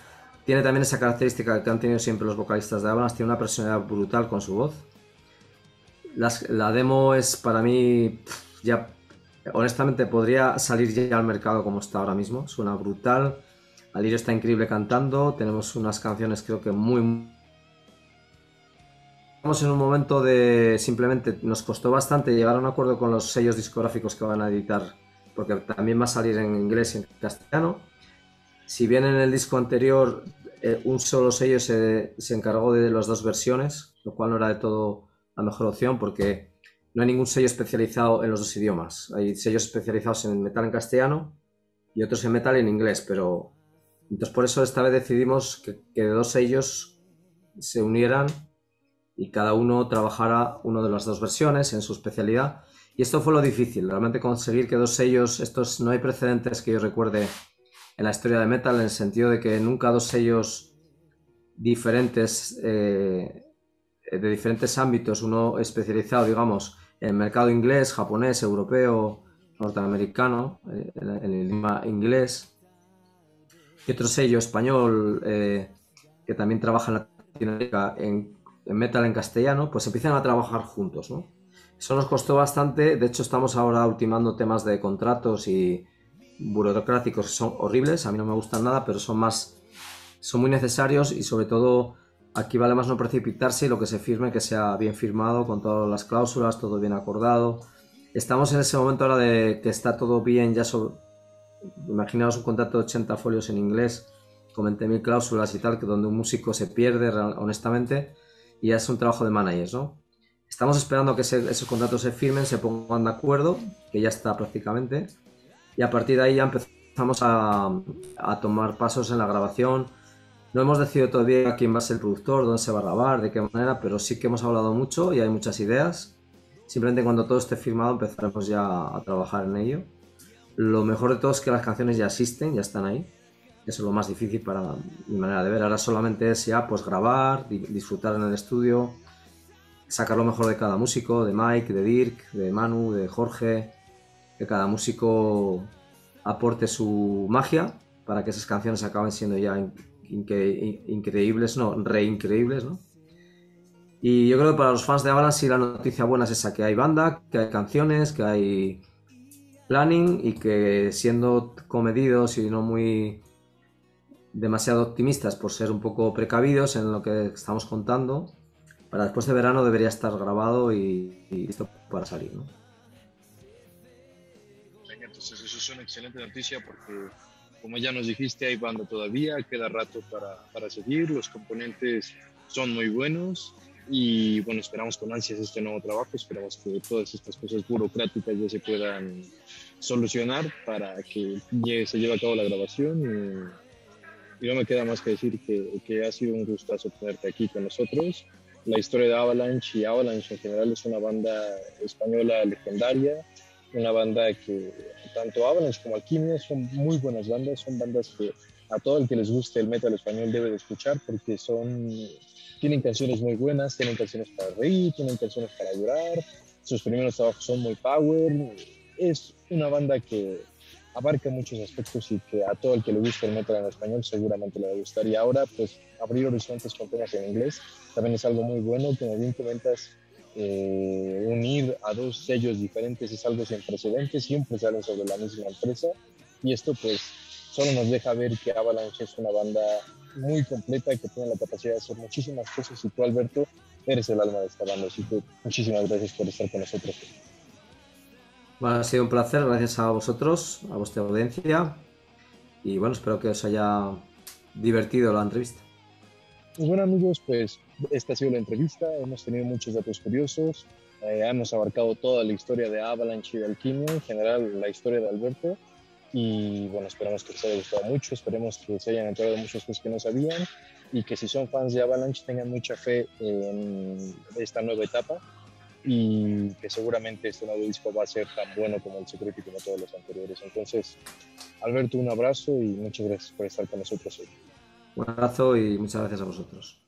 Tiene también esa característica que han tenido siempre los vocalistas de Avalanche, tiene una personalidad brutal con su voz. la demo es para mí, ya, honestamente podría salir ya al mercado como está ahora mismo, suena brutal. Alirio está increíble cantando, tenemos unas canciones creo que muy... Estamos en un momento de simplemente nos costó bastante llegar a un acuerdo con los sellos discográficos que van a editar, porque también va a salir en inglés y en castellano si bien en el disco anterior eh, un solo sello se, encargó de las dos versiones, lo cual no era de todo la mejor opción porque no hay ningún sello especializado en los dos idiomas. Hay sellos especializados en metal en castellano y otros en metal en inglés, pero entonces por eso esta vez decidimos que, que dos sellos se unieran y cada uno trabajara una de las dos versiones en su especialidad. Y esto fue lo difícil, realmente conseguir que dos sellos, estos no hay precedentes que yo recuerde en la historia de metal, en el sentido de que nunca dos sellos diferentes, eh, de diferentes ámbitos, uno especializado, digamos, en el mercado inglés, japonés, europeo, norteamericano, eh, en, el idioma inglés, y otro sello español eh, que también trabaja en Latinoamérica en, en, metal en castellano, pues empiezan a trabajar juntos, ¿no? Eso nos costó bastante, de hecho estamos ahora ultimando temas de contratos y, burocráticos son horribles, a mí no me gustan nada, pero son más, son muy necesarios y sobre todo aquí vale más no precipitarse y lo que se firme que sea bien firmado con todas las cláusulas, todo bien acordado. Estamos en ese momento ahora de que está todo bien ya sobre... Imaginaos un contrato de 80 folios en inglés con 20.000 cláusulas y tal, que donde un músico se pierde honestamente y ya es un trabajo de managers, ¿no? Estamos esperando que esos contratos se firmen, se pongan de acuerdo, que ya está prácticamente y a partir de ahí ya empezamos a, tomar pasos en la grabación. No hemos decidido todavía quién va a ser el productor, dónde se va a grabar, de qué manera, pero sí que hemos hablado mucho y hay muchas ideas. Simplemente cuando todo esté firmado empezaremos ya a trabajar en ello. Lo mejor de todo es que las canciones ya existen, ya están ahí. Eso es lo más difícil para mi manera de ver. Ahora solamente es ya pues grabar, disfrutar en el estudio, sacar lo mejor de cada músico, de Mike, de Dirk, de Manu, de Jorge, que cada músico aporte su magia para que esas canciones acaben siendo ya increíbles, no, re increíbles, ¿no? Y yo creo que para los fans de Avalanche sí la noticia buena es esa, que hay banda, que hay canciones, que hay planning y que siendo comedidos y no muy demasiado optimistas por ser un poco precavidos en lo que estamos contando, para después de verano debería estar grabado y, listo para salir. ¿no? Es una excelente noticia porque como ya nos dijiste hay banda todavía, queda rato para, para seguir, los componentes son muy buenos y bueno, esperamos con ansias este nuevo trabajo, esperamos que todas estas cosas burocráticas ya se puedan solucionar para que se lleve a cabo la grabación y, no me queda más que decir que, que, ha sido un gustazo tenerte aquí con nosotros. La historia de Avalanche y Avalanche en general es una banda española legendaria, una banda que tanto Avalanche como Alquimia son muy buenas bandas, son bandas que a todo el que les guste el metal español debe de escuchar porque son tienen canciones muy buenas, tienen canciones para reír, tienen canciones para llorar, sus primeros trabajos son muy power, es una banda que abarca muchos aspectos y que a todo el que le guste el metal en español seguramente le va a gustar. Y ahora, pues, abrir horizontes con temas en inglés también es algo muy bueno. Como bien comentas, eh, unir a dos sellos diferentes es algo sin precedentes, siempre salen sobre la misma empresa. Y esto, pues, solo nos deja ver que Avalanche es una banda muy completa y que tiene la capacidad de hacer muchísimas cosas y tú, Alberto, eres el alma de esta banda. Así que muchísimas gracias por estar con nosotros. Bueno, ha sido un placer, gracias a vosotros, a vuestra audiencia y bueno, espero que os haya divertido la entrevista. Pues bueno amigos, pues esta ha sido la entrevista, hemos tenido muchos datos curiosos, eh, hemos abarcado toda la historia de Avalanche y de Alquimia, en general la historia de Alberto y bueno, esperamos que les haya gustado mucho, esperemos que se hayan enterado de muchas cosas que no sabían y que si son fans de Avalanche tengan mucha fe en esta nueva etapa y que seguramente este nuevo disco va a ser tan bueno como el Security como todos los anteriores. Entonces, Alberto, un abrazo y muchas gracias por estar con nosotros hoy. Un abrazo y muchas gracias a vosotros.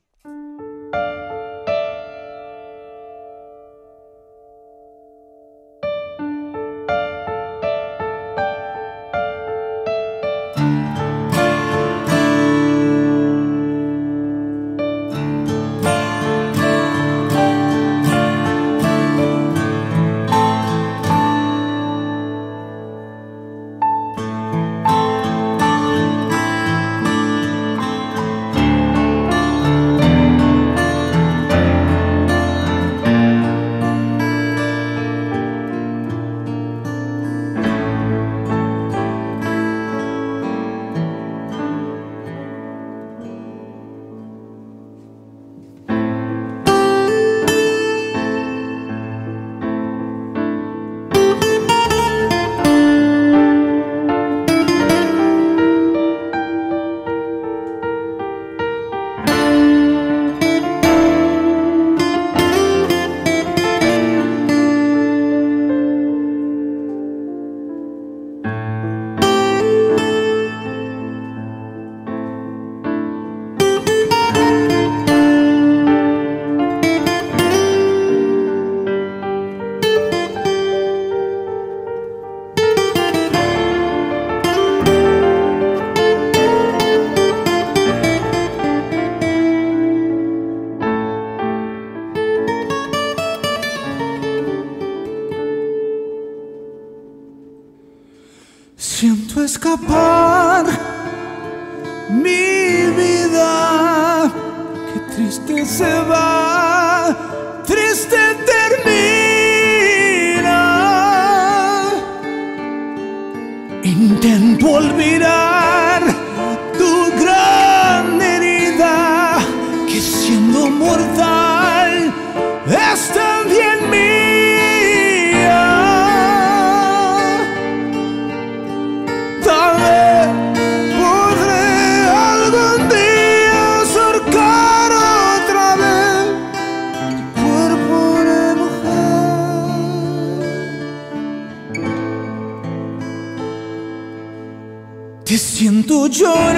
join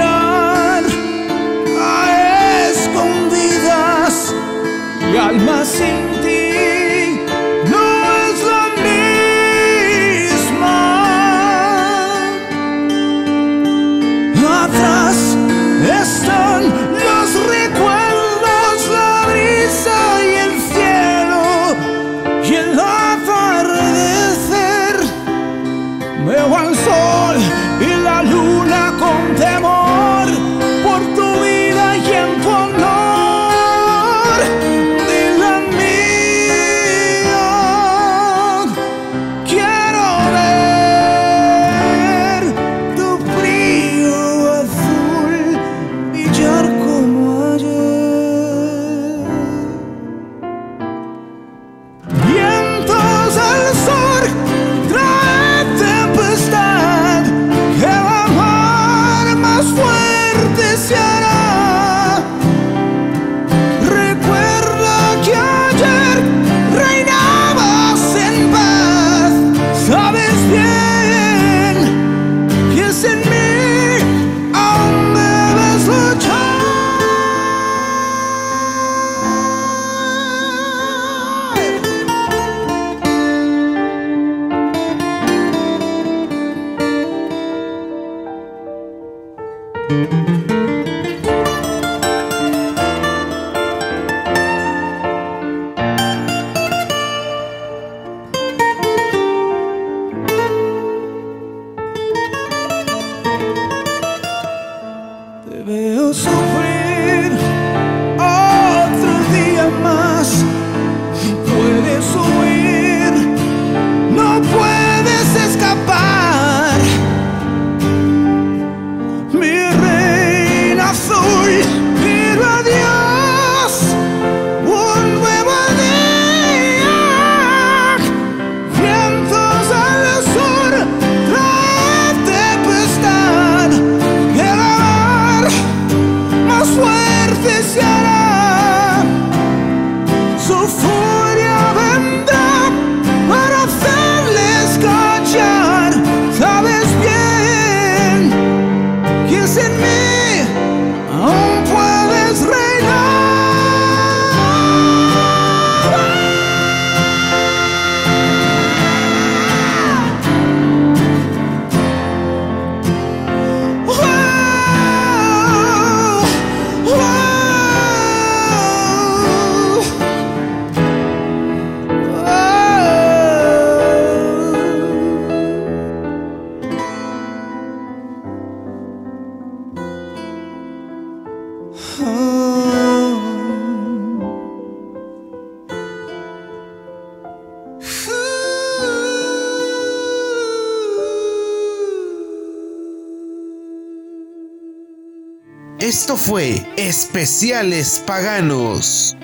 Especiales Paganos.